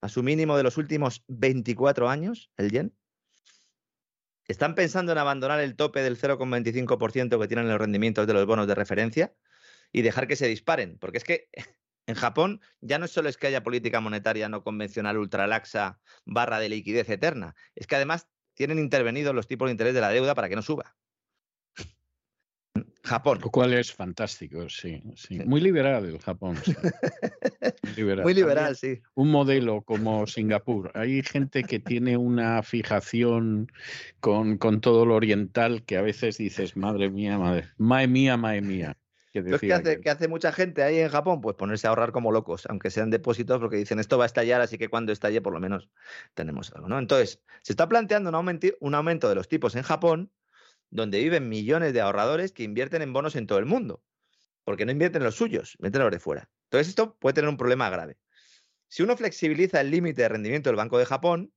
a su mínimo de los últimos 24 años, el yen. ¿Están pensando en abandonar el tope del 0,25% que tienen los rendimientos de los bonos de referencia y dejar que se disparen? Porque es que en Japón ya no solo es que haya política monetaria no convencional ultralaxa barra de liquidez eterna, es que además tienen intervenidos los tipos de interés de la deuda para que no suba. Japón. Lo cual es fantástico, sí. Muy liberal el Japón. Muy liberal, sí. Un modelo como Singapur. Hay gente que tiene una fijación con, todo lo oriental que a veces dices, madre mía, madre, mae mía, mae mía. ¿Qué hace, que hace mucha gente ahí en Japón? Pues ponerse a ahorrar como locos, aunque sean depósitos, porque dicen esto va a estallar, así que cuando estalle por lo menos tenemos algo. ¿no? Entonces, se está planteando un aumento de los tipos en Japón donde viven millones de ahorradores que invierten en bonos en todo el mundo, porque no invierten los suyos, invierten de fuera. Entonces esto puede tener un problema grave. Si uno flexibiliza el límite de rendimiento del Banco de Japón,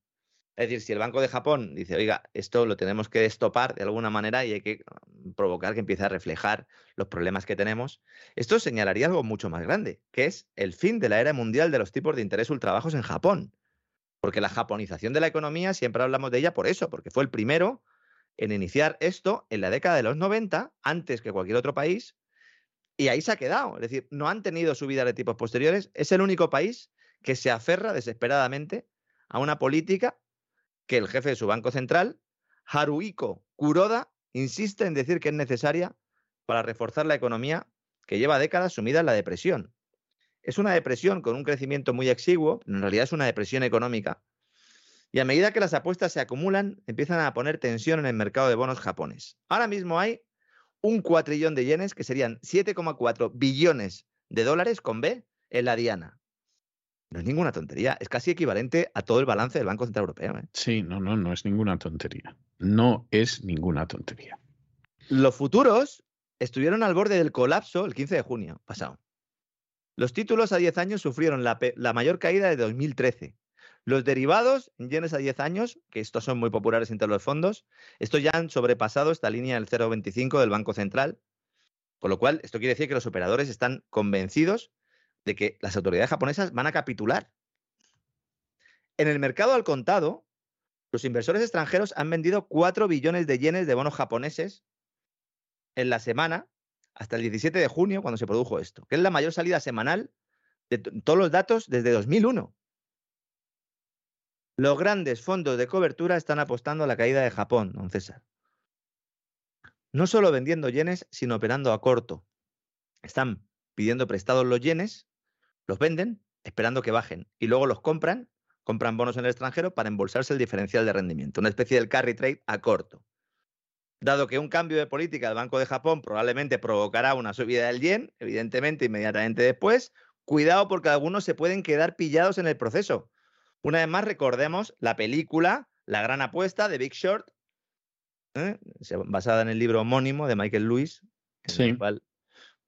es decir, si el Banco de Japón dice, oiga, esto lo tenemos que estopar de alguna manera y hay que mm, provocar que empiece a reflejar los problemas que tenemos, esto señalaría algo mucho más grande, que es el fin de la era mundial de los tipos de interés ultrabajos en Japón. Porque la japonización de la economía, siempre hablamos de ella por eso, porque fue el primero en iniciar esto en la década de los 90, antes que cualquier otro país, y ahí se ha quedado. Es decir, no han tenido subidas de tipos posteriores. Es el único país que se aferra desesperadamente a una política que el jefe de su Banco Central, Haruhiko Kuroda, insiste en decir que es necesaria para reforzar la economía que lleva décadas sumida en la depresión. Es una depresión con un crecimiento muy exiguo, en realidad es una depresión económica y a medida que las apuestas se acumulan, empiezan a poner tensión en el mercado de bonos japonés. Ahora mismo hay un cuatrillón de yenes, que serían 7,4 billones de dólares con B, en la diana. No es ninguna tontería, es casi equivalente a todo el balance del Banco Central Europeo. ¿eh? Sí, no, no, no es ninguna tontería. No es ninguna tontería. Los futuros estuvieron al borde del colapso el 15 de junio pasado. Los títulos a 10 años sufrieron la, la mayor caída de 2013, los derivados en yenes a 10 años, que estos son muy populares entre los fondos, estos ya han sobrepasado esta línea del 0,25 del Banco Central, con lo cual esto quiere decir que los operadores están convencidos de que las autoridades japonesas van a capitular. En el mercado al contado, los inversores extranjeros han vendido 4 billones de yenes de bonos japoneses en la semana hasta el 17 de junio, cuando se produjo esto, que es la mayor salida semanal de todos los datos desde 2001. Los grandes fondos de cobertura están apostando a la caída de Japón, don César. No solo vendiendo yenes, sino operando a corto. Están pidiendo prestados los yenes, los venden, esperando que bajen, y luego los compran, compran bonos en el extranjero para embolsarse el diferencial de rendimiento, una especie del carry trade a corto. Dado que un cambio de política del Banco de Japón probablemente provocará una subida del yen, evidentemente inmediatamente después, cuidado porque algunos se pueden quedar pillados en el proceso una vez más, recordemos la película La gran apuesta de Big Short, ¿eh? basada en el libro homónimo de Michael Lewis, en el cual,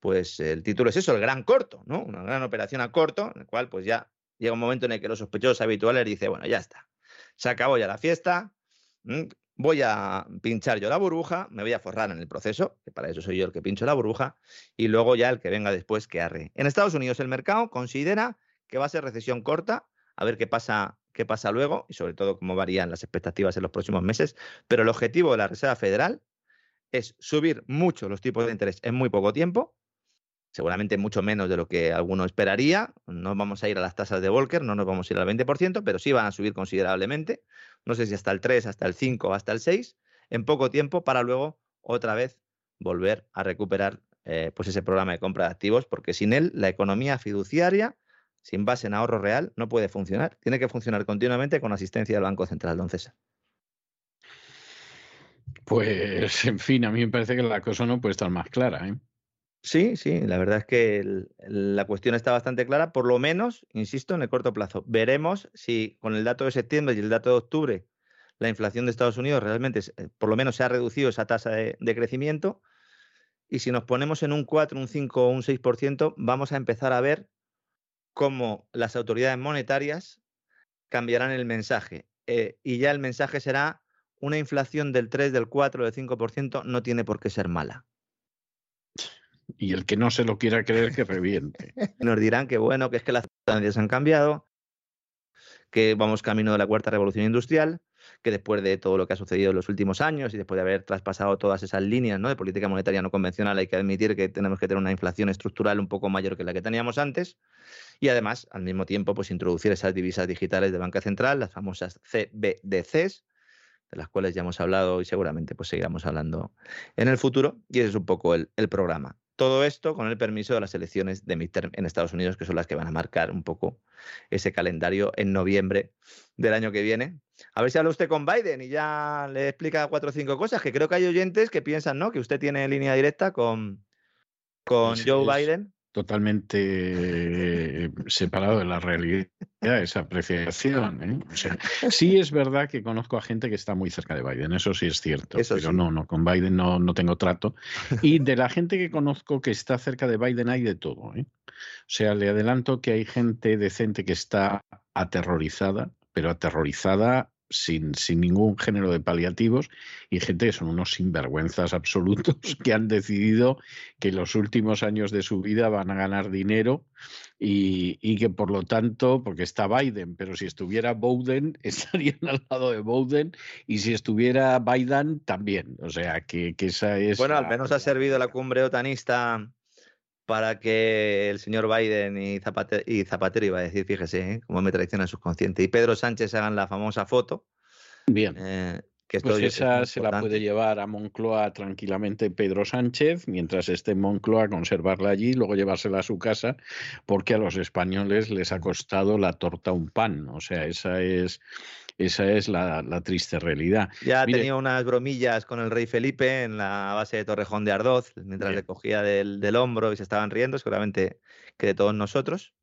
pues el título es eso, el gran corto, ¿no? Una gran operación a corto, en el cual pues ya llega un momento en el que los sospechosos habituales dicen, bueno, ya está, se acabó ya la fiesta, voy a pinchar yo la burbuja, me voy a forrar en el proceso, que para eso soy yo el que pincho la burbuja, y luego ya el que venga después que arre. En Estados Unidos el mercado considera que va a ser recesión corta, a ver qué pasa, qué pasa luego y sobre todo cómo varían las expectativas en los próximos meses. Pero el objetivo de la Reserva Federal es subir mucho los tipos de interés en muy poco tiempo, seguramente mucho menos de lo que alguno esperaría. No vamos a ir a las tasas de Volcker, no nos vamos a ir al 20%, pero sí van a subir considerablemente. No sé si hasta el 3, hasta el 5 o hasta el 6, en poco tiempo para luego otra vez volver a recuperar eh, pues ese programa de compra de activos, porque sin él la economía fiduciaria, sin base en ahorro real, no puede funcionar. Tiene que funcionar continuamente con asistencia del Banco Central, don César. Pues, en fin, a mí me parece que la cosa no puede estar más clara. ¿eh? Sí, sí, la verdad es que la cuestión está bastante clara, por lo menos, insisto, en el corto plazo. Veremos si con el dato de septiembre y el dato de octubre la inflación de Estados Unidos realmente, eh, por lo menos, se ha reducido esa tasa de, de crecimiento. Y si nos ponemos en un 4, un 5 o un 6%, vamos a empezar a ver cómo las autoridades monetarias cambiarán el mensaje. Eh, y ya el mensaje será una inflación del 3, del 4, del 5% no tiene por qué ser mala. Y el que no se lo quiera creer, que reviente. Nos dirán que bueno, que es que las circunstancias han cambiado, que vamos camino de la cuarta revolución industrial, que después de todo lo que ha sucedido en los últimos años y después de haber traspasado todas esas líneas ¿no? de política monetaria no convencional, hay que admitir que tenemos que tener una inflación estructural un poco mayor que la que teníamos antes y además, al mismo tiempo, pues introducir esas divisas digitales de banca central, las famosas CBDCs, de las cuales ya hemos hablado y seguramente pues seguiremos hablando en el futuro y ese es un poco el programa. Todo esto con el permiso de las elecciones de midterm en Estados Unidos, que son las que van a marcar un poco ese calendario en noviembre del año que viene. A ver si habla usted con Biden y ya le explica cuatro o cinco cosas, que creo que hay oyentes que piensan, ¿no? Que usted tiene línea directa con, con Joe Biden totalmente eh, separado de la realidad esa apreciación. ¿eh? sí es verdad que conozco a gente que está muy cerca de Biden, eso sí es cierto, pero no, no, con Biden no, no tengo trato. Y de la gente que conozco que está cerca de Biden hay de todo. ¿eh? O sea, le adelanto que hay gente decente que está aterrorizada, pero aterrorizada sin, sin, ningún género de paliativos y gente que son unos sinvergüenzas absolutos que han decidido que los últimos años de su vida van a ganar dinero y, y, que por lo tanto, porque está Biden, pero si estuviera Bowden, estarían al lado de Bowden y si estuviera Biden también. O sea, que, que esa es... Bueno, al menos ha servido la cumbre otanista para que el señor Biden y Zapatero, y Zapatero iba a decir, fíjese, ¿eh? cómo me traiciona el subconsciente, y Pedro Sánchez hagan la famosa foto. Bien. Eh, que pues esa se la puede llevar a Moncloa tranquilamente Pedro Sánchez, mientras esté en Moncloa, conservarla allí, luego llevársela a su casa, porque a los españoles les ha costado la torta un pan. O sea, esa es esa es la, triste realidad. Ya tenía unas bromillas con el rey Felipe en la base de Torrejón de Ardoz, mientras le cogía del, hombro y se estaban riendo, seguramente que de todos nosotros.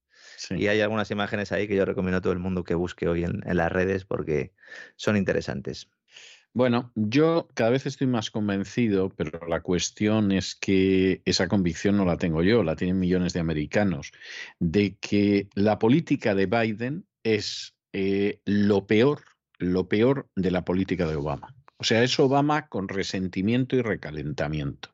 Y hay algunas imágenes ahí que yo recomiendo a todo el mundo que busque hoy en, en las redes porque son interesantes. Bueno, yo cada vez estoy más convencido, pero la cuestión es que esa convicción no la tengo yo, la tienen millones de americanos, de que la política de Biden es eh, lo peor, lo peor de la política de Obama. O sea, es Obama con resentimiento y recalentamiento.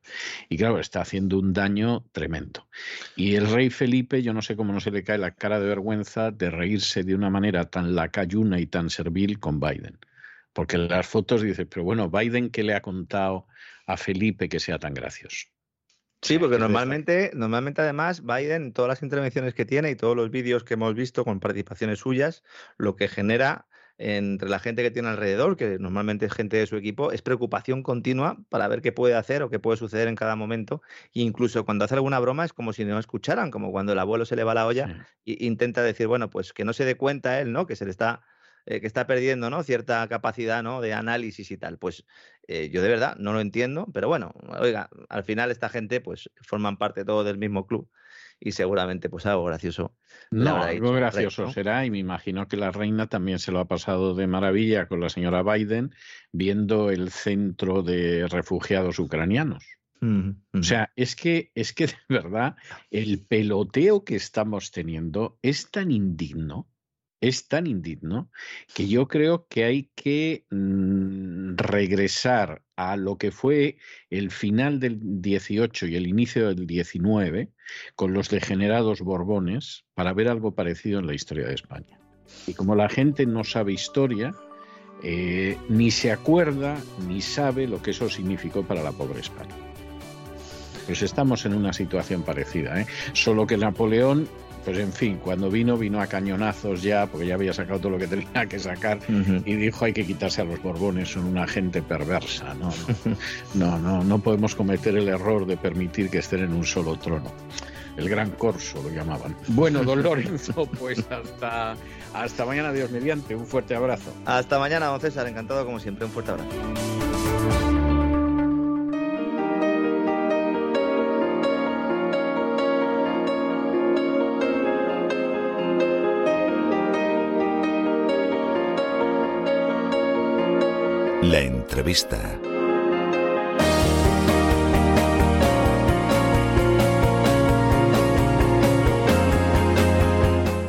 Y claro, está haciendo un daño tremendo. Y el rey Felipe, yo no sé cómo no se le cae la cara de vergüenza de reírse de una manera tan lacayuna y tan servil con Biden. Porque en las fotos dice, pero bueno, Biden, ¿qué le ha contado a Felipe que sea tan gracioso? Sí, porque normalmente, normalmente además Biden, todas las intervenciones que tiene y todos los vídeos que hemos visto con participaciones suyas, lo que genera entre la gente que tiene alrededor, que normalmente es gente de su equipo, es preocupación continua para ver qué puede hacer o qué puede suceder en cada momento. E incluso cuando hace alguna broma es como si no escucharan, como cuando el abuelo se le va la olla e intenta decir, bueno, pues que no se dé cuenta él, ¿no? Que se le está eh, que está perdiendo ¿no? cierta capacidad ¿no? de análisis y tal. Pues eh, yo de verdad no lo entiendo, pero bueno, oiga, al final esta gente pues forman parte todo del mismo club y seguramente pues algo gracioso. No, algo gracioso será y me imagino que la reina también se lo ha pasado de maravilla con la señora Biden viendo el centro de refugiados ucranianos. O sea, es que, es que de verdad el peloteo que estamos teniendo es tan indigno es tan indigno que yo creo que hay que mm, regresar a lo que fue el final del 18 y el inicio del 19 con los degenerados Borbones para ver algo parecido en la historia de España. Y como la gente no sabe historia, eh, ni se acuerda ni sabe lo que eso significó para la pobre España. Pues estamos en una situación parecida, ¿eh? solo que Napoleón pues en fin, cuando vino, vino a cañonazos ya, porque ya había sacado todo lo que tenía que sacar, y dijo hay que quitarse a los Borbones, son una gente perversa, ¿no? No, no, no podemos cometer el error de permitir que estén en un solo trono. El gran corso lo llamaban. Bueno, don Lorenzo, pues hasta, hasta mañana, Dios mediante, un fuerte abrazo. Hasta mañana, don César, encantado como siempre, un fuerte abrazo. Entrevista.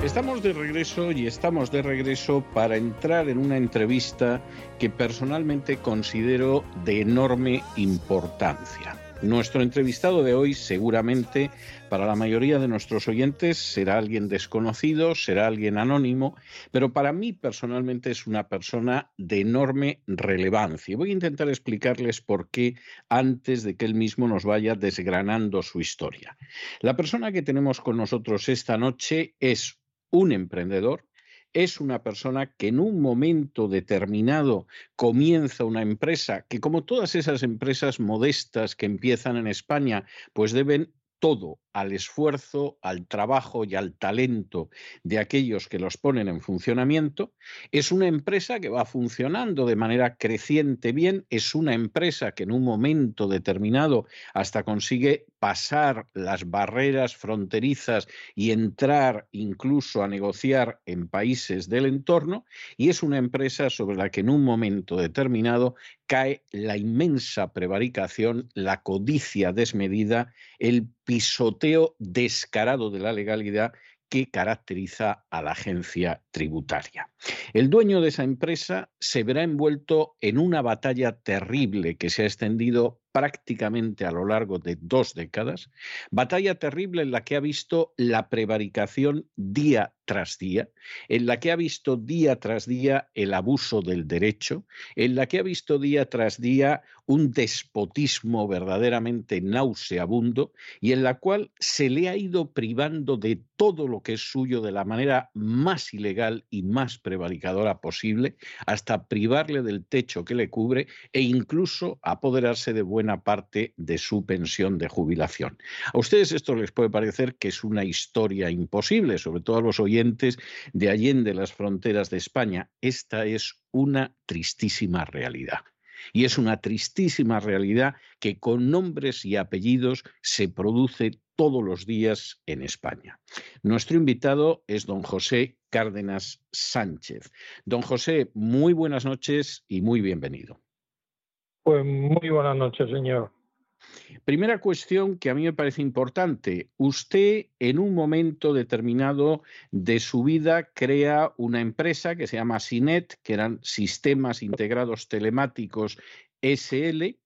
Estamos de regreso y estamos de regreso para entrar en una entrevista que personalmente considero de enorme importancia. Nuestro entrevistado de hoy seguramente para la mayoría de nuestros oyentes será alguien desconocido, será alguien anónimo, pero para mí personalmente es una persona de enorme relevancia. Voy a intentar explicarles por qué antes de que él mismo nos vaya desgranando su historia. La persona que tenemos con nosotros esta noche es un emprendedor, es una persona que en un momento determinado comienza una empresa que como todas esas empresas modestas que empiezan en España, pues deben todo al esfuerzo, al trabajo y al talento de aquellos que los ponen en funcionamiento. Es una empresa que va funcionando de manera creciente bien, es una empresa que en un momento determinado hasta consigue pasar las barreras fronterizas y entrar incluso a negociar en países del entorno, y es una empresa sobre la que en un momento determinado cae la inmensa prevaricación, la codicia desmedida, el pisoteo descarado de la legalidad que caracteriza a la agencia tributaria. El dueño de esa empresa se verá envuelto en una batalla terrible que se ha extendido prácticamente a lo largo de dos décadas, batalla terrible en la que ha visto la prevaricación día día, en la que ha visto día tras día el abuso del derecho, en la que ha visto día tras día un despotismo verdaderamente nauseabundo y en la cual se le ha ido privando de todo lo que es suyo de la manera más ilegal y más prevaricadora posible, hasta privarle del techo que le cubre e incluso apoderarse de buena parte de su pensión de jubilación. A ustedes esto les puede parecer que es una historia imposible, sobre todo a los oyentes de allende las fronteras de España. Esta es una tristísima realidad. Y es una tristísima realidad que con nombres y apellidos se produce todos los días en España. Nuestro invitado es don José Cárdenas Sánchez. Don José, muy buenas noches y muy bienvenido. Pues muy buenas noches, señor. Primera cuestión que a mí me parece importante. Usted en un momento determinado de su vida crea una empresa que se llama SINET, que eran Sistemas Integrados Telemáticos SL,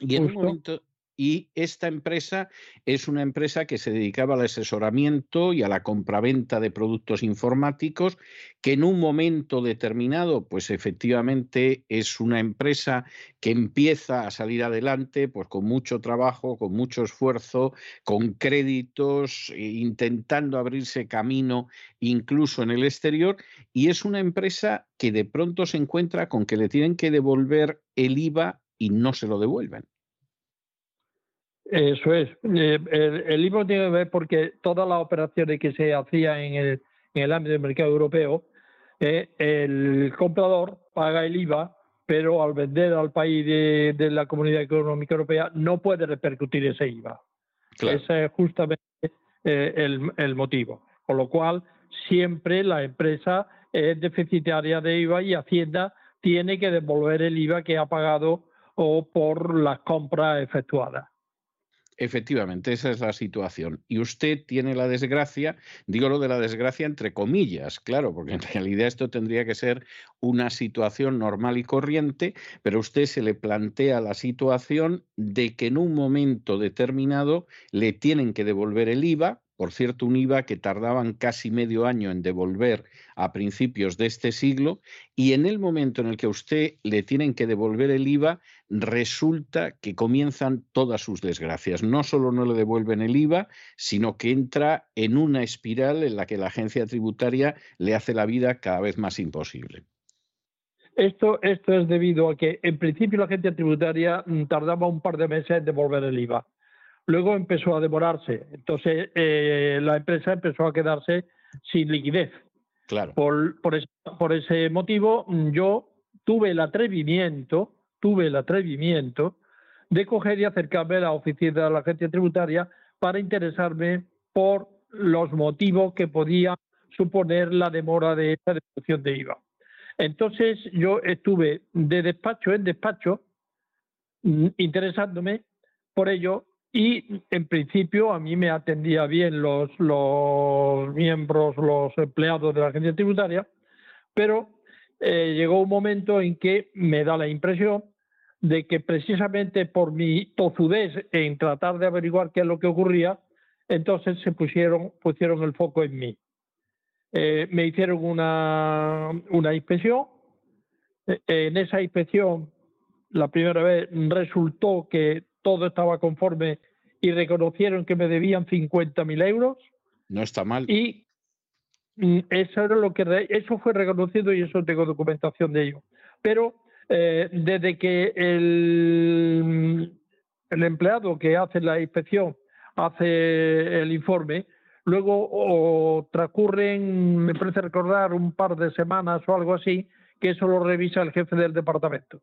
y en un momento y esta empresa es una empresa que se dedicaba al asesoramiento y a la compraventa de productos informáticos, que en un momento determinado, pues efectivamente es una empresa que empieza a salir adelante, pues con mucho trabajo, con mucho esfuerzo, con créditos, e intentando abrirse camino incluso en el exterior, y es una empresa que de pronto se encuentra con que le tienen que devolver el IVA y no se lo devuelven. Eso es. Eh, el, libro tiene que ver porque todas las operaciones que se hacían en el, en el ámbito del mercado europeo, eh, el comprador paga el IVA, pero al vender al país de, la Comunidad Económica Europea no puede repercutir ese IVA. Ese es justamente eh, el, el motivo. Con lo cual, siempre la empresa es deficitaria de IVA y Hacienda tiene que devolver el IVA que ha pagado o por las compras efectuadas. Efectivamente, esa es la situación. Y usted tiene la desgracia, digo lo de la desgracia entre comillas, claro, porque en realidad esto tendría que ser una situación normal y corriente, pero usted se le plantea la situación de que en un momento determinado le tienen que devolver el IVA, por cierto, un IVA que tardaban casi medio año en devolver a principios de este siglo, y en el momento en el que a usted le tienen que devolver el IVA, resulta que comienzan todas sus desgracias. No solo no le devuelven el IVA, sino que entra en una espiral en la que la agencia tributaria le hace la vida cada vez más imposible. Esto, esto es debido a que en principio la agencia tributaria mm, tardaba un par de meses en devolver el IVA. Luego empezó a demorarse. Entonces eh, la empresa empezó a quedarse sin liquidez. Claro. Por, por, ese, por ese motivo yo tuve el atrevimiento, tuve el atrevimiento de coger y acercarme a la oficina de la agencia tributaria para interesarme por los motivos que podía suponer la demora de esa devolución de IVA. Entonces yo estuve de despacho en despacho mm, interesándome por ello y en principio a mí me atendía bien los, miembros, los empleados de la agencia tributaria, pero eh, llegó un momento en que me da la impresión de que precisamente por mi tozudez en tratar de averiguar qué es lo que ocurría, entonces se pusieron, pusieron el foco en mí. Eh, me hicieron una, una inspección. Eh, en esa inspección, la primera vez resultó que todo estaba conforme y reconocieron que me debían 50.000 euros. No está mal. Y mm, eso, era lo que, eso fue reconocido y eso tengo documentación de ello. Pero eh, desde que el, el empleado que hace la inspección hace el informe, Luego transcurren, me parece recordar, un par de semanas o algo así, que eso lo revisa el jefe del departamento.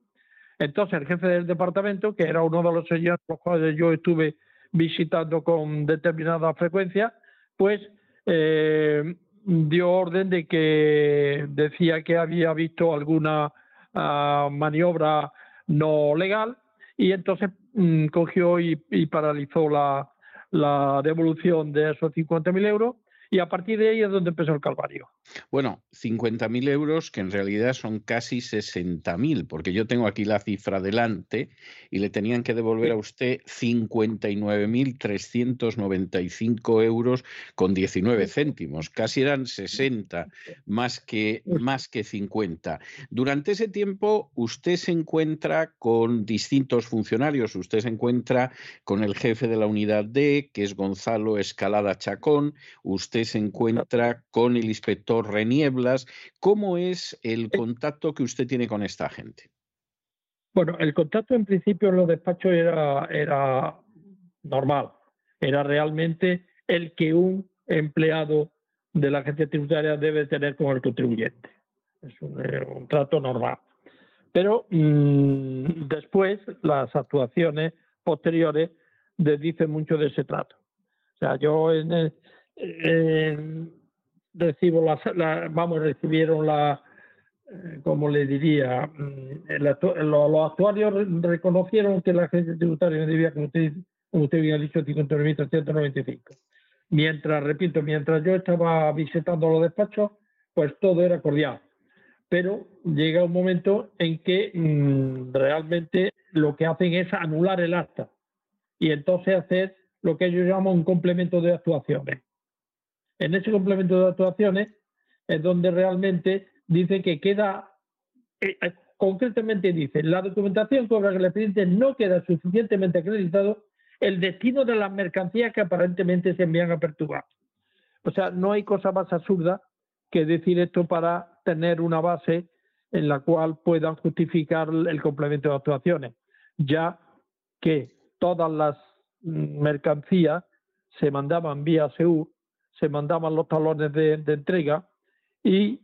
Entonces, el jefe del departamento, que era uno de los señores los cuales yo estuve visitando con determinada frecuencia, pues eh, dio orden de que decía que había visto alguna ah, maniobra no legal y entonces mm, cogió y paralizó la devolución de esos 50.000 euros y a partir de ahí es donde empezó el calvario. Bueno, 50.000 euros que en realidad son casi 60.000, porque yo tengo aquí la cifra delante y le tenían que devolver a usted 59.395 euros con 19 céntimos. Casi eran 60 más que, más que 50. Durante ese tiempo usted se encuentra con distintos funcionarios. Usted se encuentra con el jefe de la unidad D, que es Gonzalo Escalada Chacón. Usted se encuentra con el inspector Renieblas. ¿Cómo es el contacto que usted tiene con esta gente? Bueno, el contacto en principio en los despachos era, era normal. Era realmente el que un empleado de la agencia tributaria debe tener con el contribuyente. Es un, eh, trato normal. Pero mm, después las actuaciones posteriores dicen mucho de ese trato. O sea, yo en, eh, recibo la, vamos, recibieron la, eh, como le diría, mm, los actuarios reconocieron que la agencia tributaria debía, como usted, como usted había dicho, 59.395. Mientras, repito, mientras yo estaba visitando los despachos, pues todo era cordial. Pero llega un momento en que mm, realmente lo que hacen es anular el acta y entonces hacer lo que ellos llaman un complemento de actuaciones. En ese complemento de actuaciones es donde realmente dice que queda, eh, eh, concretamente dice, la documentación que obra el expediente no queda suficientemente acreditado el destino de las mercancías que aparentemente se envían a perturbar. O sea, no hay cosa más absurda que decir esto para tener una base en la cual puedan justificar el complemento de actuaciones, ya que todas las mm, mercancías se mandaban vía SEU se mandaban los talones de, entrega y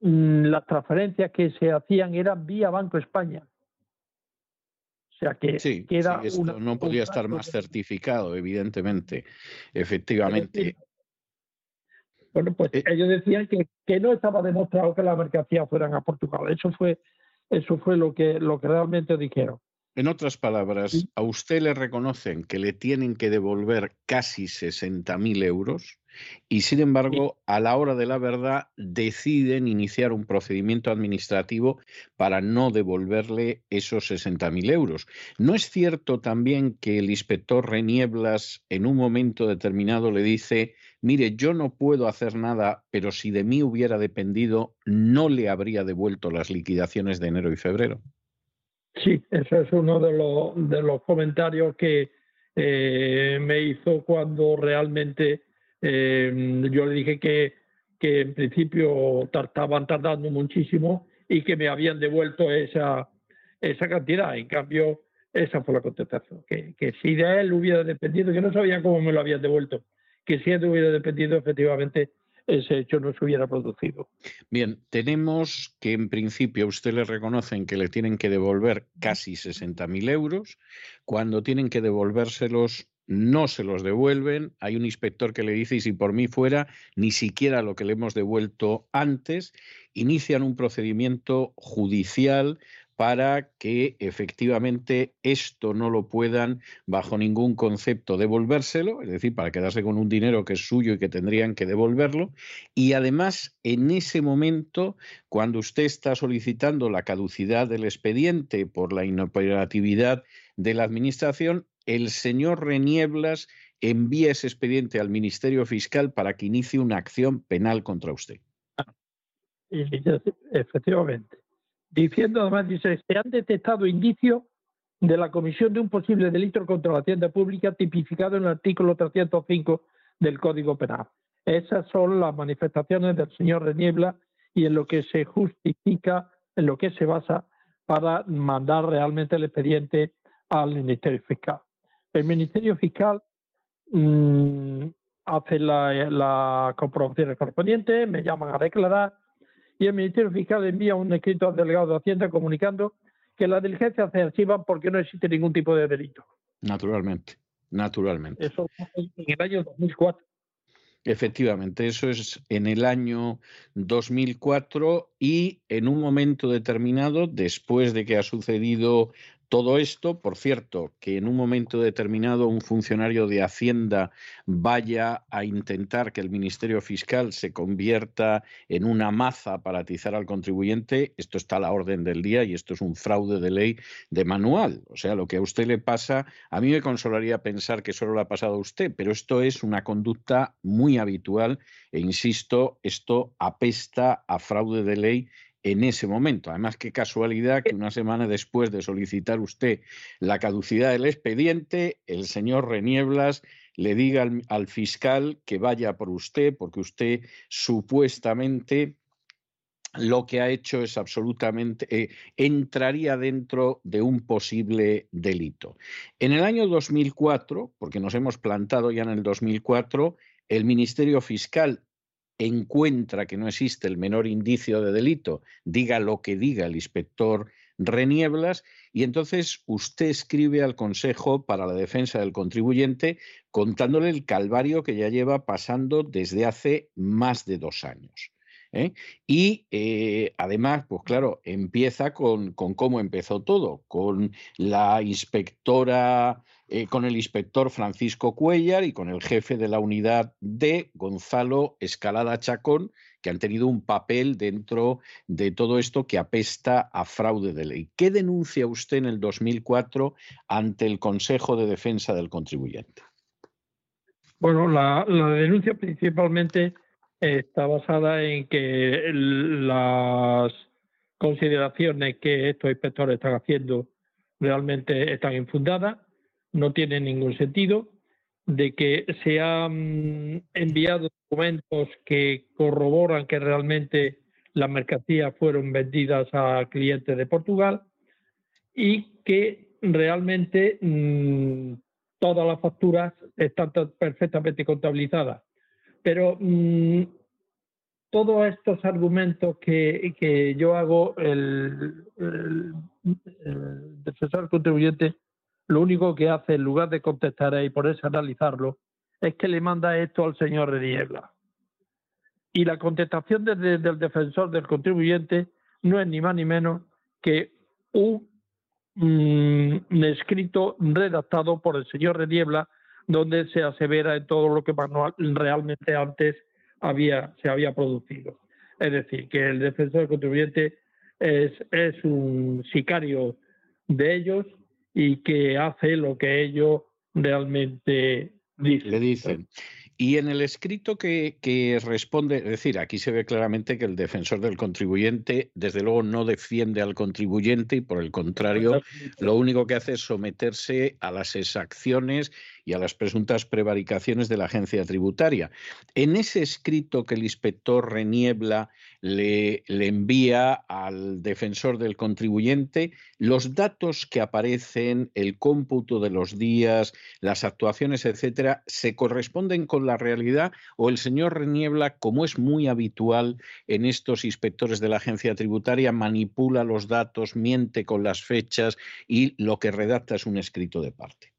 mm, las transferencias que se hacían eran vía Banco España. O sea que no podía estar más certificado, evidentemente, efectivamente. Bueno, pues eh, ellos decían que, que, no estaba demostrado que las mercancías fueran a Portugal. Eso fue, eso fue lo que, lo que realmente dijeron. En otras palabras, a usted le reconocen que le tienen que devolver casi 60.000 euros y sin embargo, a la hora de la verdad, deciden iniciar un procedimiento administrativo para no devolverle esos 60.000 euros. ¿No es cierto también que el inspector Renieblas en un momento determinado le dice, mire, yo no puedo hacer nada, pero si de mí hubiera dependido, no le habría devuelto las liquidaciones de enero y febrero? Sí, ese es uno de los, de los comentarios que eh, me hizo cuando realmente eh, yo le dije que, que en principio estaban tardando muchísimo y que me habían devuelto esa, esa cantidad. En cambio, esa fue la contestación, que, que si de él hubiera dependido, que no sabía cómo me lo habían devuelto, que si él hubiera dependido, efectivamente ese hecho no se hubiera producido. Bien, tenemos que en principio a usted le reconocen que le tienen que devolver casi 60.000 euros. Cuando tienen que devolvérselos, no se los devuelven. Hay un inspector que le dice, y si por mí fuera, ni siquiera lo que le hemos devuelto antes. Inician un procedimiento judicial para que efectivamente esto no lo puedan bajo ningún concepto devolvérselo, es decir, para quedarse con un dinero que es suyo y que tendrían que devolverlo. Y además, en ese momento, cuando usted está solicitando la caducidad del expediente por la inoperatividad de la Administración, el señor Renieblas envía ese expediente al Ministerio Fiscal para que inicie una acción penal contra usted. Efectivamente diciendo además, dice, se han detectado indicios de la comisión de un posible delito contra la hacienda pública tipificado en el artículo 305 del Código Penal. Esas son las manifestaciones del señor Reniebla y en lo que se justifica, en lo que se basa para mandar realmente el expediente al Ministerio Fiscal. El Ministerio Fiscal mm, hace la, la comprobación correspondiente, me llaman a declarar, y el Ministerio Fiscal envía un escrito al delegado de Hacienda comunicando que las diligencias se archivan porque no existe ningún tipo de delito. Naturalmente, naturalmente. Eso en el año 2004. Efectivamente, eso es en el año 2004 y en un momento determinado, después de que ha sucedido todo esto, por cierto, que en un momento determinado un funcionario de Hacienda vaya a intentar que el Ministerio Fiscal se convierta en una maza para atizar al contribuyente, esto está a la orden del día y esto es un fraude de ley de manual. O sea, lo que a usted le pasa, a mí me consolaría pensar que solo le ha pasado a usted, pero esto es una conducta muy habitual e insisto, esto apesta a fraude de ley en ese momento. Además, qué casualidad que una semana después de solicitar usted la caducidad del expediente, el señor Renieblas le diga al, fiscal que vaya por usted, porque usted supuestamente lo que ha hecho es absolutamente, eh, entraría dentro de un posible delito. En el año 2004, porque nos hemos plantado ya en el 2004, el Ministerio Fiscal encuentra que no existe el menor indicio de delito, diga lo que diga el inspector Renieblas, y entonces usted escribe al Consejo para la Defensa del Contribuyente contándole el calvario que ya lleva pasando desde hace más de dos años. ¿eh? Y eh, además, pues claro, empieza con, con, cómo empezó todo, con la inspectora eh, con el inspector Francisco Cuellar y con el jefe de la unidad D, Gonzalo Escalada Chacón, que han tenido un papel dentro de todo esto que apesta a fraude de ley. ¿Qué denuncia usted en el 2004 ante el Consejo de Defensa del Contribuyente? Bueno, la, denuncia principalmente está basada en que las consideraciones que estos inspectores están haciendo realmente están infundadas no tiene ningún sentido, de que se han enviado documentos que corroboran que realmente las mercancías fueron vendidas a clientes de Portugal y que realmente mm, todas las facturas están perfectamente contabilizadas. Pero mm, todos estos argumentos que, yo hago, el defensor contribuyente lo único que hace en lugar de contestar y ponerse a analizarlo es que le manda esto al señor Reniebla. Y la contestación desde del defensor del contribuyente no es ni más ni menos que un, mm, escrito redactado por el señor Reniebla donde se asevera en todo lo que realmente antes había, se había producido. Es decir, que el defensor del contribuyente es un sicario de ellos y que hace lo que ellos realmente dicen. Le dicen. Y en el escrito que, que, responde, es decir, aquí se ve claramente que el defensor del contribuyente, desde luego, no defiende al contribuyente y por el contrario, lo único que hace es someterse a las exacciones y a las presuntas prevaricaciones de la agencia tributaria. En ese escrito que el inspector Reniebla le, envía al defensor del contribuyente, los datos que aparecen, el cómputo de los días, las actuaciones, etcétera, se corresponden con la realidad o el señor Reniebla, como es muy habitual en estos inspectores de la agencia tributaria, manipula los datos, miente con las fechas y lo que redacta es un escrito de parte.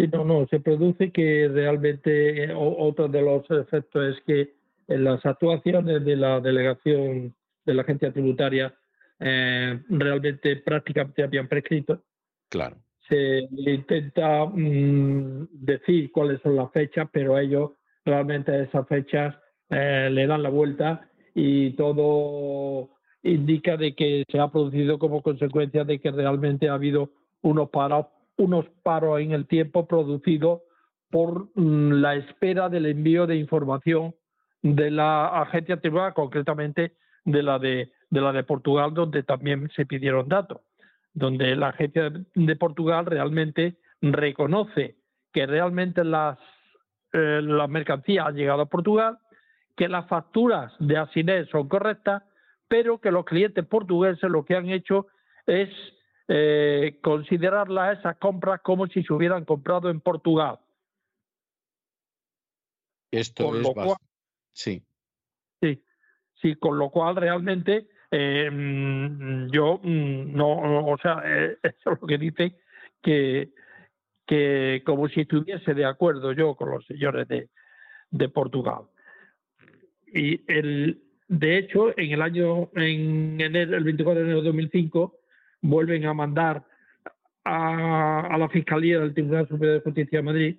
Sí, no, no, se produce que realmente eh, otro de los efectos es que en las actuaciones de la delegación de la agencia tributaria eh, realmente prácticamente habían prescrito. Claro. Se intenta mm, decir cuáles son las fechas, pero ellos realmente a esas fechas eh, le dan la vuelta y todo indica de que se ha producido como consecuencia de que realmente ha habido unos paros unos paros en el tiempo producidos por mm, la espera del envío de información de la agencia tributaria, concretamente de la de, la de Portugal, donde también se pidieron datos, donde la agencia de Portugal realmente reconoce que realmente las, eh, las mercancías han llegado a Portugal, que las facturas de Asinet son correctas, pero que los clientes portugueses lo que han hecho es eh, considerarla esas compras como si se hubieran comprado en Portugal. Esto es sí. Sí, sí, con lo cual realmente eh, yo mm, no, o sea, eh, eso es lo que dice que, que como si estuviese de acuerdo yo con los señores de, de Portugal. Y el, de hecho, en el año, en enero, el 24 de enero de 2005, vuelven a mandar a, la Fiscalía del Tribunal Superior de Justicia de Madrid,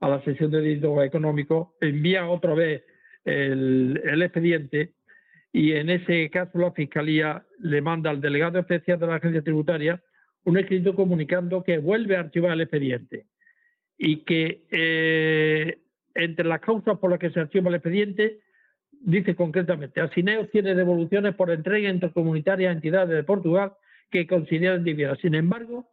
a la sesión de delitos económicos, envía otra vez el, expediente y en ese caso la Fiscalía le manda al delegado especial de la agencia tributaria un escrito comunicando que vuelve a archivar el expediente y que eh, entre las causas por las que se archiva el expediente dice concretamente, Asineo tiene devoluciones por entrega intercomunitaria a entidades de Portugal que consideran divinas. Sin embargo,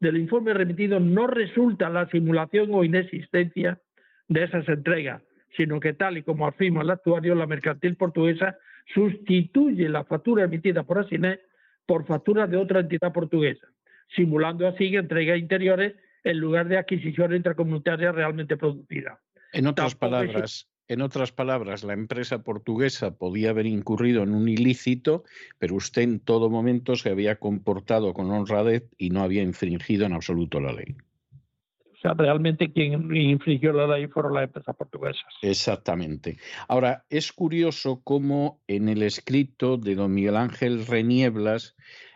del informe remitido no resulta la simulación o inexistencia de esas entregas, sino que tal y como afirma el actuario, la mercantil portuguesa sustituye la factura emitida por Asinet por factura de otra entidad portuguesa, simulando así entregas interiores en lugar de adquisiciones intracomunitarias realmente producidas. En otras palabras, en otras palabras, la empresa portuguesa podía haber incurrido en un ilícito, pero usted en todo momento se había comportado con honradez y no había infringido en absoluto la ley. O sea, realmente quien infringió la ley fueron las empresas portuguesas. Exactamente. Ahora, es curioso cómo en el escrito de don Miguel Ángel Renieblas,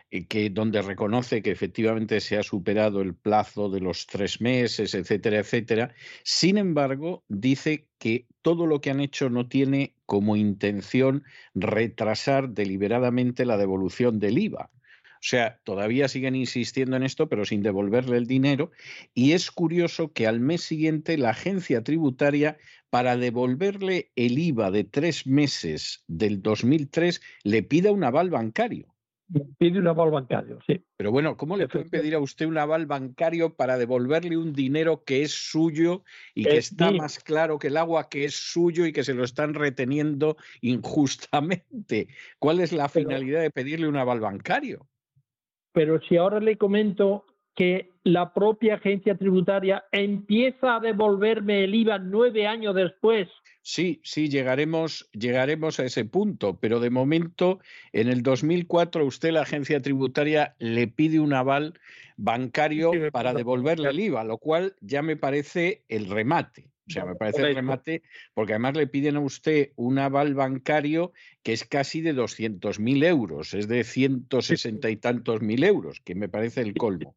que donde reconoce que efectivamente se ha superado el plazo de los tres meses, etcétera, etcétera. Sin embargo, dice que todo lo que han hecho no tiene como intención retrasar deliberadamente la devolución del IVA. O sea, todavía siguen insistiendo en esto, pero sin devolverle el dinero. Y es curioso que al mes siguiente la agencia tributaria, para devolverle el IVA de tres meses del 2003, le pida un aval bancario pide un aval bancario, sí. Pero bueno, ¿cómo le puede pedir a usted un aval bancario para devolverle un dinero que es suyo y que está más claro que el agua que es suyo y que se lo están reteniendo injustamente? ¿Cuál es la finalidad de pedirle un aval bancario? Pero si ahora le comento que la propia agencia tributaria empieza a devolverme el IVA nueve años después. Sí, sí, llegaremos, llegaremos a ese punto, pero de momento, en el 2004, usted, la agencia tributaria, le pide un aval bancario para devolverle el IVA, lo cual ya me parece el remate. O sea, me parece el remate, porque además le piden a usted un aval bancario que es casi de 200.000 euros, es de 160 y tantos mil euros, que me parece el colmo.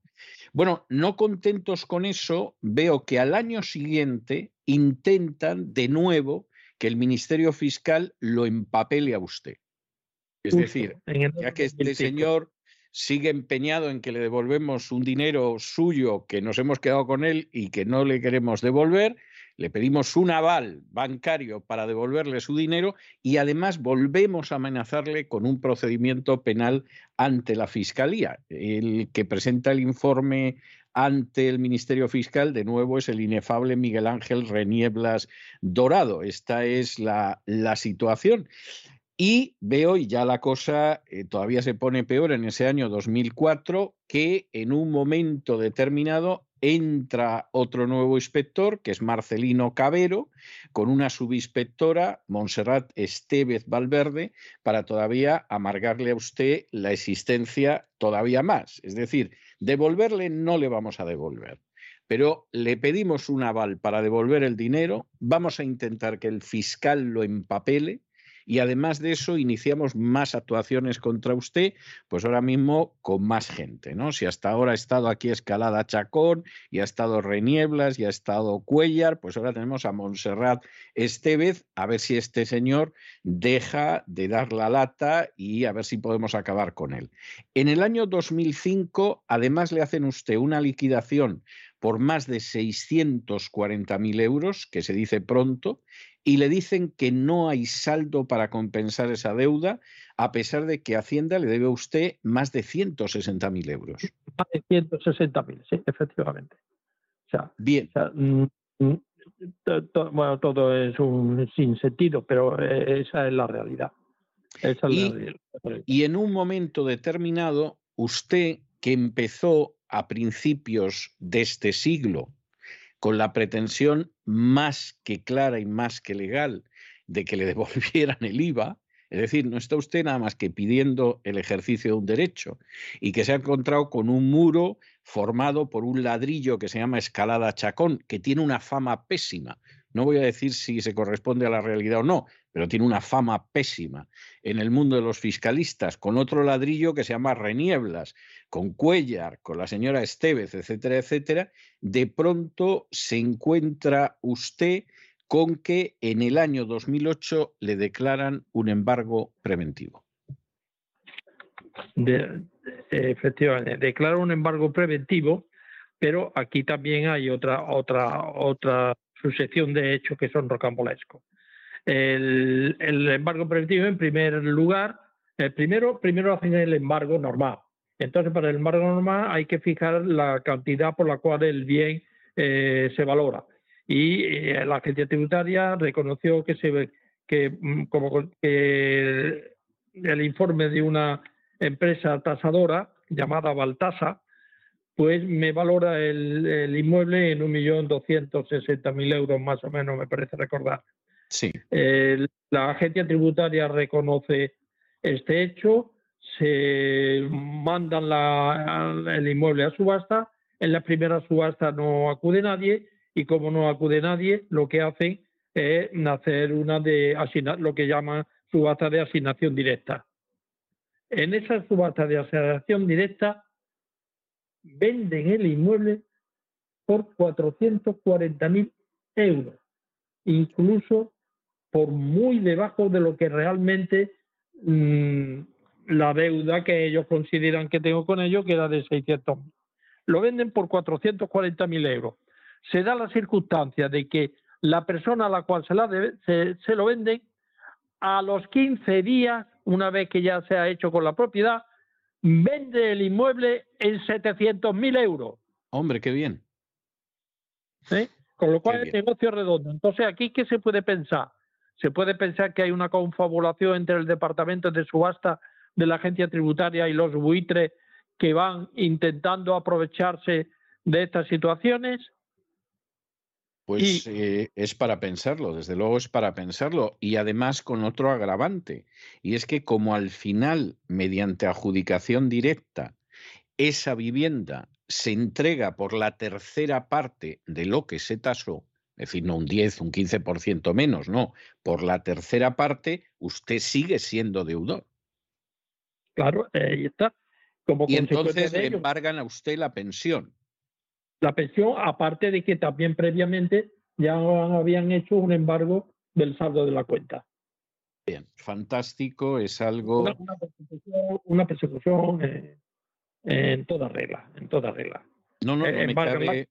Bueno, no contentos con eso, veo que al año siguiente intentan de nuevo que el Ministerio Fiscal lo empapele a usted. Es decir, ya que este señor sigue empeñado en que le devolvemos un dinero suyo que nos hemos quedado con él y que no le queremos devolver, le pedimos un aval bancario para devolverle su dinero y además volvemos a amenazarle con un procedimiento penal ante la Fiscalía. El que presenta el informe ante el Ministerio Fiscal, de nuevo, es el inefable Miguel Ángel Renieblas Dorado. Esta es la, la situación. Y veo, y ya la cosa eh, todavía se pone peor en ese año 2004, que en un momento determinado entra otro nuevo inspector, que es Marcelino Cabero, con una subinspectora, Montserrat Estevez Valverde, para todavía amargarle a usted la existencia todavía más. Es decir, devolverle no le vamos a devolver pero le pedimos un aval para devolver el dinero, vamos a intentar que el fiscal lo empapele, y además de eso iniciamos más actuaciones contra usted, pues ahora mismo con más gente, ¿no? Si hasta ahora ha estado aquí Escalada Chacón y ha estado Renieblas y ha estado Cuellar, pues ahora tenemos a Montserrat Estevez, a ver si este señor deja de dar la lata y a ver si podemos acabar con él. En el año 2005, además le hacen usted una liquidación por más de 640.000 euros, que se dice pronto, y le dicen que no hay saldo para compensar esa deuda, a pesar de que Hacienda le debe a usted más de 160.000 euros. Más de 160.000, sí, efectivamente. O sea, Bien. Mm, mm, bueno, todo es un sinsentido, pero eh, esa es la realidad. Esa es y, la realidad. y en un momento determinado, usted que empezó a principios de este siglo con la pretensión más que clara y más que legal de que le devolvieran el IVA, es decir, no está usted nada más que pidiendo el ejercicio de un derecho y que se ha encontrado con un muro formado por un ladrillo que se llama escalada chacón, que tiene una fama pésima. No voy a decir si se corresponde a la realidad o no, pero tiene una fama pésima en el mundo de los fiscalistas, con otro ladrillo que se llama Renieblas, con Cuellar, con la señora Estevez, etcétera, etcétera, de pronto se encuentra usted con que en el año 2008 le declaran un embargo preventivo. Efectivamente, declara un embargo preventivo, pero aquí también hay otra otra otra sucesión de hechos que son rocambolescos. El, embargo preventivo, en primer lugar, el primero, primero hacen el embargo normal. Entonces, para el embargo normal hay que fijar la cantidad por la cual el bien eh, se valora. Y eh, la agencia tributaria reconoció que, se, que, mm, como, que el informe de una empresa tasadora llamada Baltasa, pues me valora el, el inmueble en 1.260.000 euros más o menos, me parece recordar. Sí. La agencia tributaria reconoce este hecho, se mandan el inmueble a subasta, en la primera subasta no acude nadie y como no acude nadie, lo que hacen es hacer una de lo que llaman subasta de asignación directa. En esa subasta de asignación directa venden el inmueble por 440.000 euros, incluso por muy debajo de lo que realmente mmm, la deuda que ellos consideran que tengo con ellos, que era de 600 Lo venden por 440.000 euros. Se da la circunstancia de que la persona a la cual se, la debe, se, se lo venden a los 15 días, una vez que ya se ha hecho con la propiedad, vende el inmueble en 700.000 euros. Hombre, qué bien. ¿Sí? Con lo cual el negocio es redondo. Entonces, ¿aquí qué se puede pensar? Se puede pensar que hay una confabulación entre el departamento de subasta de la agencia tributaria y los buitres que van intentando aprovecharse de estas situaciones. Pues y... eh, es para pensarlo, desde luego es para pensarlo. Y además con otro agravante, y es que como al final, mediante adjudicación directa, esa vivienda se entrega por la tercera parte de lo que se tasó, es decir, no un 10, un 15% menos, no, por la tercera parte, usted sigue siendo deudor. Claro, ahí está. Como y entonces le embargan a usted la pensión. la pensión, aparte de que también previamente ya habían hecho un embargo del saldo de la cuenta. Bien, fantástico, es algo... Una, persecución, eh, en toda regla, en toda regla. No, no, no me cabe,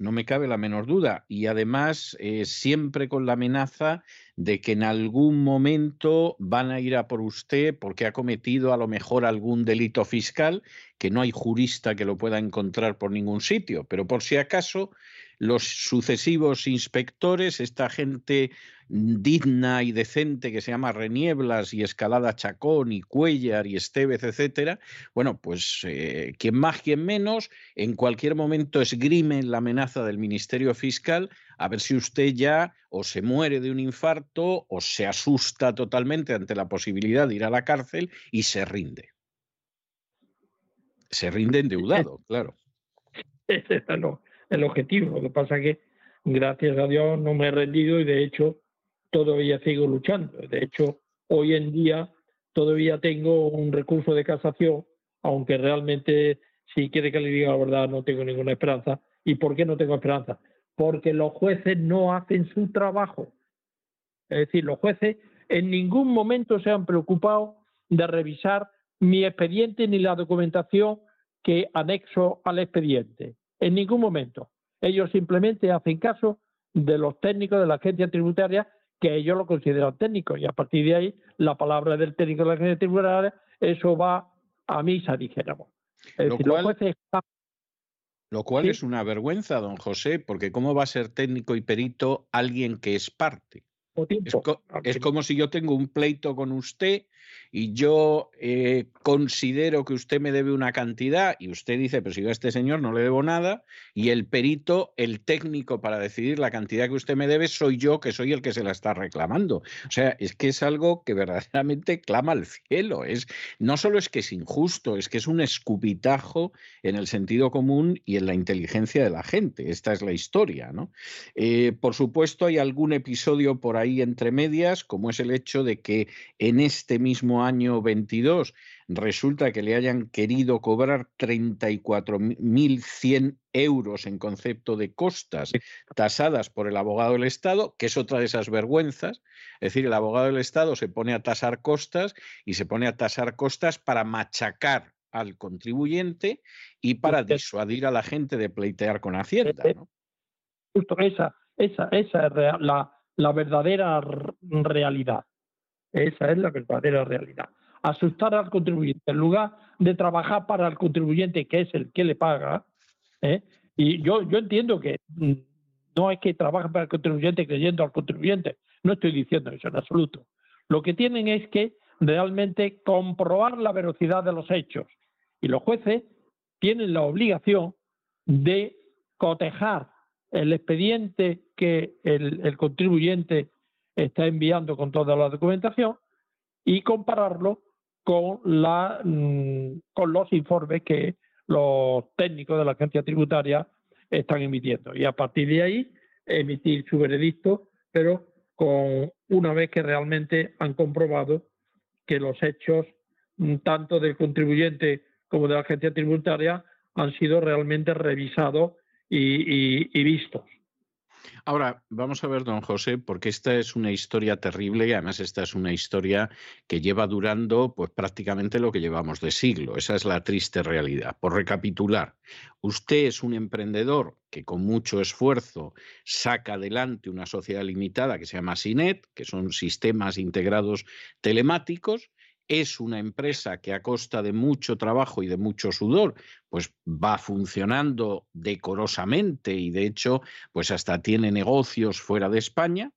no me cabe la menor duda. Y además, eh, siempre con la amenaza de que en algún momento van a ir a por usted porque ha cometido a lo mejor algún delito fiscal que no hay jurista que lo pueda encontrar por ningún sitio. Pero por si acaso, los sucesivos inspectores, esta gente digna y decente que se llama Renieblas y Escalada Chacón y Cuellar y Estevez, etcétera, bueno, pues eh, quien más, quien menos, en cualquier momento esgrime la amenaza del Ministerio Fiscal a ver si usted ya o se muere de un infarto o se asusta totalmente ante la posibilidad de ir a la cárcel y se rinde. Se rinde endeudado, claro. Ese es el objetivo. Lo que pasa es que, gracias a Dios, no me he rendido y, de hecho, todavía sigo luchando. De hecho, hoy en día todavía tengo un recurso de casación, aunque realmente, si quiere que le diga la verdad, no tengo ninguna esperanza. ¿Y por qué no tengo esperanza? Porque los jueces no hacen su trabajo. Es decir, los jueces en ningún momento se han preocupado de revisar mi expediente ni la documentación que anexo al expediente. En ningún momento. Ellos simplemente hacen caso de los técnicos de la agencia tributaria que ellos lo consideran técnico y a partir de ahí la palabra del técnico de la agencia tributaria eso va a misa, dijéramos. lo, cual, lo cual es una vergüenza, don José, porque ¿cómo va a ser técnico y perito alguien que es parte? Es, como si yo tengo un pleito con usted y yo eh, considero que usted me debe una cantidad y usted dice, pero si yo a este señor no le debo nada y el perito, el técnico para decidir la cantidad que usted me debe soy yo que soy el que se la está reclamando. O sea, es que es algo que verdaderamente clama al cielo. Es, no solo es que es injusto, es que es un escupitajo en el sentido común y en la inteligencia de la gente. Esta es la historia. ¿no? Eh, por supuesto, hay algún episodio por ahí entre medias, como es el hecho de que en este mismo año 22 resulta que le hayan querido cobrar 34.100 euros en concepto de costas tasadas por el abogado del Estado, que es otra de esas vergüenzas. Es decir, el abogado del Estado se pone a tasar costas y se pone a tasar costas para machacar al contribuyente y para disuadir a la gente de pleitear con Hacienda. ¿no? Justo esa, esa, esa es la, la verdadera realidad. Esa es la verdadera realidad. Asustar al contribuyente en lugar de trabajar para el contribuyente, que es el que le paga. ¿eh? Y yo, yo entiendo que mm, no es que trabajen para el contribuyente creyendo al contribuyente. No estoy diciendo eso en absoluto. Lo que tienen es que realmente comprobar la velocidad de los hechos. Y los jueces tienen la obligación de cotejar el expediente que el, contribuyente está enviando con toda la documentación y compararlo con, la, mm, con los informes que los técnicos de la agencia tributaria están emitiendo. Y a partir de ahí emitir su veredicto, pero con una vez que realmente han comprobado que los hechos mm, tanto del contribuyente como de la agencia tributaria han sido realmente revisados y, vistos. Ahora, vamos a ver, don José, porque esta es una historia terrible y además esta es una historia que lleva durando pues prácticamente lo que llevamos de siglo. Esa es la triste realidad. Por recapitular, usted es un emprendedor que con mucho esfuerzo saca adelante una sociedad limitada que se llama SINET, que son sistemas integrados telemáticos, es una empresa que a costa de mucho trabajo y de mucho sudor, pues va funcionando decorosamente y de hecho, pues hasta tiene negocios fuera de España.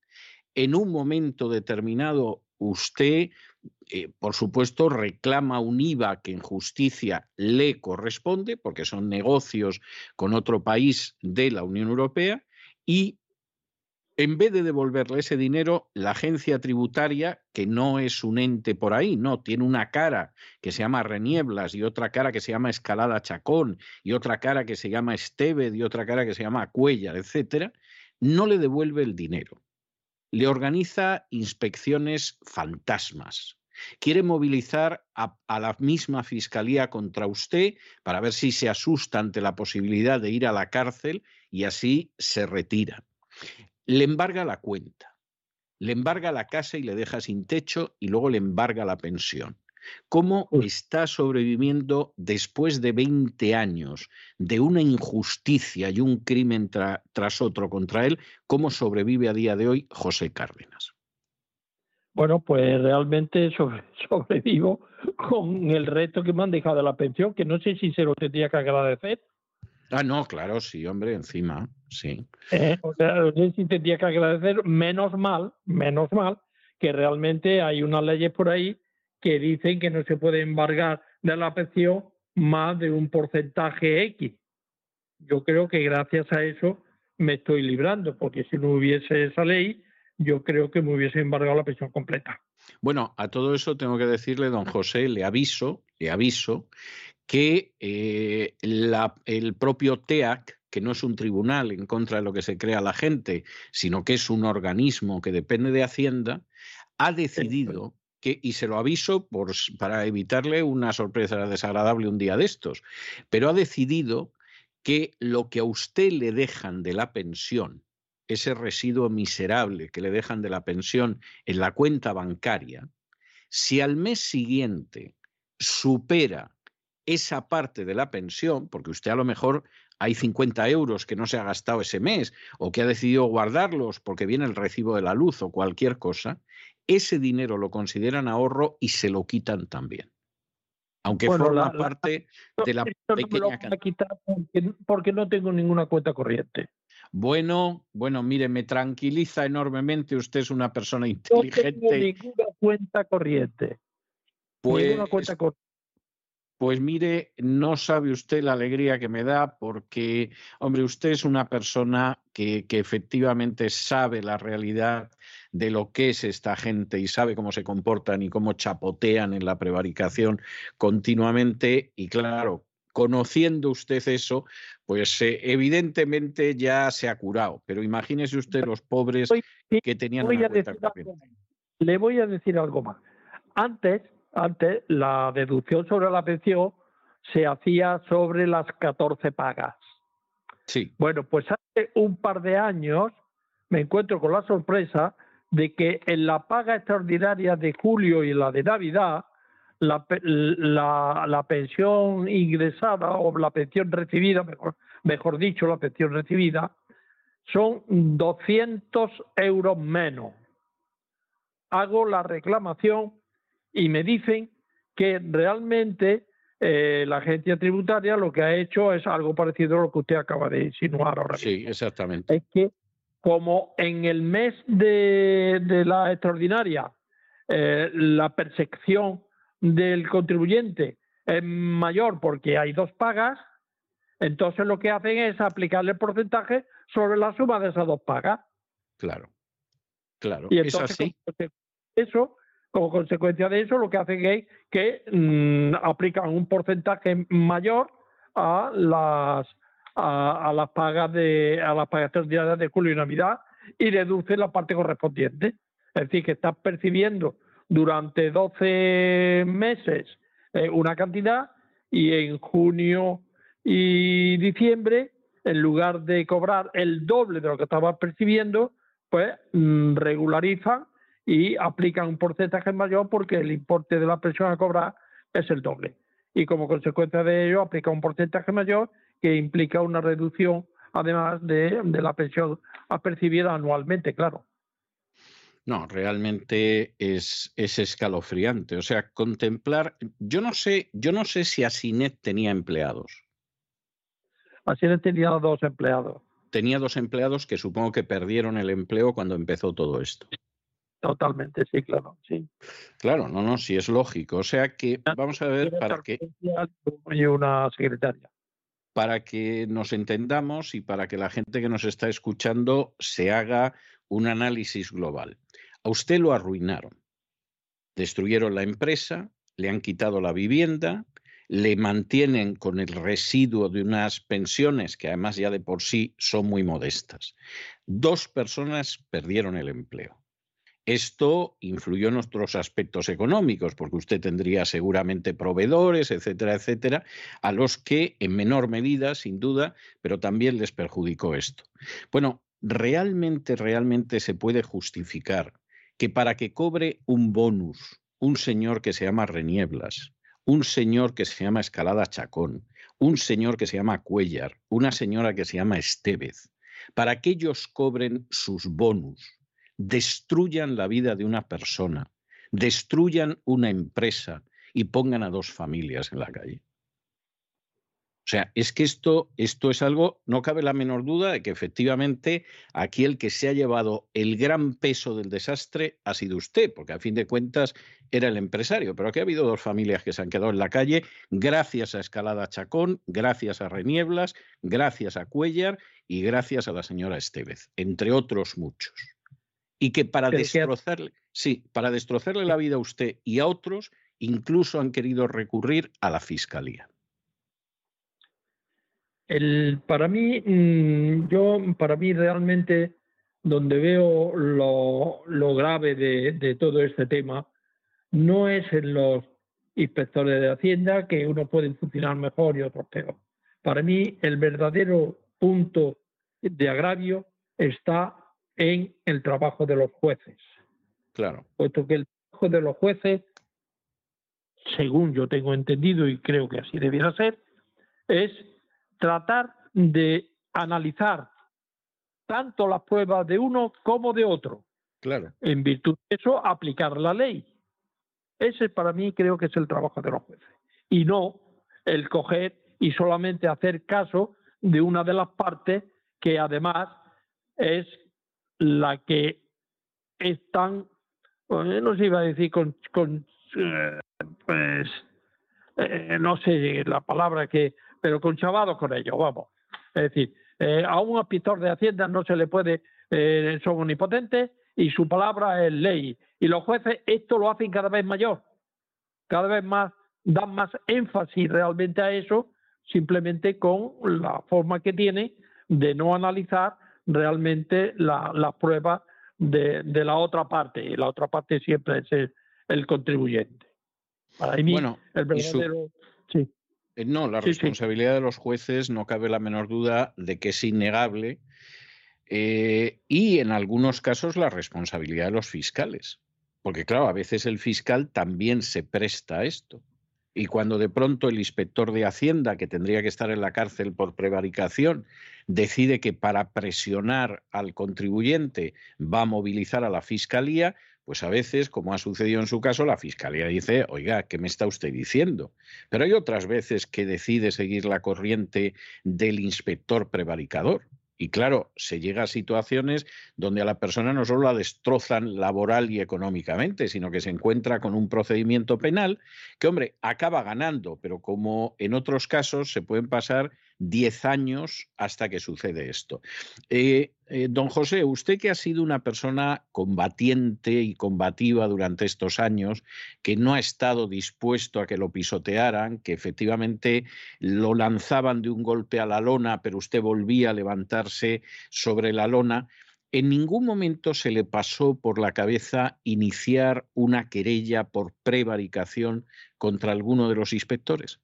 En un momento determinado, usted, eh, por supuesto, reclama un IVA que en justicia le corresponde, porque son negocios con otro país de la Unión Europea, y en vez de devolverle ese dinero, la agencia tributaria, que no es un ente por ahí, no, tiene una cara que se llama Renieblas y otra cara que se llama Escalada Chacón y otra cara que se llama Esteved y otra cara que se llama Cuellar, etcétera, no le devuelve el dinero. Le organiza inspecciones fantasmas. quiere movilizar a, a, la misma fiscalía contra usted para ver si se asusta ante la posibilidad de ir a la cárcel y así se retira. Le embarga la cuenta, le embarga la casa y le deja sin techo y luego le embarga la pensión. ¿Cómo está sobreviviendo después de 20 años de una injusticia y un crimen tra tras otro contra él? ¿Cómo sobrevive a día de hoy José Cárdenas? Bueno, pues realmente sobre, sobrevivo con el reto que me han dejado de la pensión, que no sé si se lo tendría que agradecer. Ah, no, claro, sí, hombre, encima, sí. Eh, o sea, si tendría que agradecer, menos mal, menos mal, que realmente hay unas leyes por ahí que dicen que no se puede embargar de la pensión más de un porcentaje X. Yo creo que gracias a eso me estoy librando, porque si no hubiese esa ley, yo creo que me hubiese embargado la pensión completa. Bueno, a todo eso tengo que decirle, don José, le aviso, le aviso que eh, la, el propio TEAC, que no es un tribunal en contra de lo que se crea la gente, sino que es un organismo que depende de Hacienda, ha decidido que, y se lo aviso por, para evitarle una sorpresa desagradable un día de estos, pero ha decidido que lo que a usted le dejan de la pensión, ese residuo miserable que le dejan de la pensión en la cuenta bancaria, si al mes siguiente supera esa parte de la pensión, porque usted a lo mejor hay 50 euros que no se ha gastado ese mes o que ha decidido guardarlos porque viene el recibo de la luz o cualquier cosa, ese dinero lo consideran ahorro y se lo quitan también. Aunque bueno, forma la, parte la, de la pequeña cantidad. quitar porque, porque no tengo ninguna cuenta corriente. Bueno, bueno, mire, me tranquiliza enormemente. Usted es una persona inteligente. No tengo ninguna cuenta corriente. Pues, ninguna cuenta corriente. Pues mire, no sabe usted la alegría que me da porque, hombre, usted es una persona que, que, efectivamente sabe la realidad de lo que es esta gente y sabe cómo se comportan y cómo chapotean en la prevaricación continuamente. Y claro, conociendo usted eso, pues eh, evidentemente ya se ha curado. Pero imagínese usted los pobres que tenían una cuenta Le voy a decir algo más. Antes antes la deducción sobre la pensión se hacía sobre las 14 pagas. Sí. Bueno, pues hace un par de años me encuentro con la sorpresa de que en la paga extraordinaria de julio y la de Navidad, la, la, la pensión ingresada o la pensión recibida, mejor, mejor dicho, la pensión recibida, son 200 euros menos. Hago la reclamación y me dicen que realmente eh, la agencia tributaria lo que ha hecho es algo parecido a lo que usted acaba de insinuar ahora. Sí, exactamente. Es que como en el mes de, de la extraordinaria eh, la percepción del contribuyente es mayor porque hay dos pagas, entonces lo que hacen es aplicarle el porcentaje sobre la suma de esas dos pagas. Claro, claro, Y es entonces, así. como eso, como consecuencia de eso, lo que hacen es que mmm, aplican un porcentaje mayor a las a, las pagas de a las pagas extraordinarias de julio y Navidad y reducen la parte correspondiente. Es decir, que estás percibiendo durante 12 meses eh, una cantidad y en junio y diciembre, en lugar de cobrar el doble de lo que estabas percibiendo, pues mmm, regularizan y aplican un porcentaje mayor porque el importe de la pensión a cobrar es el doble. Y como consecuencia de ello, aplica un porcentaje mayor que implica una reducción, además de, de la pensión a percibida anualmente, claro. No, realmente es, es, escalofriante. O sea, contemplar. Yo no sé, yo no sé si Asinet tenía empleados. Asinet tenía dos empleados. Tenía dos empleados que supongo que perdieron el empleo cuando empezó todo esto. Totalmente, sí, claro, sí. Claro, no, no, sí es lógico. O sea que vamos a ver para que y una secretaria. Para que nos entendamos y para que la gente que nos está escuchando se haga un análisis global. A usted lo arruinaron. Destruyeron la empresa, le han quitado la vivienda, le mantienen con el residuo de unas pensiones que además ya de por sí son muy modestas. Dos personas perdieron el empleo Esto influyó en nuestros aspectos económicos, porque usted tendría seguramente proveedores, etcétera, etcétera, a los que en menor medida, sin duda, pero también les perjudicó esto. Bueno, realmente, realmente se puede justificar que para que cobre un bonus un señor que se llama Renieblas, un señor que se llama Escalada Chacón, un señor que se llama Cuellar, una señora que se llama Estevez, para que ellos cobren sus bonus, destruyan la vida de una persona, destruyan una empresa y pongan a dos familias en la calle. O sea, es que esto, esto es algo, no cabe la menor duda de que efectivamente aquí el que se ha llevado el gran peso del desastre ha sido usted, porque a fin de cuentas era el empresario. Pero aquí ha habido dos familias que se han quedado en la calle gracias a Escalada Chacón, gracias a Renieblas, gracias a Cuellar y gracias a la señora Estevez, entre otros muchos. Y que para destrozarle, sí, para destrozarle la vida a usted y a otros, incluso han querido recurrir a la fiscalía. El, para mí, mm, yo, para mí realmente, donde veo lo, lo grave de, de, todo este tema, no es en los inspectores de Hacienda, que uno puede funcionar mejor y otros peor. Para mí, el verdadero punto de agravio está en el trabajo de los jueces. Claro. Puesto que el trabajo de los jueces, según yo tengo entendido y creo que así debiera ser, es tratar de analizar tanto las pruebas de uno como de otro. Claro. En virtud de eso, aplicar la ley. Ese para mí creo que es el trabajo de los jueces. Y no el coger y solamente hacer caso de una de las partes que además es la que están, no se iba a decir con, con eh, pues, eh, no sé la palabra que pero conchavados con ellos, vamos. Es decir, eh, a un inspector de Hacienda no se le puede, son omnipotentes y su palabra es ley. Y los jueces esto lo hacen cada vez mayor, cada vez más, dan más énfasis realmente a eso, simplemente con la forma que tienen de no analizar realmente la pruebas de, de, la otra parte. Y la otra parte siempre es el, contribuyente. Para mí, bueno, el verdadero. Sí. Eh, no, la responsabilidad de los jueces no cabe la menor duda de que es innegable eh, y en algunos casos la responsabilidad de los fiscales. Porque claro, a veces el fiscal también se presta a esto. Y cuando de pronto el inspector de Hacienda, que tendría que estar en la cárcel por prevaricación, decide que para presionar al contribuyente va a movilizar a la fiscalía, pues a veces, como ha sucedido en su caso, la fiscalía dice, oiga, ¿qué me está usted diciendo? Pero hay otras veces que decide seguir la corriente del inspector prevaricador. Y claro, se llega a situaciones donde a la persona no solo la destrozan laboral y económicamente, sino que se encuentra con un procedimiento penal que, hombre, acaba ganando, pero como en otros casos se pueden pasar 10 años hasta que sucede esto. Eh, eh, don José, usted que ha sido una persona combatiente y combativa durante estos años, que no ha estado dispuesto a que lo pisotearan, que efectivamente lo lanzaban de un golpe a la lona, pero usted volvía a levantarse sobre la lona, en ningún momento se le pasó por la cabeza iniciar una querella por prevaricación contra alguno de los inspectores.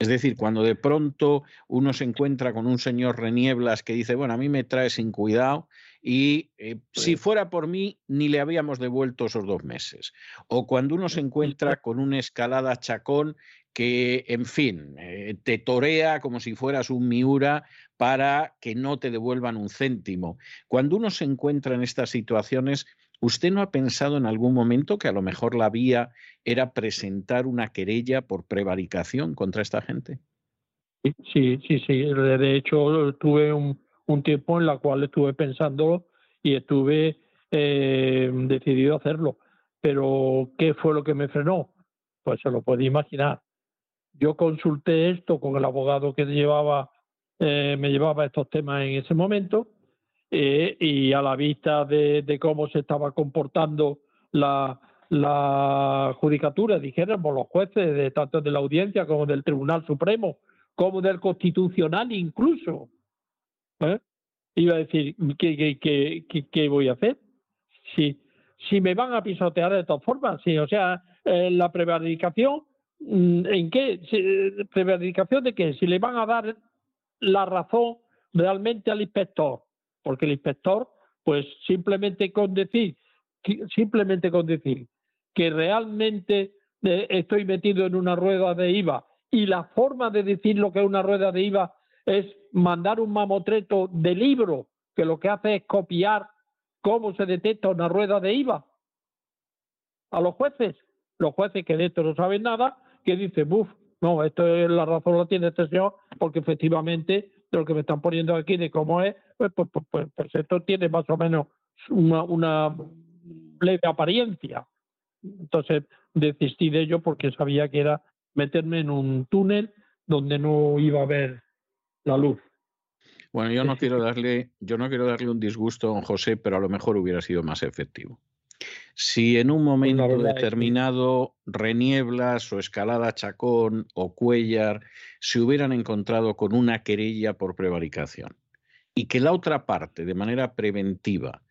Es decir, cuando de pronto uno se encuentra con un señor Renieblas que dice, bueno, a mí me trae sin cuidado y eh, si fuera por mí ni le habíamos devuelto esos dos meses. O cuando uno se encuentra con una escalada chacón que, en fin, eh, te torea como si fueras un miura para que no te devuelvan un céntimo. Cuando uno se encuentra en estas situaciones, ¿Usted no ha pensado en algún momento que a lo mejor la vía era presentar una querella por prevaricación contra esta gente? Sí, sí, sí. De hecho, tuve un, tiempo en la cual estuve pensando y estuve eh, decidido a hacerlo. Pero, ¿qué fue lo que me frenó? Pues se lo puede imaginar. Yo consulté esto con el abogado que llevaba, eh, me llevaba estos temas en ese momento eh, y a la vista de, cómo se estaba comportando la, la judicatura, dijéramos los jueces, de tanto de la audiencia como del Tribunal Supremo, como del Constitucional incluso. ¿eh? Iba a decir, ¿qué, qué, qué, qué voy a hacer? Si, si me van a pisotear de todas formas, sí, o sea, eh, la prevaricación, mm, ¿en qué? Si- ¿Prevaricación de qué? Si le van a dar la razón realmente al inspector, porque el inspector, pues simplemente con decir, simplemente con decir que realmente eh, estoy metido en una rueda de IVA y la forma de decir lo que es una rueda de IVA es mandar un mamotreto de libro que lo que hace es copiar cómo se detecta una rueda de IVA a los jueces. Los jueces que de esto no saben nada, que dicen, buf, no, esto es la razón la tiene este señor, porque efectivamente de lo que me están poniendo aquí de cómo es, pues, pues, pues, pues, pues esto tiene más o menos una, una leve apariencia. Entonces desistí de ello porque sabía que era meterme en un túnel donde no iba a ver la luz. Bueno, yo no quiero darle, yo no quiero darle un disgusto a don José, pero a lo mejor hubiera sido más efectivo. Si en un momento verdad es que- determinado Renieblas o Escalada Chacón o Cuellar se hubieran encontrado con una querella por prevaricación y que la otra parte, de manera preventiva,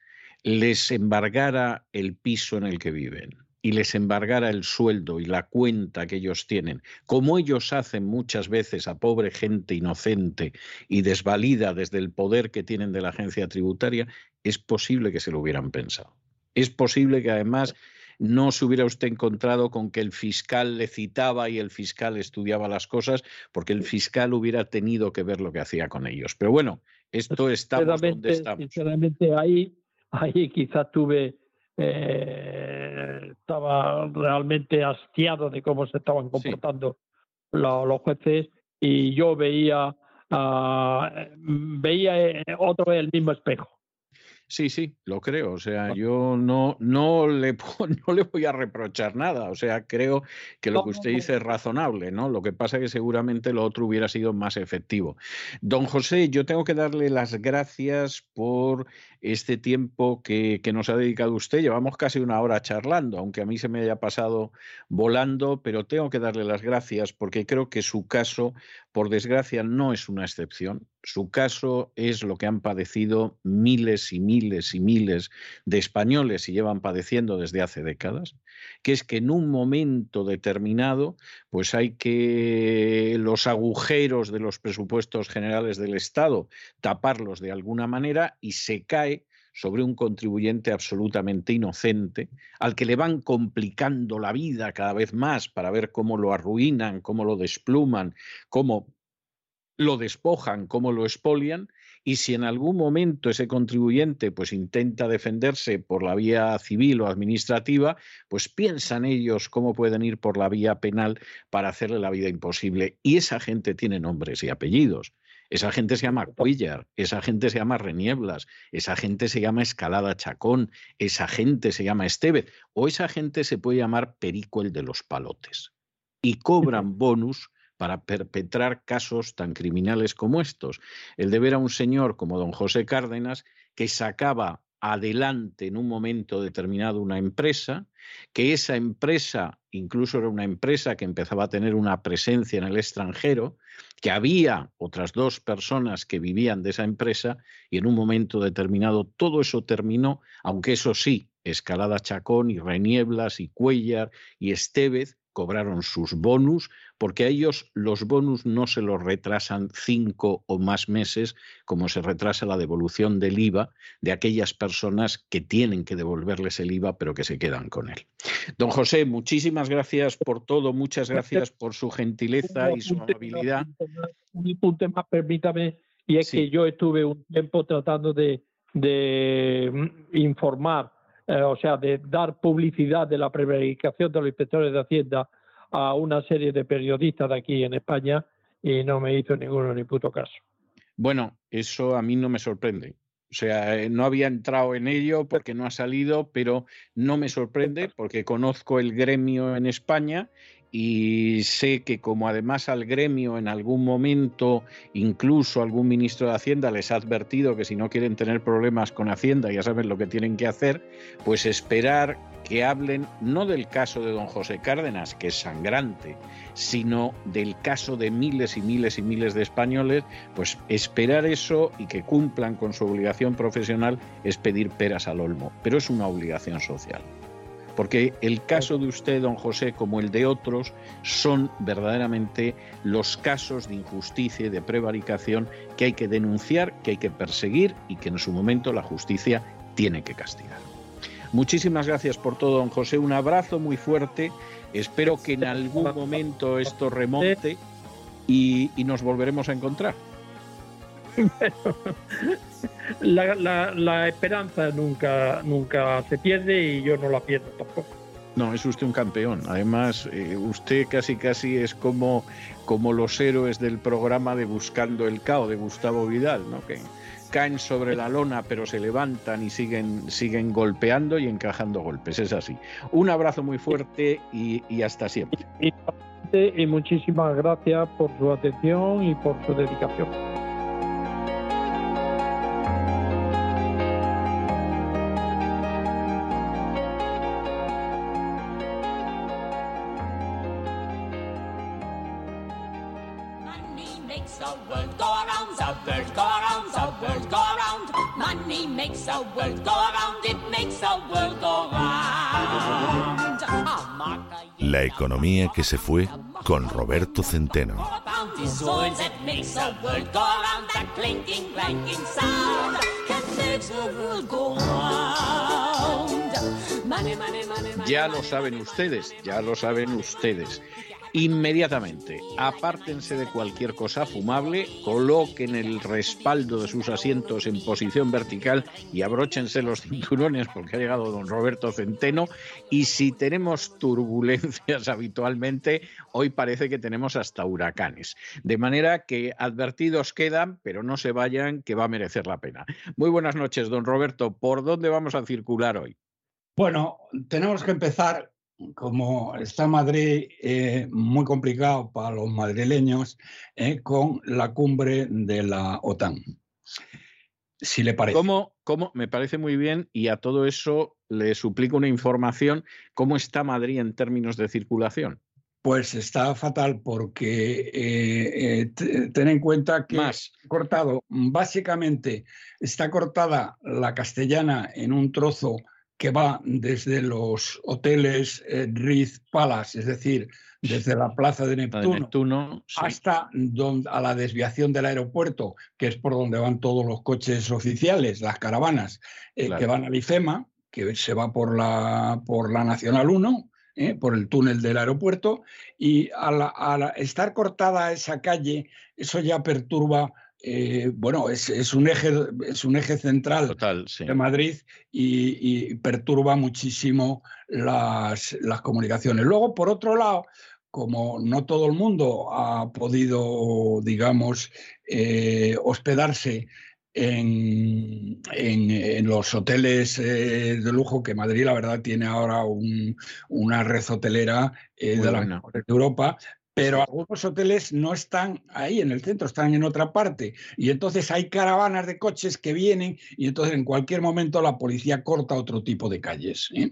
les embargara el piso en el que viven y les embargara el sueldo y la cuenta que ellos tienen, como ellos hacen muchas veces a pobre gente inocente y desvalida desde el poder que tienen de la agencia tributaria, es posible que se lo hubieran pensado. Es posible que además no se hubiera usted encontrado con que el fiscal le citaba y el fiscal estudiaba las cosas, porque el fiscal hubiera tenido que ver lo que hacía con ellos. Pero bueno, esto estamos donde sinceramente, estamos. sinceramente ahí, ahí quizás tuve, eh, estaba realmente hastiado de cómo se estaban comportando lo- los jueces y yo veía, ah, veía eh, otro el mismo espejo. Sí, sí, lo creo. O sea, yo no, no, le, no le voy a reprochar nada. O sea, creo que lo que usted dice es razonable, ¿no? Lo que pasa es que seguramente lo otro hubiera sido más efectivo. Don José, yo tengo que darle las gracias por este tiempo que, nos ha dedicado usted. Llevamos casi una hora charlando, aunque a mí se me haya pasado volando, pero tengo que darle las gracias porque creo que su caso, por desgracia, no es una excepción. Su caso es lo que han padecido miles y miles y miles de españoles y llevan padeciendo desde hace décadas, que es que en un momento determinado, pues hay que los agujeros de los presupuestos generales del Estado taparlos de alguna manera y se cae sobre un contribuyente absolutamente inocente, al que le van complicando la vida cada vez más para ver cómo lo arruinan, cómo lo despluman, cómo lo despojan, cómo lo expolian, y si en algún momento ese contribuyente pues intenta defenderse por la vía civil o administrativa, pues piensan ellos cómo pueden ir por la vía penal para hacerle la vida imposible. Y esa gente tiene nombres y apellidos. Esa gente se llama Cuellar, esa gente se llama Renieblas, esa gente se llama Escalada Chacón, esa gente se llama Estevez, o esa gente se puede llamar Perico el de los Palotes. Y cobran bonus para perpetrar casos tan criminales como estos. El de ver a un señor como don José Cárdenas que sacaba adelante en un momento determinado una empresa, que esa empresa incluso era una empresa que empezaba a tener una presencia en el extranjero, que había otras dos personas que vivían de esa empresa y en un momento determinado todo eso terminó, aunque eso sí, Escalada Chacón y Renieblas y Cuellar y Estevez cobraron sus bonus, porque a ellos los bonus no se los retrasan cinco o más meses, como se retrasa la devolución del IVA de aquellas personas que tienen que devolverles el IVA, pero que se quedan con él. Don José, muchísimas gracias por todo, muchas gracias por su gentileza y su amabilidad. un punto más, permítame, y es Sí. que yo estuve un tiempo tratando de, de mm, informar, eh, o sea, de dar publicidad de la prevaricación de los inspectores de Hacienda a una serie de periodistas de aquí en España y no me hizo ninguno ni puto caso. Bueno, eso a mí no me sorprende. O sea, eh, no había entrado en ello porque no ha salido, pero no me sorprende porque conozco el gremio en España y sé que como además al gremio en algún momento incluso algún ministro de Hacienda les ha advertido que si no quieren tener problemas con Hacienda ya saben lo que tienen que hacer, pues esperar que hablen no del caso de don José Cárdenas, que es sangrante, sino del caso de miles y miles y miles de españoles, pues esperar eso y que cumplan con su obligación profesional es pedir peras al olmo, pero es una obligación social. Porque el caso de usted, don José, como el de otros, son verdaderamente los casos de injusticia y de prevaricación que hay que denunciar, que hay que perseguir y que en su momento la justicia tiene que castigar. Muchísimas gracias por todo, don José. Un abrazo muy fuerte. Espero que en algún momento esto remonte y, nos volveremos a encontrar. la, esperanza nunca, nunca se pierde y yo no la pierdo tampoco. No, es usted un campeón. Además, eh, usted casi casi es como, como los héroes del programa de Buscando el Cao de Gustavo Vidal, ¿no? Que caen sobre la lona pero se levantan y siguen, siguen golpeando y encajando golpes. Es así. Un abrazo muy fuerte y, y hasta siempre. Y muchísimas gracias por su atención y por su dedicación. La economía que se fue con Roberto Centeno. Ya lo saben ustedes, ya lo saben ustedes. Inmediatamente, apártense de cualquier cosa fumable, coloquen el respaldo de sus asientos en posición vertical y abróchense los cinturones porque ha llegado don Roberto Centeno. Y si tenemos turbulencias habitualmente, hoy parece que tenemos hasta huracanes. De manera que advertidos quedan, pero no se vayan, que va a merecer la pena. Muy buenas noches, don Roberto. ¿Por dónde vamos a circular hoy? Bueno, tenemos que empezar como está Madrid eh, muy complicado para los madrileños, eh, con la cumbre de la OTAN. Si le parece. ¿Cómo, ¿Cómo? Me parece muy bien y a todo eso le suplico una información. ¿Cómo está Madrid en términos de circulación? Pues está fatal porque eh, ten en cuenta que Más. cortado, básicamente está cortada la castellana en un trozo que va desde los hoteles eh, Riz Palace, es decir, desde la plaza de Neptuno, hasta a la desviación del aeropuerto, que es por donde van todos los coches oficiales, las caravanas eh, que van al IFEMA, que se va por la, por la Nacional 1, eh, por el túnel del aeropuerto, y al estar cortada esa calle, eso ya perturba eh, bueno, es, un eje, es un eje central de Madrid y, perturba muchísimo las, comunicaciones. Luego, por otro lado, como no todo el mundo ha podido, digamos, eh, hospedarse en, los hoteles eh, de lujo, que Madrid, la verdad, tiene ahora una red hotelera de la de Europa, pero algunos hoteles no están ahí en el centro, están en otra parte. Y entonces hay caravanas de coches que vienen y entonces en cualquier momento la policía corta otro tipo de calles. ¿eh?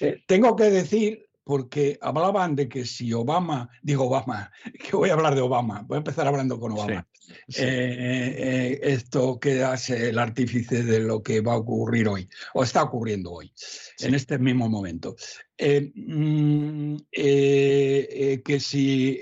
Eh, tengo que decir porque hablaban de que si Obama, digo Obama, que voy a hablar de Obama, voy a empezar hablando con Obama. Eh, eh, esto que hace el artífice de lo que va a ocurrir hoy, o está ocurriendo hoy, en este mismo momento. Eh, mm, que si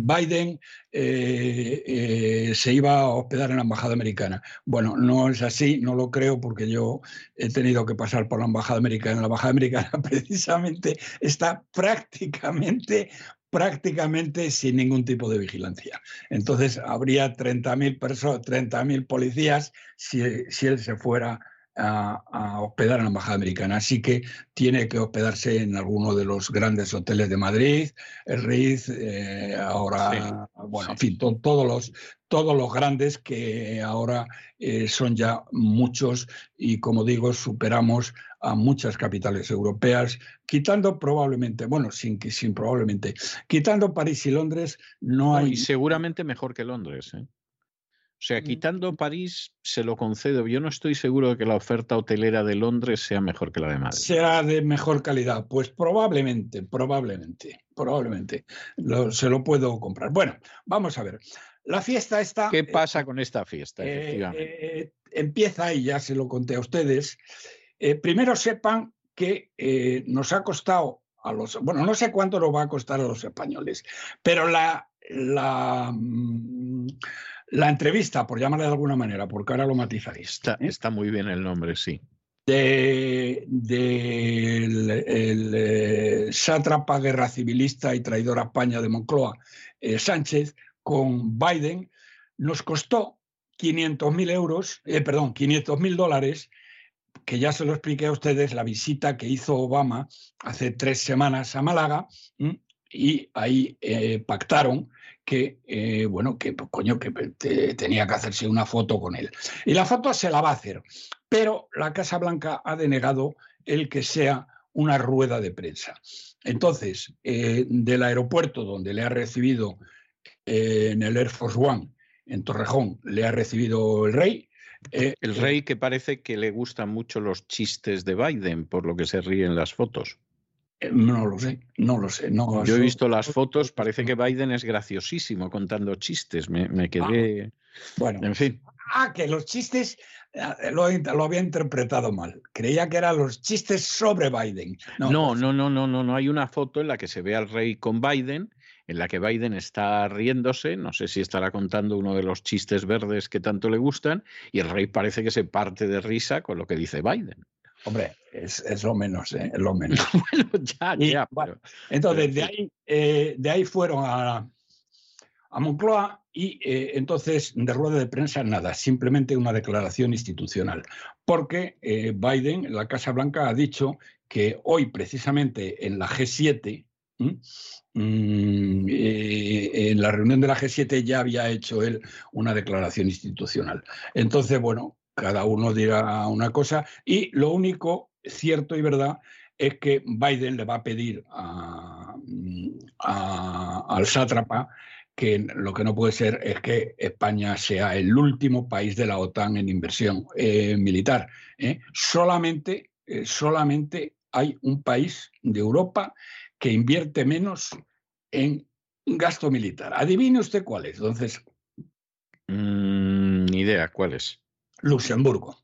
Biden se iba a hospedar en la embajada americana. Bueno, no es así, no lo creo porque yo he tenido que pasar por la embajada americana. La embajada americana precisamente está prácticamente prácticamente sin ningún tipo de vigilancia. Entonces habría 30.000 personas, 30.000 policías si, si, él se fuera a, hospedar en la embajada americana. Así que tiene que hospedarse en alguno de los grandes hoteles de Madrid, el Riz, eh, ahora, bueno, en fin, todos los todos los grandes que ahora eh, son ya muchos y como digo superamos a muchas capitales europeas, quitando probablemente, bueno, sin, sin probablemente, quitando París y Londres, no hay... Y seguramente mejor que Londres. ¿eh? O sea, quitando París, se lo concedo. Yo no estoy seguro de que la oferta hotelera de Londres sea mejor que la de Madrid. Sea de mejor calidad. Pues probablemente, probablemente, probablemente. Lo- se lo puedo comprar. Bueno, vamos a ver. La fiesta está. ¿Qué pasa con esta fiesta, Eh, efectivamente? eh, empieza, y ya se lo conté a ustedes. Eh, primero sepan que eh, nos ha costado a los. Bueno, no sé cuánto nos va a costar a los españoles, pero la. la mm, la entrevista, por llamarle de alguna manera, porque ahora lo matizaréis. Está, está muy bien el nombre, sí. de, del el, eh, sátrapa guerra civilista y traidor a España de Moncloa, eh, Sánchez, con Biden, nos costó 500.000 euros, eh, perdón, 500.000 dólares, que ya se lo expliqué a ustedes, la visita que hizo Obama hace tres semanas a Málaga, y ahí eh, pactaron que, eh, bueno, que pues, coño, que te- tenía que hacerse una foto con él. Y la foto se la va a hacer, pero la Casa Blanca ha denegado el que sea una rueda de prensa. Entonces, eh, del aeropuerto donde le ha recibido en el Air Force One, en Torrejón, le ha recibido el rey. Eh, El rey que parece que le gustan mucho los chistes de Biden, por lo que se ríe en las fotos. eh, no lo sé, no lo sé. No, Yo he visto las fotos, parece que Biden es graciosísimo contando chistes. Me, me quedé. Bueno, En fin. Ah, que los chistes eh, lo, lo había interpretado mal. Creía que eran los chistes sobre Biden. No, no, no, no, no, no. Hay una foto en la que se ve al rey con Biden, en la que Biden está riéndose, no sé si estará contando uno de los chistes verdes que tanto le gustan, y el rey parece que se parte de risa con lo que dice Biden. Hombre, es, es lo menos, ¿eh? es lo menos. bueno, ya, Y, ya. bueno, pero- Entonces, pero de ahí, eh, de ahí fueron a, a Moncloa y eh, entonces de rueda de prensa nada, simplemente una declaración institucional. Porque eh, Biden, la Casa Blanca, ha dicho que hoy precisamente en la G7, ¿m? Mm, eh, en la reunión de la G7 ya había hecho él una declaración institucional. Entonces, bueno, cada uno dirá una cosa y lo único cierto y verdad es que Biden le va a pedir a- al sátrapa que lo que no puede ser es que España sea el último país de la OTAN en inversión eh, militar. ¿eh? Solamente, solamente hay un país de Europa que invierte menos en gasto militar. Adivine usted cuál es. Entonces, Mm, ni idea, ¿cuál es? Luxemburgo.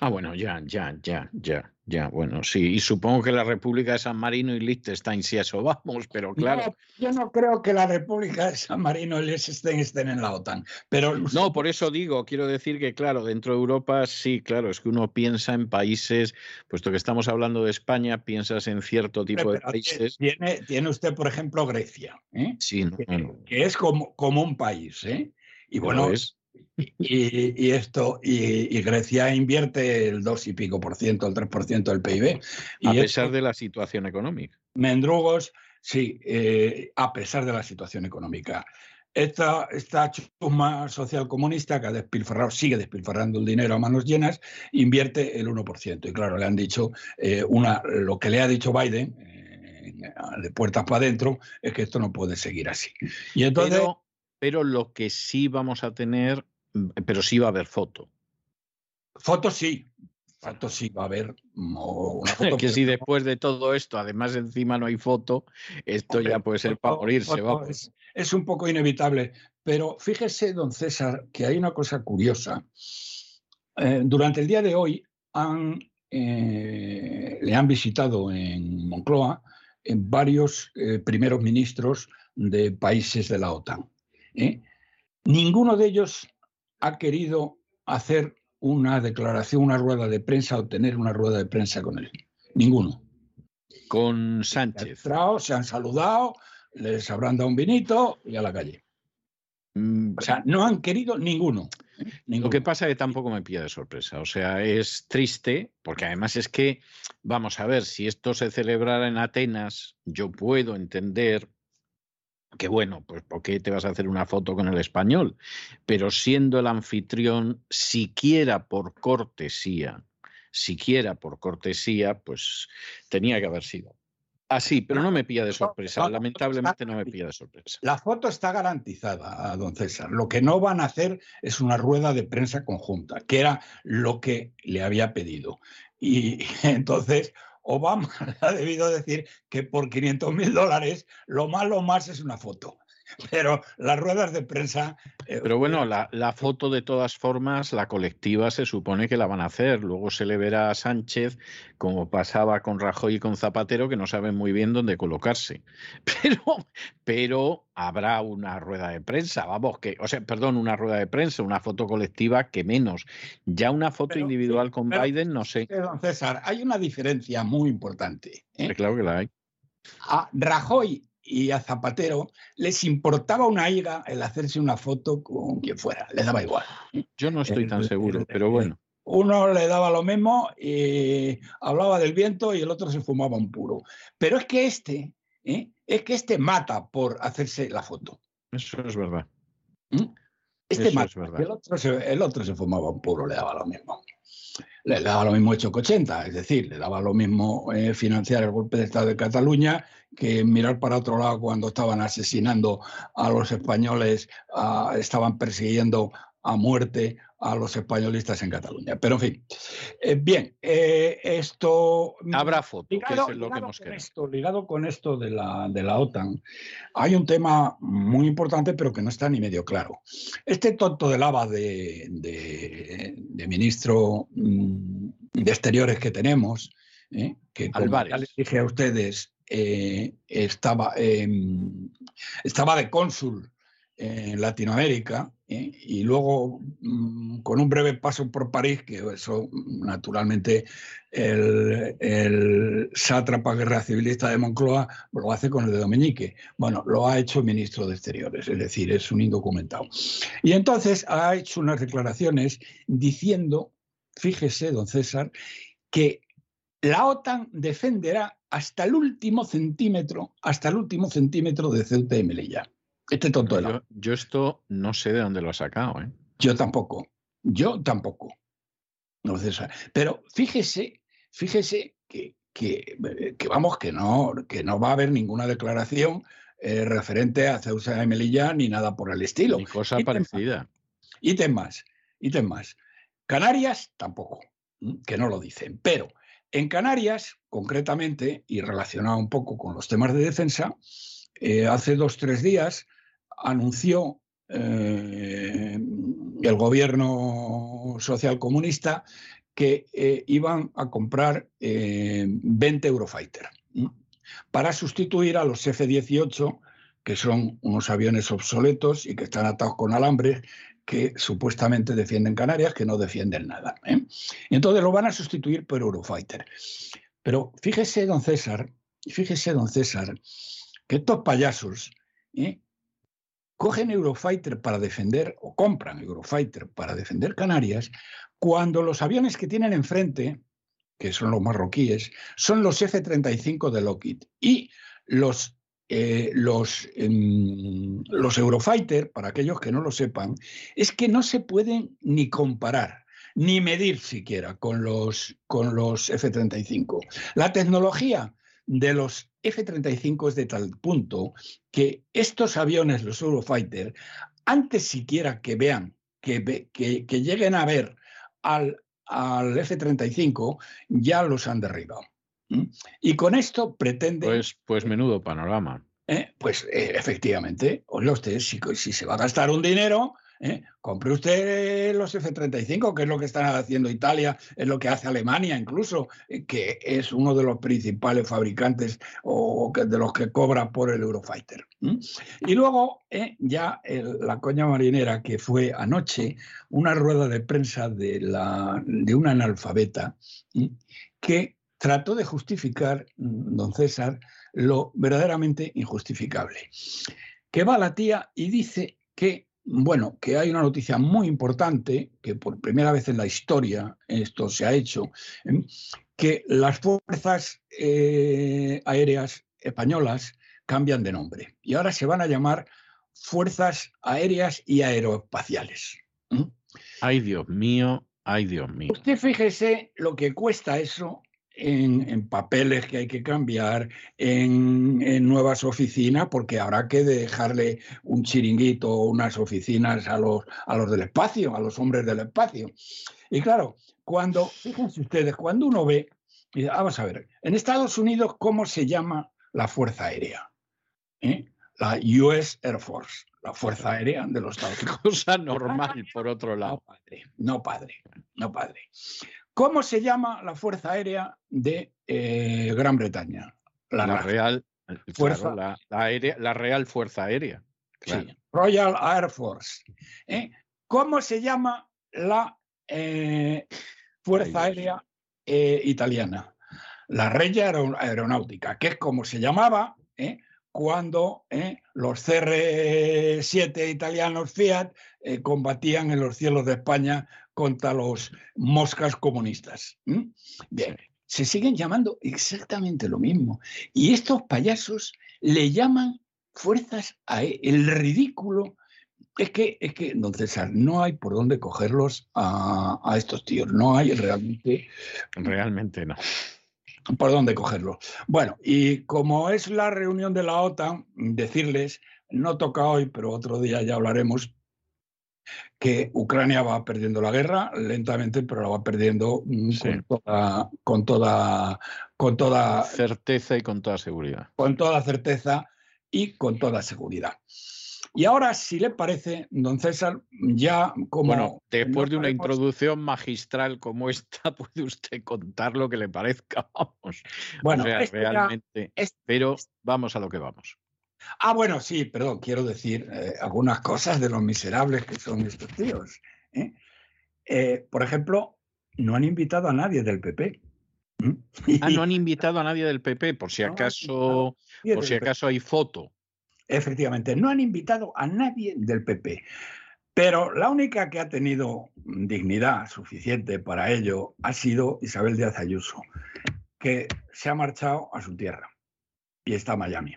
Ah, bueno, ya, ya, ya, ya, ya, bueno, sí. Y supongo que la República de San Marino y Liechtenstein, si a eso vamos, pero claro. No, yo no creo que la República de San Marino y Liechtenstein estén en la OTAN, pero No, por eso digo, quiero decir que, claro, dentro de Europa sí, claro, es que uno piensa en países, puesto que estamos hablando de España, piensas en cierto tipo de países. Tiene, tiene usted, por ejemplo, Grecia, ¿eh? Sí, no, que, no, que es como, como un país. ¿eh? Y bueno, es. Y, y esto, y, y Grecia invierte el 2 y pico por ciento, el 3 por ciento del PIB. Y A esto- pesar de la situación económica. Mendrugos, sí, eh, a pesar de la situación económica. Esta, esta chusma social comunista que ha despilfarrado, sigue despilfarrando el dinero a manos llenas, invierte el 1%. Y claro, le han dicho, eh, una, lo que le ha dicho Biden, eh, de puertas para adentro, es que esto no puede seguir así. Y entonces, Pero, pero lo que sí vamos a tener, mm, pero sí va a haber foto. fotos sí, fotos sí va a haber una foto. que si después de todo esto, además encima no hay foto, esto ya puede ser foto- para morirse, vamos. Es, es un poco inevitable, pero fíjese, don César, que hay una cosa curiosa. Eh, durante el día de hoy han, eh, le han visitado en Moncloa en varios eh, primeros ministros de países de la OTAN. ¿Eh? Ninguno de ellos ha querido hacer una declaración, una rueda de prensa o tener una rueda de prensa con él. Ninguno. Con Han Sánchez. entrado, se han saludado, les habrán dado un vinito y a la calle. Mm, O sea, no han querido ninguno. ¿eh? Lo Ninguno. que pasa es que tampoco me pilla de sorpresa. O sea, es triste, porque además es que, vamos a ver, si esto se celebrara en Atenas, yo puedo entender que, bueno, pues ¿por qué te vas a hacer una foto con el español? Pero siendo el anfitrión, siquiera por cortesía, siquiera por cortesía, pues tenía que haber sido. Así, pero no me pilla de sorpresa. Lamentablemente no me pilla de sorpresa. La foto está garantizada, don César. Lo que no van a hacer es una rueda de prensa conjunta, que era lo que le había pedido. Y entonces Obama ha debido decir que por 500 mil dólares lo malo más es una foto. Pero las ruedas de prensa... Eh, Pero bueno, la, la, foto de todas formas, la colectiva se supone que la van a hacer. Luego se le verá a Sánchez, como pasaba con Rajoy y con Zapatero, que no saben muy bien dónde colocarse. Pero, pero habrá una rueda de prensa, vamos, que, o sea, perdón, una rueda de prensa, una foto colectiva que menos. Ya una foto individual con Biden, no sé. Don César, hay una diferencia muy importante. ¿eh? Claro que la hay. A Rajoy y a Zapatero les importaba una higa el hacerse una foto con quien fuera, le daba igual. Yo no estoy tan seguro, pero bueno. Uno le daba lo mismo y hablaba del viento y el otro se fumaba un puro. Pero es que este, ¿eh? es que este mata por hacerse la foto. Eso es verdad. ¿Mm? Este mata. El, otro se, el otro se fumaba un puro, le daba lo mismo le, daba lo mismo hecho que 80, es decir, le daba lo mismo eh, financiar el golpe de Estado de Cataluña que mirar para otro lado cuando estaban asesinando a los españoles, estaban persiguiendo a muerte a los españolistas en Cataluña. Pero en fin, eh, bien, eh, esto... Habrá foto, ligado, lo que nos queda. Esto, ligado con esto de la, de la OTAN, hay un tema muy importante pero que no está ni medio claro. Este tonto de lava de, de, ministro mm, de Exteriores que tenemos, ¿eh? que como ya les dije a ustedes, estaba, em, estaba de cónsul en Latinoamérica ¿eh? y luego mm, con un breve paso por París, que eso naturalmente el, el sátrapa guerra civilista de Moncloa lo hace con el de Dominique. Bueno, lo ha hecho ministro de Exteriores, es decir, es un indocumentado. Y entonces ha hecho unas declaraciones diciendo, fíjese, don César, que la OTAN defenderá hasta el último centímetro, hasta el último centímetro de Ceuta y Melilla. Este tonto yo, yo, esto no sé de dónde lo ha sacado. ¿eh? Yo tampoco. Yo tampoco. No, Pero fíjese, fíjese que, que, vamos, que no, que no va a haber ninguna declaración eh, referente a Ceuta y Melilla ni nada por el estilo. Ni cosa parecida. Ítem más, ítem más. Canarias tampoco, que no lo dicen. Pero en Canarias, concretamente, y relacionado un poco con los temas de defensa, eh, hace dos, tres días anunció eh, el gobierno social comunista que eh, iban a comprar 20 Eurofighter para sustituir a los F-18, que son unos aviones obsoletos y que están atados con alambres que supuestamente defienden Canarias, que no defienden nada. Y entonces lo van a sustituir por Eurofighter. Pero fíjese, don César, fíjese, don César, que estos payasos ¿eh? Cogen Eurofighter para defender, o compran Eurofighter para defender Canarias, cuando los aviones que tienen enfrente, que son los marroquíes, son los F-35 de Lockheed. Y los, eh, em, los Eurofighter, para aquellos que no lo sepan, es que no se pueden ni comparar ni medir siquiera con los, con los F-35. La tecnología de los F-35 es de tal punto que estos aviones, los Eurofighter, antes siquiera que vean, que, que, lleguen a ver al, al F-35, ya los han derribado. Y con esto pretende... Pues, pues menudo panorama. ¿Eh? Pues eh, efectivamente, usted, si, si se va a gastar un dinero, ¿eh? Compre usted los F-35, que es lo que está haciendo Italia, es lo que hace Alemania incluso, eh, que es uno de los principales fabricantes o de los que cobra por el Eurofighter. Y luego ¿eh? ya la coña marinera que fue anoche una rueda de prensa de, la, de una analfabeta que trató de justificar, mm, don César, lo verdaderamente injustificable. Que va la tía y dice que bueno, que hay una noticia muy importante, que por primera vez en la historia esto se ha hecho, ¿eh? que las fuerzas eh, aéreas españolas cambian de nombre y ahora se van a llamar Fuerzas Aéreas y Aeroespaciales. Ay, Dios mío, ay, Dios mío. Usted fíjese lo que cuesta eso en, en papeles que hay que cambiar, en, en nuevas oficinas, porque habrá que dejarle un chiringuito o unas oficinas a los, a los del espacio, a los hombres del espacio. Y claro, cuando, fíjense ustedes, cuando uno ve, y vamos a ver, en Estados Unidos, ¿cómo se llama la Fuerza Aérea? ¿Eh? La US Air Force, la Fuerza Aérea de los Estados Unidos. Cosa normal, por otro No, lado. padre, no, padre, no, padre. ¿Cómo se llama la Fuerza Aérea de eh, Gran Bretaña? La. Real, claro, Fuerza- la, la aérea- la Real Fuerza Aérea. Claro. Sí, Royal Air Force. ¿eh? ¿Cómo se llama la eh, Fuerza. Aérea italiana? La Regia Aero- Aeronáutica, que es como se llamaba cuando los CR-7 italianos Fiat combatían en los cielos de España contra los moscas comunistas. Bien, se siguen llamando exactamente lo mismo. Y estos payasos le llaman fuerzas a e- el ridículo. Es que, es que, don César, no hay por dónde cogerlos a, a estos tíos. No hay realmente Realmente no. por dónde cogerlos. Bueno, y como es la reunión de la OTAN, decirles, no toca hoy, pero otro día ya hablaremos, que Ucrania va perdiendo la guerra lentamente, pero la va perdiendo mm, Sí. con toda, con toda, con toda Certeza y con toda seguridad. con toda certeza y con toda seguridad. Y ahora, si le parece, don César, ya como... Bueno, después de una introducción magistral como esta, puede usted contar lo que le parezca, vamos. Bueno, o sea, esto ya- realmente. Pero vamos a lo que vamos. Ah, bueno, sí, perdón, quiero decir eh, algunas cosas de los miserables que son estos tíos. ¿eh? Eh, por ejemplo, no han invitado a nadie del PP. ¿m? Ah, no han invitado a nadie del PP, por si acaso, por si acaso hay foto. Efectivamente, no han invitado a nadie del PP. Pero la única que ha tenido dignidad suficiente para ello ha sido Isabel Díaz Ayuso, que se ha marchado a su tierra y está en Miami.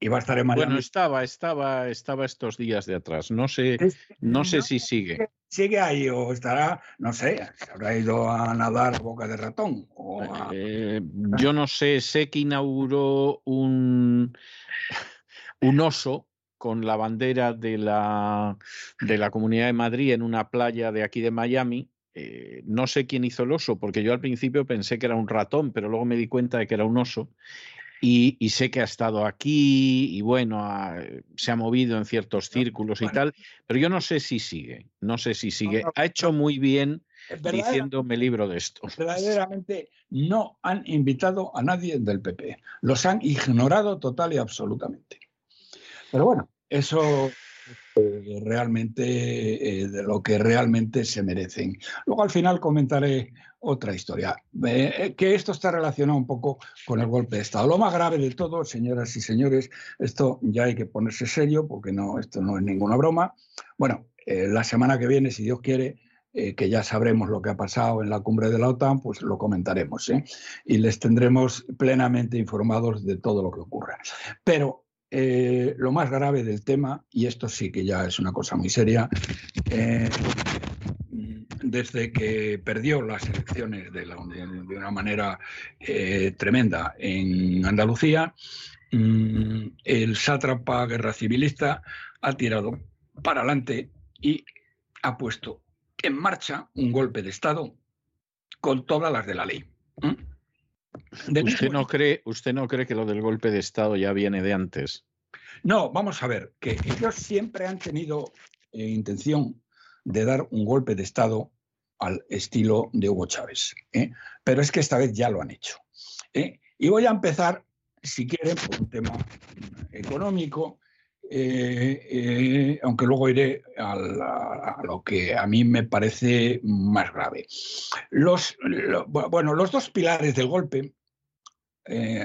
Y va a estar en Miami. Bueno, estaba, estaba, estaba estos días de atrás. No sé, no sé si sigue. Sigue ahí o estará, no sé, se habrá ido a nadar a boca de ratón. o a- Eh, yo no sé, sé que inauguró un, un oso con la bandera de la, de la Comunidad de Madrid en una playa de aquí de Miami. Eh, no sé quién hizo el oso, porque yo al principio pensé que era un ratón, pero luego me di cuenta de que era un oso. Y, y sé que ha estado aquí y bueno, ha- se ha movido en ciertos círculos y tal, pero yo no sé si sigue, no sé si sigue. no, Ha hecho muy bien Verdadera- diciendo me libro de esto. verdaderamente no han invitado a nadie del PP. Los han ignorado total y absolutamente. Pero bueno, eso eh, realmente eh, de lo que realmente se merecen. Luego al final comentaré otra historia, eh, eh, que esto está relacionado un poco con el golpe de Estado. Lo más grave de todo, señoras y señores, esto ya hay que ponerse serio porque no, esto no es ninguna broma. Bueno, eh, la semana que viene, si Dios quiere, que ya sabremos lo que ha pasado en la cumbre de la OTAN, pues lo comentaremos y les tendremos plenamente informados de todo lo que ocurra. Pero lo más grave del tema, y esto sí que ya es una cosa muy seria, desde que perdió las elecciones de, la- de- de una manera eh, tremenda en Andalucía, mm, el sátrapa guerra civilista ha tirado para adelante y ha puesto en marcha un golpe de Estado con todas las de la ley. ¿Usted mismo- no, cree, ¿Usted no cree que lo del golpe de Estado ya viene de antes? No, vamos a ver, que ellos siempre han tenido eh, intención de dar un golpe de Estado al estilo de Hugo Chávez, ¿eh? pero es que esta vez ya lo han hecho. ¿eh? Y voy a empezar, si quieren, por un tema económico, eh, aunque luego iré a, lo que a mí me parece más grave. Los, lo- bueno, los dos pilares del golpe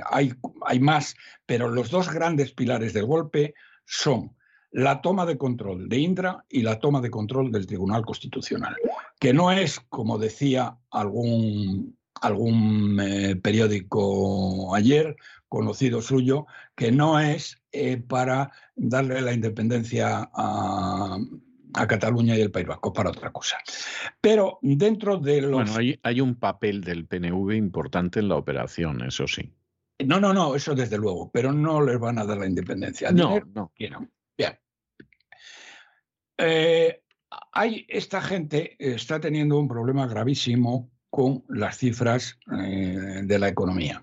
hay, hay más, pero los dos grandes pilares del golpe son la toma de control de Indra y la toma de control del Tribunal Constitucional, que no es, como decía algún, algún eh, periódico ayer, conocido suyo, que no es eh, para darle la independencia a, a Cataluña y el País Vasco para otra cosa. Pero dentro de los... Bueno, hay, hay un papel del PNV importante en la operación, eso sí. No, no, no, eso desde luego, pero no les van a dar la independencia. No, no. quieren. Bien. Eh, hay, esta gente está teniendo un problema gravísimo con las cifras eh, de la economía.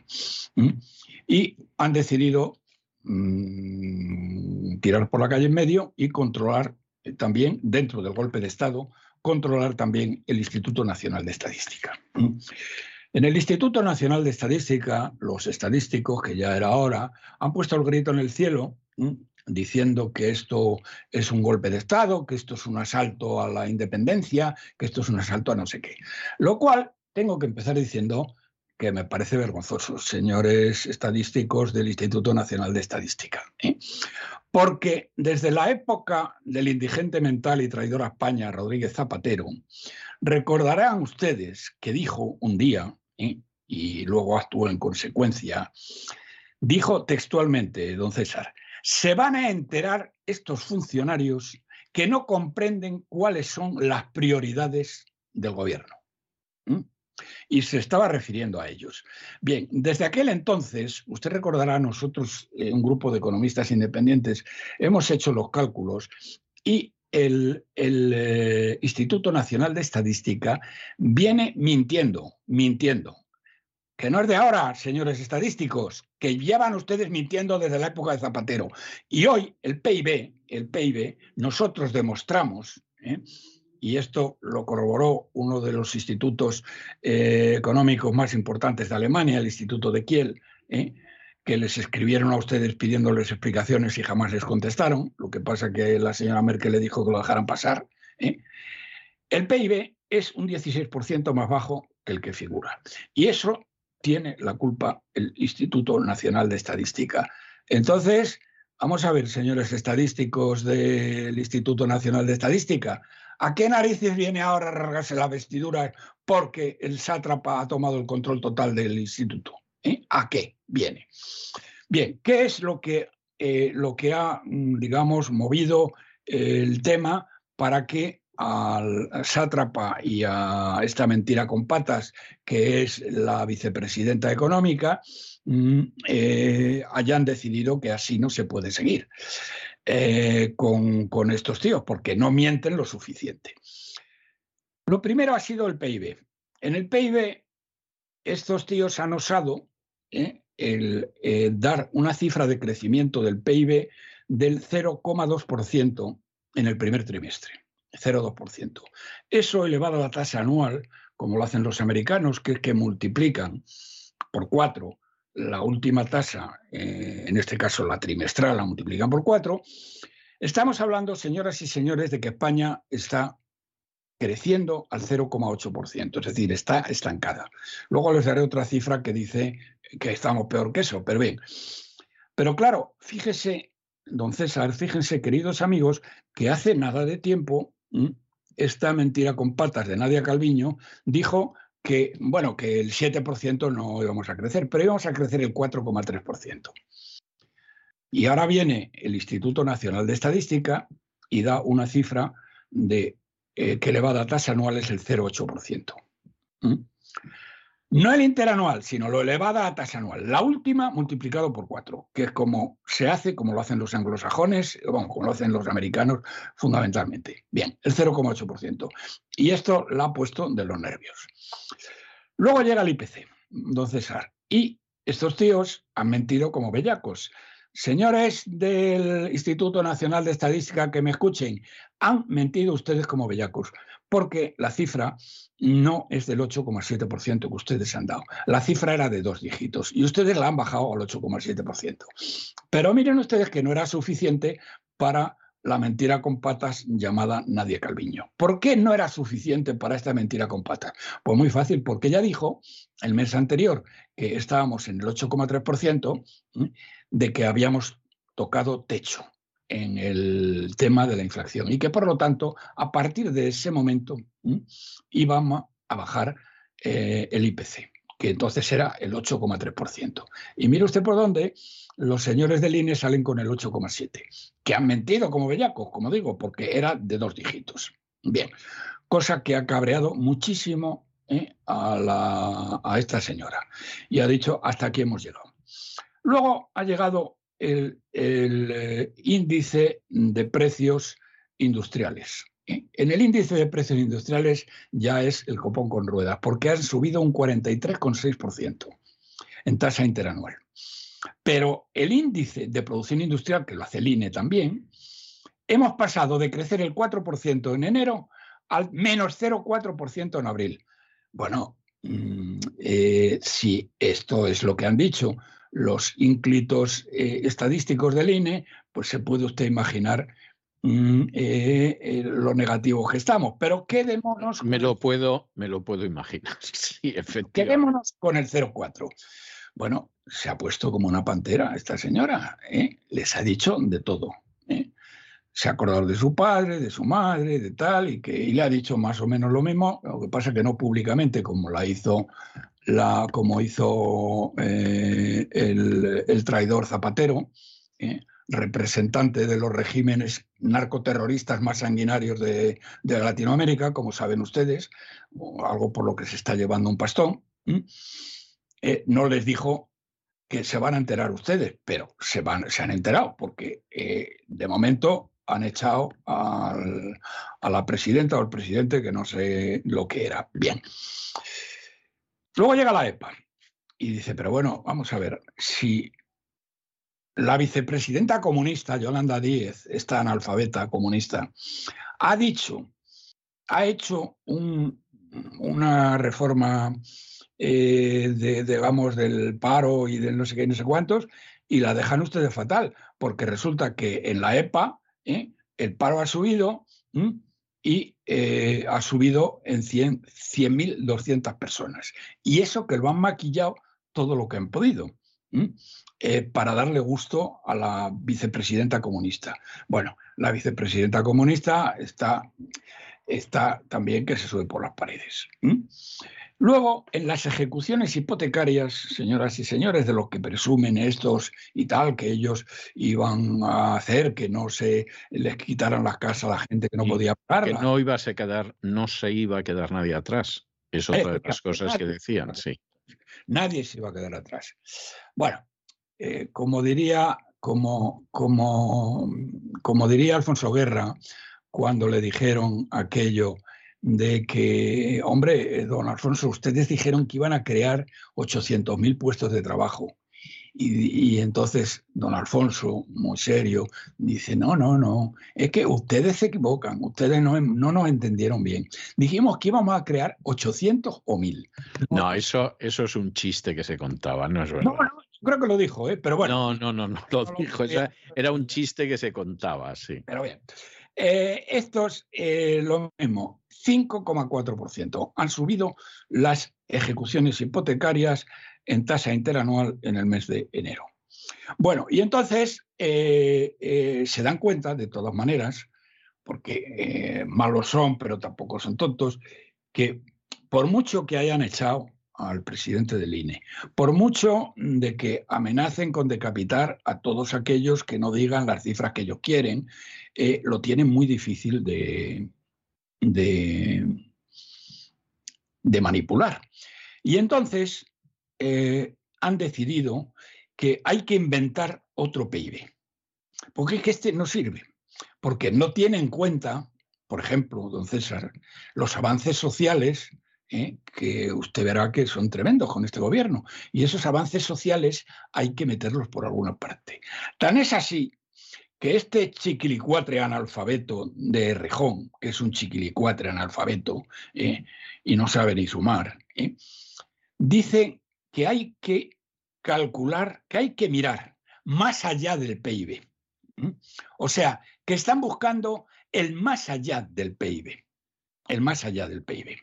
Y han decidido mm, tirar por la calle en medio y controlar eh, también, dentro del golpe de Estado, controlar también el Instituto Nacional de Estadística. En el Instituto Nacional de Estadística, los estadísticos, que ya era hora, han puesto el grito en el cielo. Diciendo que esto es un golpe de Estado, que esto es un asalto a la independencia, que esto es un asalto a no sé qué. Lo cual tengo que empezar diciendo que me parece vergonzoso, señores estadísticos del Instituto Nacional de Estadística. ¿eh? Porque desde la época del indigente mental y traidor a España, Rodríguez Zapatero, recordarán ustedes que dijo un día, ¿eh? y luego actuó en consecuencia, dijo textualmente, don César, se van a enterar estos funcionarios que no comprenden cuáles son las prioridades del gobierno. Y se estaba refiriendo a ellos. Bien, desde aquel entonces, usted recordará, nosotros, eh, un grupo de economistas independientes, hemos hecho los cálculos y el, el, eh, Instituto Nacional de Estadística viene mintiendo, mintiendo. Que no es de ahora, señores estadísticos, que llevan ustedes mintiendo desde la época de Zapatero. Y hoy el PIB, el PIB, nosotros demostramos, ¿eh? y esto lo corroboró uno de los institutos eh, económicos más importantes de Alemania, el Instituto de Kiel, ¿eh? que les escribieron a ustedes pidiéndoles explicaciones y jamás les contestaron. Lo que pasa que la señora Merkel le dijo que lo dejaran pasar. El PIB es un 16% más bajo que el que figura. Y eso tiene la culpa el Instituto Nacional de Estadística. Entonces, vamos a ver, señores estadísticos del Instituto Nacional de Estadística, ¿a qué narices viene ahora a rasgarse la vestidura porque el sátrapa ha tomado el control total del instituto? ¿Eh? ¿A qué viene? Bien, ¿qué es lo que, eh, lo que ha, mm, digamos, movido eh, el tema para que al sátrapa y a esta mentira con patas, que es la vicepresidenta económica, mm, eh, hayan decidido que así no se puede seguir eh, con, con estos tíos, porque no mienten lo suficiente. Lo primero ha sido el PIB. En el PIB, estos tíos han osado ¿eh? el, dar una cifra de crecimiento del PIB del 0,2% en el primer trimestre. 0,2%. Eso elevado a la tasa anual, como lo hacen los americanos, que es que multiplican por cuatro la última tasa, eh, en este caso la trimestral, la multiplican por cuatro, estamos hablando, señoras y señores, de que España está creciendo al 0,8%, es decir, está estancada. Luego les daré otra cifra que dice que estamos peor que eso, pero bien. Pero claro, fíjese, don César, fíjense, queridos amigos, que hace nada de tiempo. Esta mentira con patas de Nadia Calviño dijo que, bueno, que el 7% no íbamos a crecer, pero íbamos a crecer el 4,3%. Y ahora viene el Instituto Nacional de Estadística y da una cifra de eh, que elevada tasa anual es el 0,8%. ¿Mm? No el interanual, sino lo elevada a tasa anual. La última multiplicado por cuatro, que es como se hace, como lo hacen los anglosajones, bueno, como lo hacen los americanos fundamentalmente. Bien, el 0,8%. Y esto la ha puesto de los nervios. Luego llega el IPC, don César, y estos tíos han mentido como bellacos. Señores del Instituto Nacional de Estadística que me escuchen, han mentido ustedes como bellacos, porque la cifra no es del 8,7% que ustedes han dado. La cifra era de dos dígitos y ustedes la han bajado al 8,7%. Pero miren ustedes que no era suficiente para la mentira con patas llamada Nadia Calviño. ¿Por qué no era suficiente para esta mentira con patas? Pues muy fácil, porque ella dijo el mes anterior que estábamos en el 8,3%, ¿eh? de que habíamos tocado techo en el tema de la inflación y que por lo tanto a partir de ese momento íbamos a bajar eh, el IPC. que entonces era el 8,3%. Y mire usted por dónde los señores del INE salen con el 8,7%, que han mentido como bellacos, como digo, porque era de dos dígitos. Bien, cosa que ha cabreado muchísimo ¿eh? a, a esta señora y ha dicho hasta aquí hemos llegado. Luego ha llegado el, eh, índice de precios industriales. ¿eh? En el índice de precios industriales ya es el copón con ruedas, porque han subido un 43,6% en tasa interanual. Pero el índice de producción industrial, que lo hace el INE también, hemos pasado de crecer el 4% en enero al menos 0,4% en abril. Bueno, mm, eh, si esto es lo que han dicho los ínclitos eh, estadísticos del INE, pues se puede usted imaginar mm, eh, eh, lo negativo que estamos. Pero quedémonos. Me lo puedo, me lo puedo imaginar. Sí, efectivamente. Quedémonos con el 0,4. Bueno, se ha puesto como una pantera esta señora. Les ha dicho de todo. Se ha acordado de su padre, de su madre, de tal, y que y le ha dicho más o menos lo mismo. Lo que pasa es que no públicamente, como la hizo la, como hizo eh, el, traidor Zapatero, eh, representante de los regímenes narcoterroristas más sanguinarios de, Latinoamérica, como saben ustedes, algo por lo que se está llevando un pastón, eh, no les dijo que se van a enterar ustedes, pero se, van, se han enterado, porque de momento han echado a la presidenta o al presidente que no sé lo que era. Bien. Luego llega la EPA y dice, pero bueno, vamos a ver, si la vicepresidenta comunista, Yolanda Díez, esta analfabeta comunista, ha dicho, ha hecho una reforma, eh, de, digamos, del paro y del no sé qué, no sé cuántos, y la dejan ustedes fatal, porque resulta que en la EPA ¿eh? el paro ha subido y eh, ha subido en 100.200 personas. Y eso que lo han maquillado todo lo que han podido. Eh, para darle gusto a la vicepresidenta comunista. Bueno, la vicepresidenta comunista está, está también que se sube por las paredes. Luego, en las ejecuciones hipotecarias, señoras y señores, de lo que presumen estos y tal, que ellos iban a hacer, que no se les quitaran las casas a la gente que no podía pagar. Que no iba a se quedar, no se iba a quedar nadie atrás. Es otra de las cosas que decían, sí. Nadie se iba a quedar atrás. Bueno, eh, como diría, como, como, como diría Alfonso Guerra, cuando le dijeron aquello de que, hombre, don Alfonso, ustedes dijeron que iban a crear 800.000 puestos de trabajo. Y, entonces don Alfonso, muy serio, dice, no, no, no, es que ustedes se equivocan, ustedes no, no nos entendieron bien. Dijimos que íbamos a crear 800 o 1000. No, eso, eso es un chiste que se contaba, no es verdad. No, no, creo que lo dijo, ¿eh? pero bueno. No, no, no, no lo dijo, era un chiste que se contaba, sí. Pero bien. Eh, estos, eh, lo mismo, 5,4%. Han subido las ejecuciones hipotecarias en tasa interanual en el mes de enero. Bueno, y entonces eh, se dan cuenta, de todas maneras, porque malos son, pero tampoco son tontos, que por mucho que hayan echado al presidente del INE, por mucho de que amenacen con decapitar a todos aquellos que no digan las cifras que ellos quieren, eh, lo tienen muy difícil de, de, manipular. Y entonces eh, han decidido que hay que inventar otro PIB, porque es que este no sirve, porque no tiene en cuenta, por ejemplo, don César, los avances sociales ¿eh? que usted verá que son tremendos con este gobierno. Y esos avances sociales hay que meterlos por alguna parte. Tan es así que este chiquilicuatre analfabeto de Rejón, que es un chiquilicuatre analfabeto ¿eh? y no sabe ni sumar, ¿eh? dice que hay que calcular, que hay que mirar más allá del PIB. O sea, que están buscando el más allá del PIB, el más allá del PIB.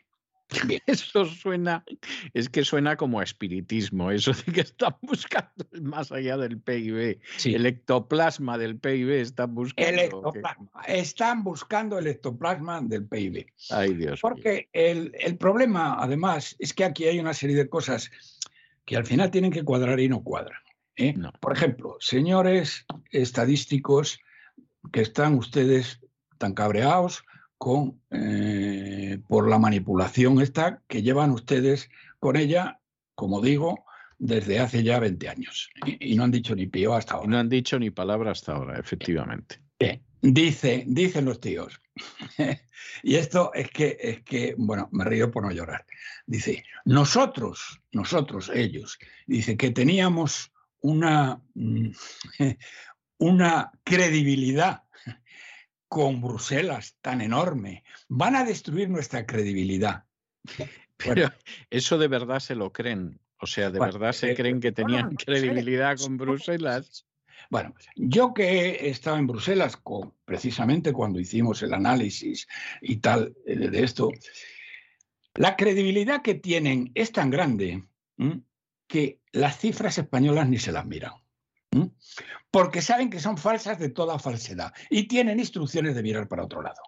Eso suena, es que suena como a espiritismo, eso de que están buscando más allá del PIB. El ectoplasma del PIB están buscando. El ectoplasma. Están buscando el ectoplasma del PIB. Ay, Dios. Porque el, el, problema, además, es que aquí hay una serie de cosas que al final tienen que cuadrar y no cuadran. ¿eh? Por ejemplo, señores estadísticos que están ustedes tan cabreados con, eh, por la manipulación esta que llevan ustedes con ella, como digo, desde hace ya 20 años. Y, no han dicho ni pío hasta ahora. no han dicho ni palabra hasta ahora, efectivamente. dice, dicen los tíos. y esto es que, es que, bueno, me río por no llorar. Dice, nosotros, nosotros, ellos, dice que teníamos una, una credibilidad con Bruselas tan enorme. Van a destruir nuestra credibilidad. Pero eso de verdad se lo creen. O sea, de verdad se eh, creen que tenían credibilidad con Bruselas. Bueno, yo que he estado en Bruselas con, precisamente cuando hicimos el análisis y tal eh, de esto, la credibilidad que tienen es tan grande que las cifras españolas ni se las miran porque saben que son falsas de toda falsedad y tienen instrucciones de mirar para otro lado.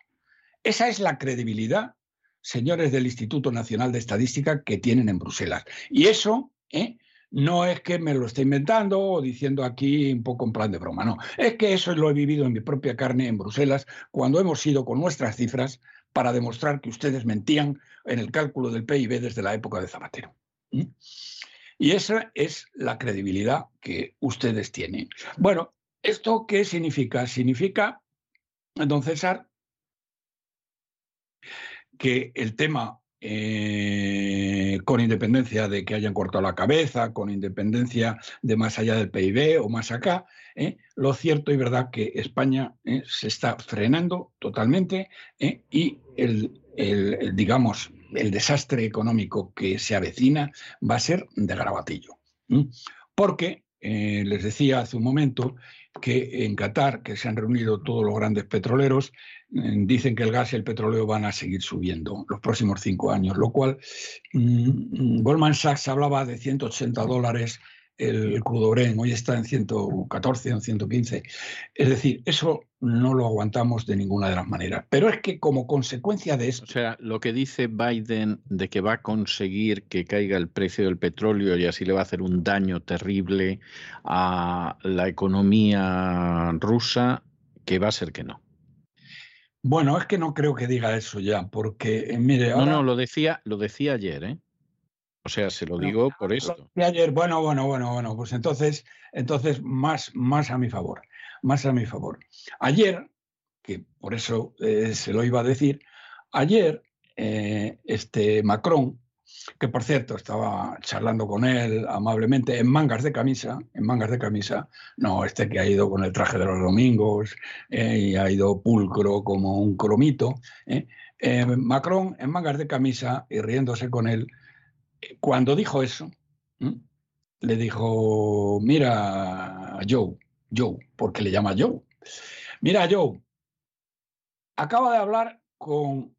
Esa es la credibilidad, señores del Instituto Nacional de Estadística, que tienen en Bruselas. Y eso ¿eh? no es que me lo esté inventando o diciendo aquí un poco en plan de broma, no. Es que eso lo he vivido en mi propia carne en Bruselas cuando hemos ido con nuestras cifras para demostrar que ustedes mentían en el cálculo del PIB desde la época de Zapatero. Y esa es la credibilidad que ustedes tienen. Bueno, ¿esto qué significa? Significa, don César, que el tema, eh, con independencia de que hayan cortado la cabeza, con independencia de más allá del PIB o más acá, eh, lo cierto y verdad que España eh, se está frenando totalmente y el, el, digamos, el desastre económico que se avecina va a ser de grabatillo. Porque eh, les decía hace un momento que en Qatar, que se han reunido todos los grandes petroleros, eh, dicen que el gas y el petróleo van a seguir subiendo los próximos cinco años, lo cual mm, Goldman Sachs hablaba de 180 dólares el crudo Bren, hoy está en 114 o en 115. Es decir, eso no lo aguantamos de ninguna de las maneras. Pero es que como consecuencia de eso... O sea, lo que dice Biden de que va a conseguir que caiga el precio del petróleo y así le va a hacer un daño terrible a la economía rusa, que va a ser que no. Bueno, es que no creo que diga eso ya, porque eh, mire... No, no, lo decía, lo decía ayer, ¿eh? O sea, se lo digo por esto. Ayer, bueno, bueno, bueno, bueno, pues entonces, entonces más, más a mi favor, más a mi favor. Ayer, que por eso eh, se lo iba a decir, ayer eh, este Macron, que por cierto estaba charlando con él amablemente en mangas de camisa, en mangas de camisa, no este que ha ido con el traje de los domingos eh, y ha ido pulcro como un cromito, Macron en mangas de camisa y riéndose con él, cuando dijo eso, le dijo, mira, Joe, Joe, porque le llama Joe, mira, Joe, acaba de hablar con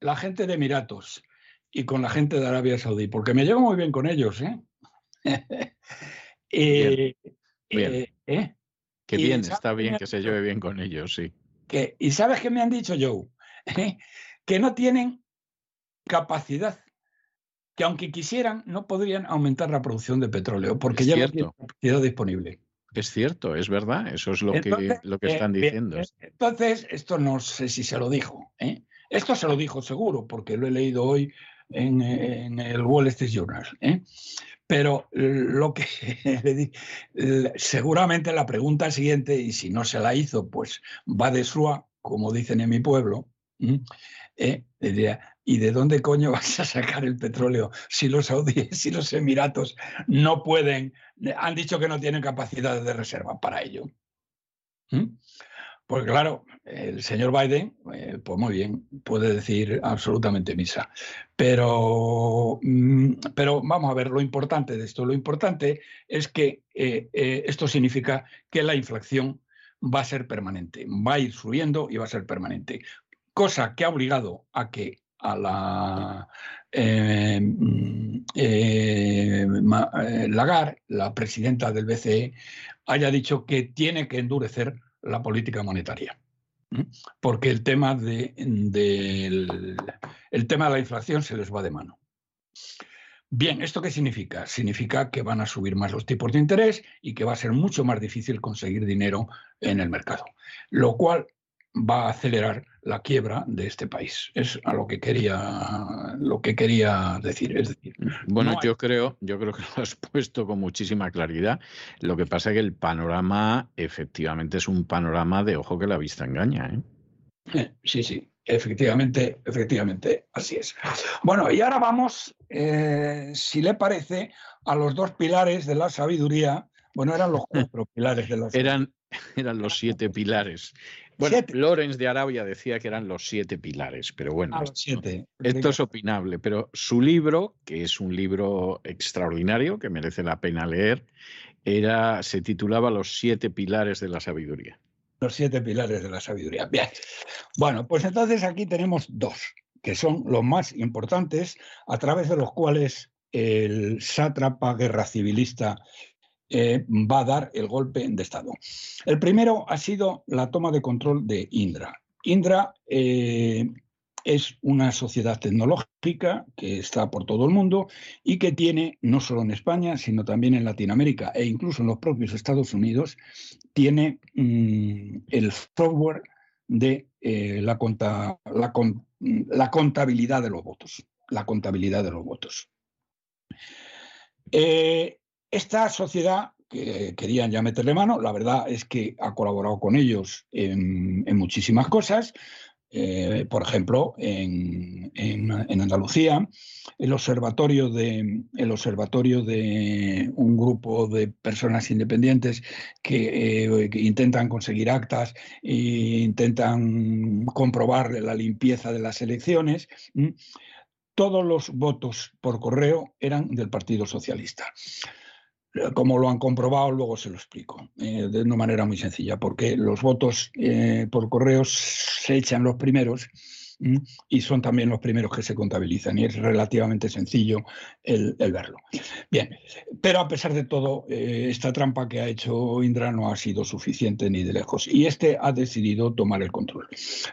la gente de Emiratos y con la gente de Arabia Saudí, porque me llevo muy bien con ellos, ¿eh? bien. Eh, ¿eh? Qué bien, está bien que se lleve bien con ellos, sí. Que, ¿Y sabes qué me han dicho, Joe? que no tienen capacidad que aunque quisieran, no podrían aumentar la producción de petróleo, porque ya no capacidad disponible. Es cierto, es verdad, eso es lo que, lo que están diciendo. entonces, esto no sé si se lo dijo. ¿eh? Esto se lo dijo seguro, porque lo he leído hoy en, el Wall Street Journal. ¿eh? Pero lo que seguramente la pregunta siguiente, y si no se la hizo, pues va de sua, como dicen en mi pueblo, ¿eh? diría, ¿y de dónde coño vas a sacar el petróleo si los saudíes, si los emiratos no pueden, han dicho que no tienen capacidad de reserva para ello? ¿Mm? Pues claro, el señor Biden, eh, pues muy bien, puede decir absolutamente misa. Pero, mm, pero vamos a ver, lo importante de esto, lo importante es que eh, esto significa que la inflación va a ser permanente, va a ir subiendo y va a ser permanente cosa que ha obligado a que a la eh, mm, eh, Lagarde, la presidenta del BCE, haya dicho que tiene que endurecer la política monetaria. Porque el tema de, el tema de la inflación se les va de mano. Bien, ¿esto qué significa? Significa que van a subir más los tipos de interés y que va a ser mucho más difícil conseguir dinero en el mercado, lo cual va a acelerar la quiebra de este país. Es a lo que quería, lo que quería decir. Es decir, bueno, yo creo, yo creo que lo has puesto con muchísima claridad. Lo que pasa es que el panorama efectivamente es un panorama de ojo que la vista engaña. ¿eh? eh sí, sí. Efectivamente, efectivamente, así es. Bueno, y ahora vamos, eh, si le parece, a los dos pilares de la sabiduría. Bueno, eran los cuatro pilares de la sabiduría. Eran, eran los siete pilares. Bueno, Lorenz de Arabia decía que eran los siete pilares, pero bueno, ah, siete. esto es opinable, pero su libro, que es un libro extraordinario que merece la pena leer, era, se titulaba Los siete pilares de la sabiduría. Los siete pilares de la sabiduría. Bien. Bueno, pues entonces aquí tenemos dos, que son los más importantes, a través de los cuales el sátrapa guerra civilista eh, va a dar el golpe de Estado. El primero ha sido la toma de control de Indra. Indra eh, es una sociedad tecnológica que está por todo el mundo y que tiene, no solo en España, sino también en Latinoamérica e incluso en los propios Estados Unidos, tiene mm, el software de eh, la, contabilidad de los votos. La contabilidad de los votos. Esta sociedad que querían ya meterle mano, la verdad es que ha colaborado con ellos en muchísimas cosas. Eh, por ejemplo, en, Andalucía, el observatorio, de, el observatorio de un grupo de personas independientes que, eh, intentan conseguir actas e intentan comprobar la limpieza de las elecciones, todos los votos por correo eran del Partido Socialista. Como lo han comprobado, luego se lo explico eh, de una manera muy sencilla, porque los votos eh, por correo se echan los primeros y son también los primeros que se contabilizan y es relativamente sencillo el, verlo. Bien, pero a pesar de todo, eh, esta trampa que ha hecho Indra no ha sido suficiente ni de lejos y este ha decidido tomar el control.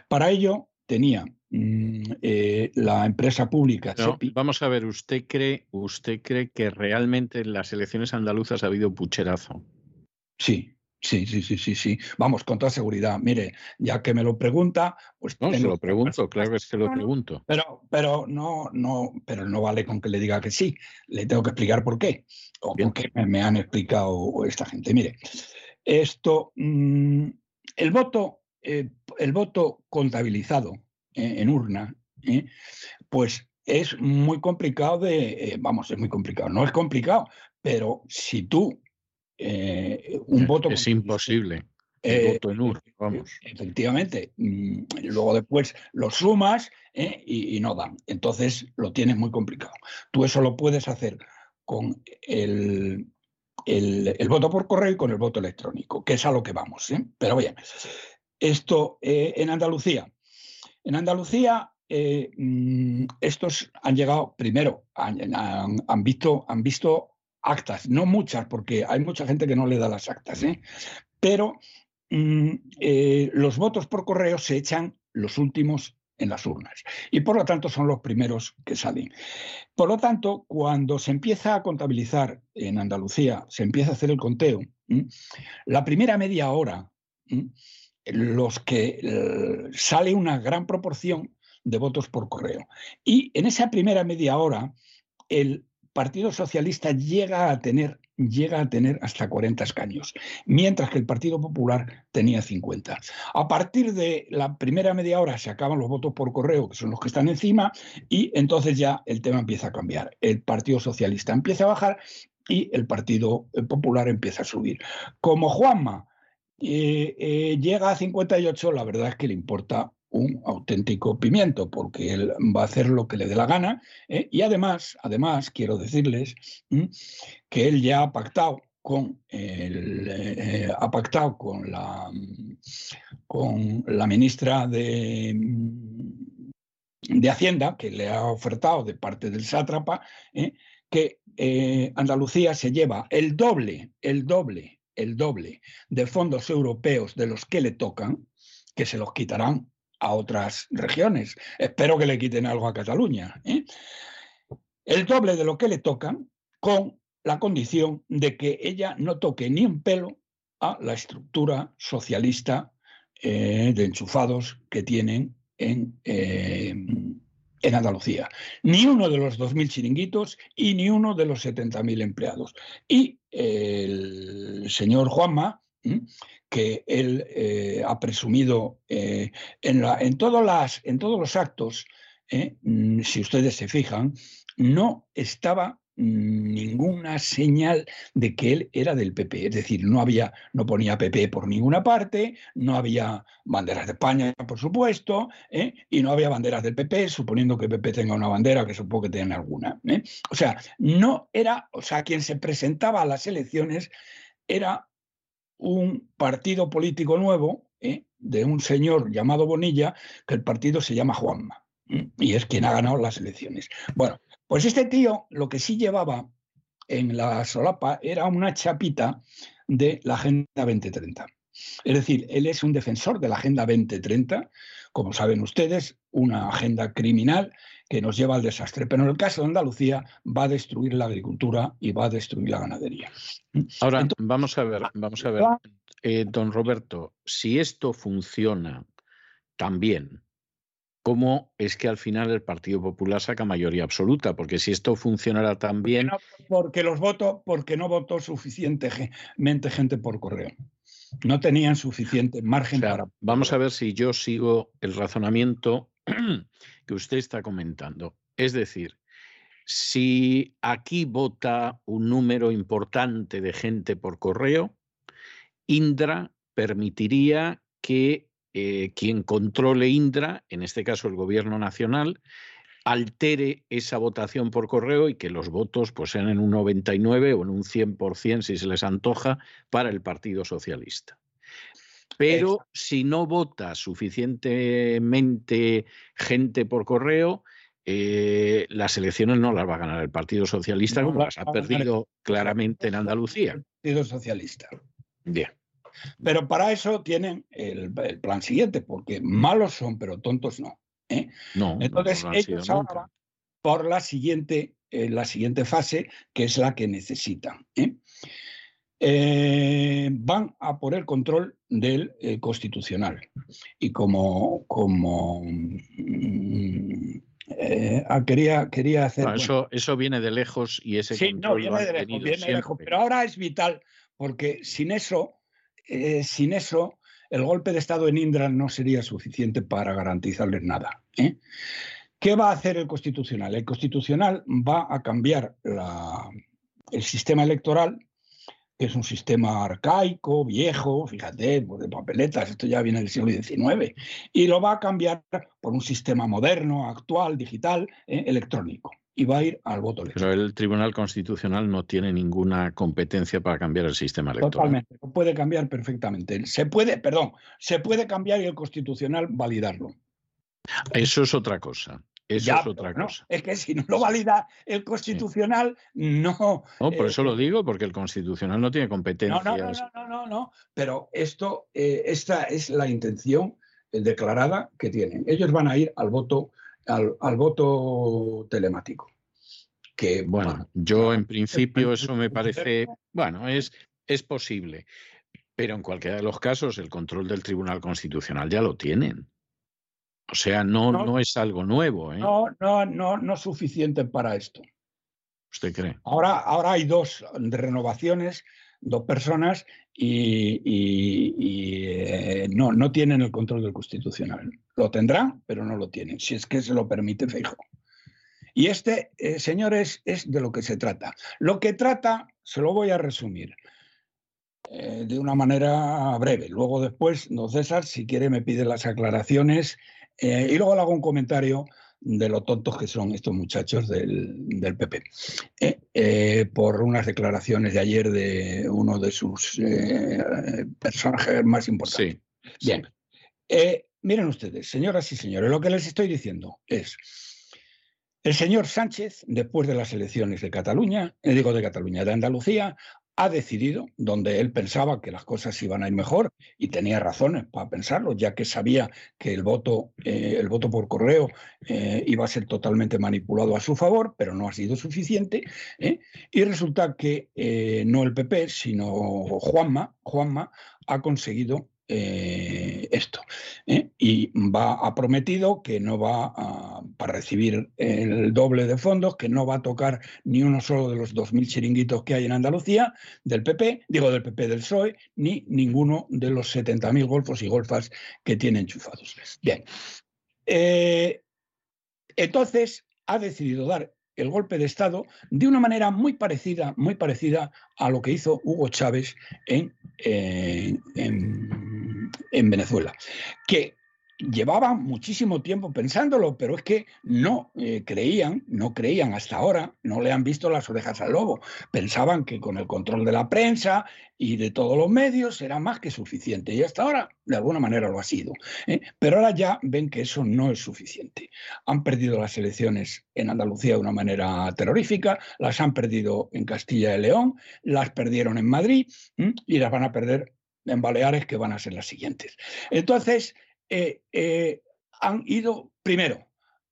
Para ello tenía eh, la empresa pública. vamos a ver, ¿usted cree, ¿usted cree que realmente en las elecciones andaluzas ha habido pucherazo? Sí, Sí, sí, sí, sí, sí. Vamos, con toda seguridad. Mire, ya que me lo pregunta, pues. No, se lo pregunto, claro que que lo pregunto. Pero, pero no, no, pero no vale con que le diga que sí. Le tengo que explicar por qué. O por qué me, han explicado esta gente. Mire, esto, mm, el voto, eh, el voto contabilizado en urna, ¿eh? pues es muy complicado de, eh, vamos, es muy complicado, no es complicado, pero si tú un voto... Es imposible. El voto en urna, vamos. Efectivamente. Mm, luego después lo sumas y, no dan. Entonces lo tienes muy complicado. Tú eso lo puedes hacer con el, el, voto por correo y con el voto electrónico, que es a lo que vamos. Pero bien, esto en Andalucía en Andalucía, eh, mm, estos han llegado, primero, han, visto, han visto actas, no muchas, porque hay mucha gente que no le da las actas, ¿eh? pero mm, eh, los votos por correo se echan los últimos en las urnas y por lo tanto son los primeros que salen. Por lo tanto, cuando se empieza a contabilizar en Andalucía, se empieza a hacer el conteo, la primera media hora los que eh, sale una gran proporción de votos por correo. Y en esa primera media hora, el Partido Socialista llega a tener, llega a tener hasta 40 escaños, mientras que el Partido Popular tenía 50. A partir de la primera media hora se acaban los votos por correo, que son los que están encima, y entonces ya el tema empieza a cambiar. El Partido Socialista empieza a bajar y el Partido Popular empieza a subir. Como Juanma y eh, llega a 58, la verdad es que le importa un auténtico pimiento, porque él va a hacer lo que le dé la gana. ¿eh? Y además, además, quiero decirles que él ya ha pactado con el, eh, ha pactado con la con la ministra de de Hacienda que le ha ofertado de parte del sátrapa ¿eh? que eh, Andalucía se lleva el doble, el doble, el doble de fondos europeos de los que le tocan, que se los quitarán a otras regiones. Espero que le quiten algo a Cataluña. ¿eh? El doble de lo que le tocan con la condición de que ella no toque ni un pelo a la estructura socialista de enchufados que tienen en, eh, en Andalucía. Ni uno de los 2.000 chiringuitos y ni uno de los 70.000 empleados. Y el señor Juanma, que él eh, ha presumido eh, en, en, las, todos los actos, mm, si ustedes se fijan, no estaba ninguna señal de que él era del PP. Es decir, no había, no ponía PP por ninguna parte, no había banderas de España, por supuesto, ¿eh? y no había banderas del PP, suponiendo que PP tenga una bandera, que supongo que tiene alguna. ¿eh? O sea, no era, o sea, quien se presentaba a las elecciones era un partido político nuevo ¿eh? de un señor llamado Bonilla, que el partido se llama Juanma. Y es quien ha ganado las elecciones. Bueno, pues este tío lo que sí llevaba en la solapa era una chapita de la Agenda 2030. Es decir, él es un defensor de la Agenda 2030, como saben ustedes, una agenda criminal que nos lleva al desastre. Pero en el caso de Andalucía va a destruir la agricultura y va a destruir la ganadería. Ahora, vamos a ver, vamos a ver, eh, don Roberto, si esto funciona también cómo es que al final el Partido Popular saca mayoría absoluta, porque si esto funcionara tan bien... porque los votos, porque no votó suficientemente gente por correo. No tenían suficiente margen para... Vamos a ver si yo sigo el razonamiento que usted está comentando. Es decir, si aquí vota un número importante de gente por correo, Indra permitiría que eh, quien controle Indra, en este caso el gobierno nacional, altere esa votación por correo y que los votos pues, sean en un 99 o en un 100% si se les antoja para el Partido Socialista. Pero si no vota suficientemente gente por correo, eh, las elecciones no las va a ganar el Partido Socialista, como las ha perdido claramente en Andalucía. El Partido Socialista. Bien. Pero para eso tienen el, plan siguiente, porque malos son, pero tontos no. ¿eh? No. Entonces, ellos ahora van por la siguiente, eh, la siguiente fase, que es la que necesitan. ¿eh? van a por el control del constitucional. Y como, como mm, ah, quería, quería hacer. eso, eso viene de lejos y ese sí, no, viene de lejos, viene de lejos, pero ahora es vital, porque sin eso eh, sin eso, el golpe de Estado en Indra no sería suficiente para garantizarles nada. ¿eh? ¿Qué va a hacer el Constitucional? El Constitucional va a cambiar el sistema electoral, que es un sistema arcaico, viejo, fíjate, pues de papeletas, esto ya viene del siglo XIX, y lo va a cambiar por un sistema moderno, actual, digital, ¿eh? electrónico y va a ir al voto electrónico. Pero el Tribunal Constitucional no tiene ninguna competencia para cambiar el sistema electoral. Totalmente, lo puede cambiar perfectamente. Se puede, perdón, se puede cambiar y el Constitucional validarlo. Eso es otra cosa. Eso es otra cosa. Es que si no lo valida el Constitucional, no. No, por eso lo eh, digo, porque el Constitucional no tiene competencia. No, no, no, no, no, Pero esto, eh, esta es la intención declarada que tienen. Ellos van a ir al voto al, voto telemático. Que, bueno, yo en principio eso me parece, bueno, es, es posible, pero en cualquiera de los casos el control del Tribunal Constitucional ya lo tienen. O sea, no, no, es algo nuevo. ¿eh? No, no, no, no es suficiente para esto. ¿Usted cree? Ahora, ahora hay dos renovaciones, dos personas y, eh, no, no tienen el control del constitucional. Lo tendrán, pero no lo tienen, si es que se lo permite Feijo. Y este, eh, señores, es de lo que se trata. Lo que trata, se lo voy a resumir eh, de una manera breve. Luego después, don César, si quiere, me pide las aclaraciones y luego le hago un comentario de lo tontos que son estos muchachos del, PP. Eh, eh, por unas declaraciones de ayer de uno de sus eh, personajes más importantes. Sí, Bien. Miren ustedes, señoras y señores, lo que les estoy diciendo es, el señor Sánchez, después de las elecciones de Cataluña, eh, digo de Cataluña, de Andalucía, ha decidido, donde él pensaba que las cosas iban a ir mejor, y tenía razones para pensarlo, ya que sabía que el voto, eh, el voto por correo eh, iba a ser totalmente manipulado a su favor, pero no ha sido suficiente. ¿eh? Y resulta que no el PP, sino Juanma, Juanma ha conseguido eh, esto. ¿eh? Y va, ha prometido que no va a, para recibir el doble de fondos, que no va a tocar ni uno solo de los 2.000 chiringuitos que hay en Andalucía del PP, digo del PP del PSOE, ni ninguno de los 70.000 golfos y golfas que tiene enchufados. Bien. Eh, entonces, ha decidido dar el golpe de Estado de una manera muy parecida, muy parecida a lo que hizo Hugo Chávez en, en, Venezuela, que llevaba muchísimo tiempo pensándolo, pero es que no eh, creían, no creían hasta ahora, no le han visto las orejas al lobo. Pensaban que con el control de la prensa y de todos los medios era más que suficiente. Y hasta ahora, de alguna manera, lo ha sido. ¿eh? Pero ahora ya ven que eso no es suficiente. Han perdido las elecciones en Andalucía de una manera terrorífica, las han perdido en Castilla y León, las perdieron en Madrid y las van a perder en Baleares, que van a ser las siguientes. Entonces, eh, eh, han ido, primero,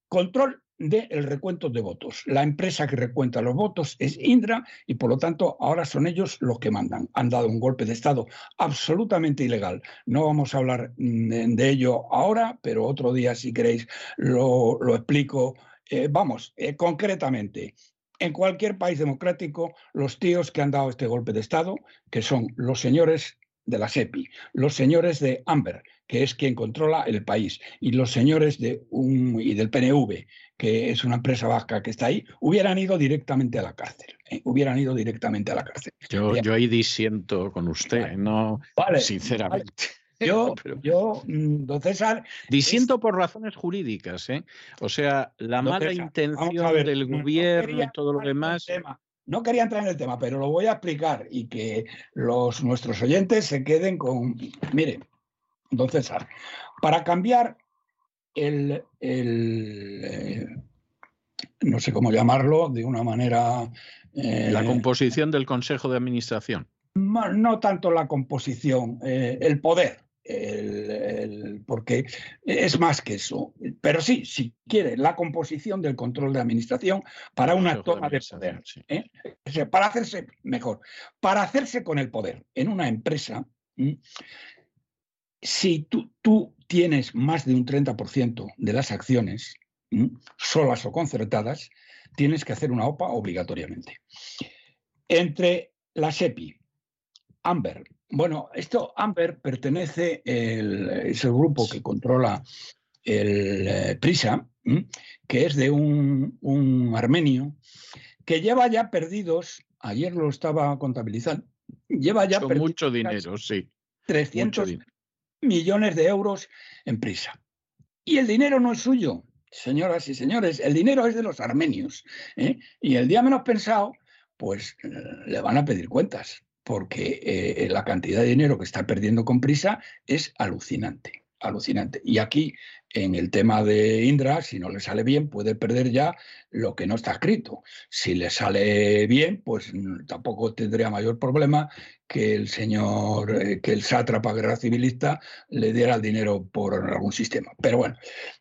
control del recuento de votos. La empresa que recuenta los votos es Indra y por lo tanto ahora son ellos los que mandan. Han dado un golpe de Estado absolutamente ilegal. No vamos a hablar mm, de ello ahora, pero otro día si queréis lo, explico. Eh, vamos, concretamente, en cualquier país democrático, los tíos que han dado este golpe de Estado, que son los señores de la SEPI, los señores de Amber, que es quien controla el país, y los señores de un, y del PNV, que es una empresa vasca que está ahí, hubieran ido directamente a la cárcel. ¿eh? Hubieran ido directamente a la cárcel. Yo, yo ahí disiento con usted, no sinceramente. Yo, yo, mm, don César. Disiento por razones jurídicas, ¿eh? O sea, la mala intención del gobierno y todo lo demás. No quería entrar en el tema, pero lo voy a explicar y que los, nuestros oyentes se queden con. Mire, Don César, para cambiar el, eh, no sé cómo llamarlo, de una manera... Eh, la composición del Consejo de Administración. No, tanto la composición, eh, el poder, porque es más que eso. Pero sí, si quiere, la composición del control de administración para una toma de, poder. para hacerse mejor, para hacerse con el poder en una empresa si tú, tienes más de un 30% de las acciones, solas o concertadas, tienes que hacer una OPA obligatoriamente. Entre la SEPI, Amber, bueno, esto Amber pertenece, es el grupo que controla el eh, Prisa, que es de un, armenio, que lleva ya perdidos, ayer lo estaba contabilizando, lleva ya perdidos. Mucho dinero, sí. 300, millones de euros en prisa. Y el dinero no es suyo, señoras y señores, el dinero es de los armenios. ¿eh? Y el día menos pensado, pues eh, le van a pedir cuentas, porque eh, la cantidad de dinero que está perdiendo con prisa es alucinante, alucinante. Y aquí en el tema de Indra, si no le sale bien, puede perder ya lo que no está escrito. Si le sale bien, pues mm, tampoco tendría mayor problema que el señor, eh, que el sátrapa guerra civilista le diera el dinero por algún sistema. Pero bueno,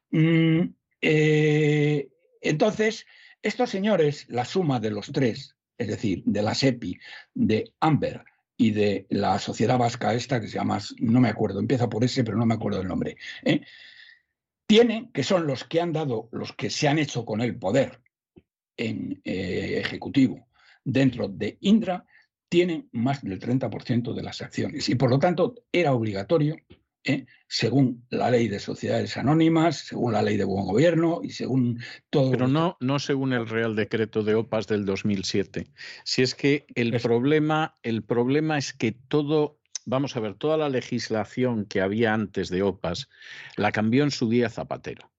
mm, eh, entonces, estos señores, la suma de los tres, es decir, de la SEPI, de Amber y de la sociedad vasca esta que se llama, no me acuerdo, empieza por ese, pero no me acuerdo el nombre, ¿eh? tienen, que son los que han dado, los que se han hecho con el poder en eh, ejecutivo dentro de Indra, tienen más del 30% de las acciones. Y por lo tanto, era obligatorio, ¿eh? según la ley de sociedades anónimas, según la ley de buen gobierno y según todo. Pero no, no según el Real Decreto de OPAS del 2007. Si es que el, problema, el problema es que todo vamos a ver, toda la legislación que había antes de OPAS la cambió en su día Zapatero.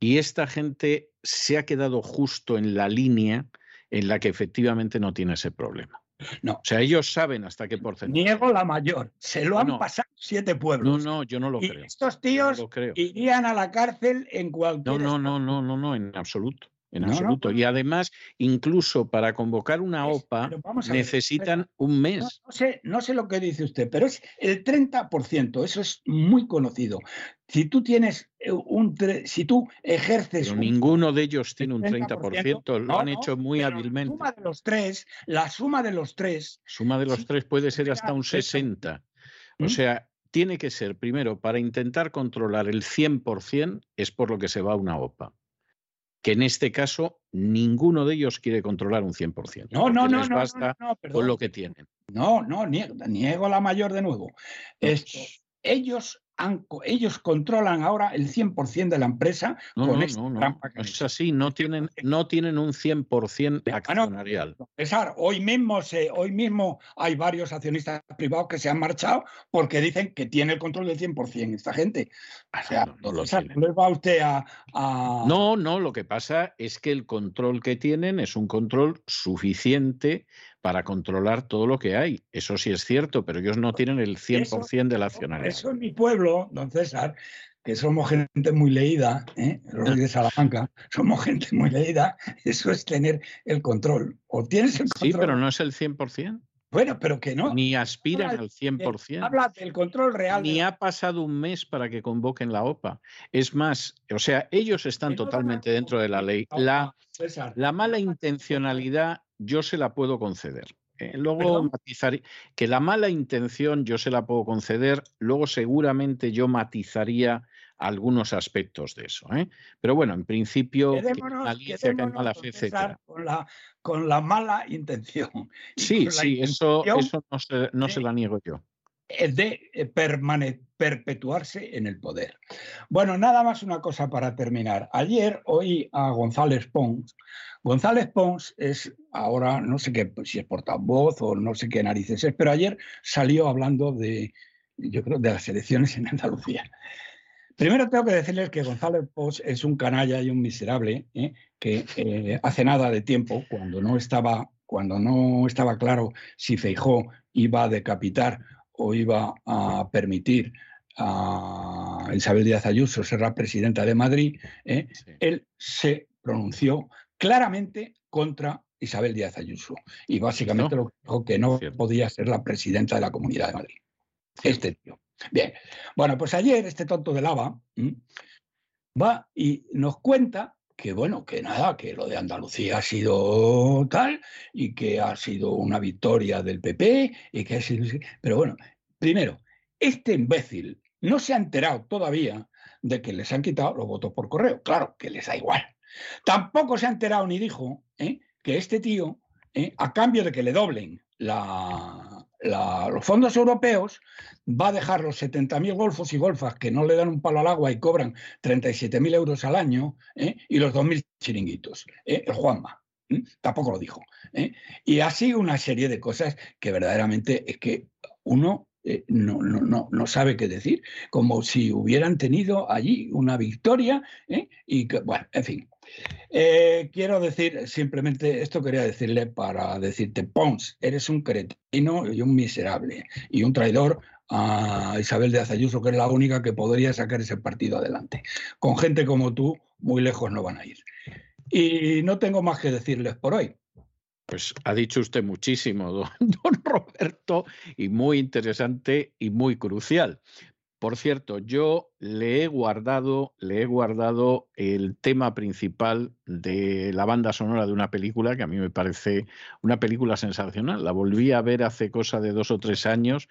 Y esta gente se ha quedado justo en la línea en la que efectivamente no tiene ese problema. No. O sea, ellos saben hasta qué porcentaje. Niego la mayor. Se lo han No. pasado siete No, pueblos. no, yo no lo y creo. estos No tíos lo creo. irían a la cárcel en No, cualquier. no, no, no, no, no, en absoluto. En No, no, absoluto. Y además, incluso para convocar una OPA ver, necesitan un mes. no sé, no sé lo que dice usted, pero es el 30%, eso es muy conocido. Si tú tienes eh, un si tú ejerces un ninguno de ellos tiene un 30%, 30%, lo han hecho muy pero La hábilmente. suma de los tres, la suma de los tres, Suma de los tres puede ser hasta un eso- 60. O ¿Mm? sea, tiene que ser, primero, para intentar controlar el 100%, es por lo que se va a una OPA. Que en este caso, ninguno de ellos quiere controlar un 100%. no, no, no, les no, basta no, con lo que tienen. No, no, niego, niego la mayor de nuevo. Esto, ellos, han ellos controlan ahora el 100% de la empresa No, con no, esta no, trampa que es así, no tienen, no tienen un 100% Bueno, accionarial. César, hoy mismo, se, hoy mismo hay varios accionistas privados que se han marchado porque dicen que tiene el control del 100% esta gente. O sea, No, lo César, tienen. ¿no les va usted a, a- No, no, lo que pasa es que el control que tienen es un control suficiente para controlar todo lo que hay. Eso sí es cierto, pero ellos no tienen el 100% del accionariado. Eso en mi pueblo, don César, que somos gente muy leída, ¿eh? los de Salamanca, somos gente muy leída, eso es tener el control. O tienes el control. Sí, pero no es el 100%. Bueno, pero que no. Ni aspiran Habla al de- 100%. Habla del control real. Ni de- ha pasado un mes para que convoquen la OPA. Es más, o sea, ellos están totalmente dentro de la ley. La, César, la mala intencionalidad yo se la puedo conceder. Eh, luego ¿Perdón? matizaré que la mala intención yo se la puedo conceder, luego seguramente yo matizaría algunos aspectos de eso. ¿eh? Pero bueno, en principio, Quedémonos- hay quedémonos, mala fe. Con la, con la mala intención. Sí, sí, eso, intención eso no, se, no se la niego yo. De eh, perpetuarse en el poder. Bueno, nada más una cosa para terminar. Ayer oí a González Pons. González Pons es ahora, no sé qué, si es portavoz o no sé qué narices es, pero ayer salió hablando de, yo creo, de las elecciones en Andalucía. Primero tengo que decirles que González Pons es un canalla y un miserable ¿eh? que eh, hace nada de tiempo, cuando no estaba, cuando no estaba claro si Feijó iba a decapitar o iba a permitir a Isabel Díaz Ayuso ser la presidenta de Madrid, ¿eh? Sí. él se pronunció claramente contra Isabel Díaz Ayuso y básicamente No. lo que dijo que no Cierto. podía ser la presidenta de la Comunidad de Madrid. Este tío. Bien. Bueno, pues ayer este tonto de lava ¿m? va y nos cuenta que bueno, que nada, que lo de Andalucía ha sido tal y que ha sido una victoria del PP y que ha sido... Pero bueno, primero, este imbécil no se ha enterado todavía de que les han quitado los votos por correo. Claro, que les da igual. Tampoco se ha enterado ni dijo ¿eh? que este tío, ¿eh? a cambio de que le doblen la- la- los fondos europeos, va a dejar los 70.000 golfos y golfas que no le dan un palo al agua y cobran 37.000 euros al año ¿eh? y los 2.000 chiringuitos. ¿eh? El Juanma. ¿eh? Tampoco lo dijo. ¿eh? Y así una serie de cosas que verdaderamente es que uno no, no, no, no sabe qué decir, como si hubieran tenido allí una victoria y que, bueno, en fin. Eh, quiero decir, simplemente esto quería decirle para decirte, Pons, eres un cretino y un miserable y un traidor a Isabel de Azayuso, que es la única que podría sacar ese partido adelante. Con gente como tú, muy lejos no van a ir. Y no tengo más que decirles por hoy. Pues ha dicho usted muchísimo, don, don Roberto, y muy interesante y muy crucial. Por cierto, yo le he guardado, le he guardado el tema principal de la banda sonora de una película que a mí me parece una película sensacional. La volví a ver hace cosa de dos o tres años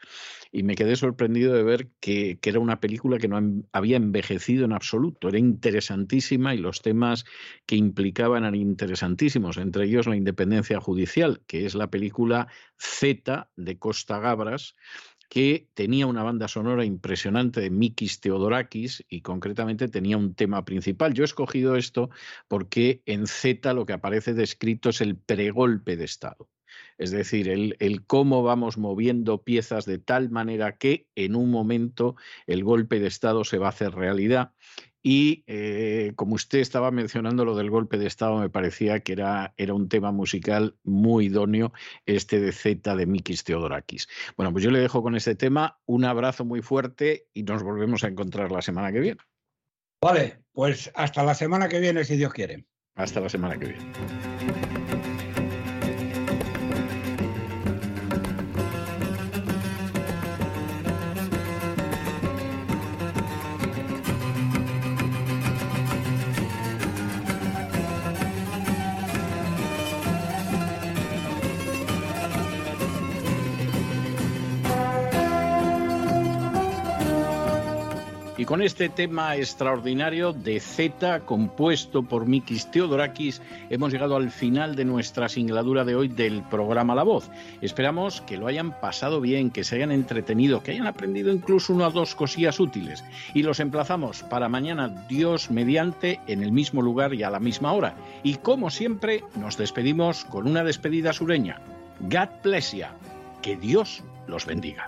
y me quedé sorprendido de ver que, que era una película que no había envejecido en absoluto. Era interesantísima y los temas que implicaban eran interesantísimos, entre ellos la independencia judicial, que es la película Z de Costa Gabras, que tenía una banda sonora impresionante de Mikis Theodorakis y concretamente tenía un tema principal. Yo he escogido esto porque en Z lo que aparece descrito es el pregolpe de Estado. Es decir, el, el cómo vamos moviendo piezas de tal manera que en un momento el golpe de Estado se va a hacer realidad y eh, como usted estaba mencionando lo del golpe de Estado, me parecía que era, era un tema musical muy idóneo, este de Z de Mikis Theodorakis. Bueno, pues yo le dejo con este tema, un abrazo muy fuerte y nos volvemos a encontrar la semana que viene. Vale, pues hasta la semana que viene, si Dios quiere. Hasta la semana que viene. Con este tema extraordinario de Z, compuesto por Mikis Theodorakis, hemos llegado al final de nuestra singladura de hoy del programa La Voz. Esperamos que lo hayan pasado bien, que se hayan entretenido, que hayan aprendido incluso una o dos cosillas útiles. Y los emplazamos para mañana, Dios mediante, en el mismo lugar y a la misma hora. Y como siempre, nos despedimos con una despedida sureña. God bless. Que Dios los bendiga.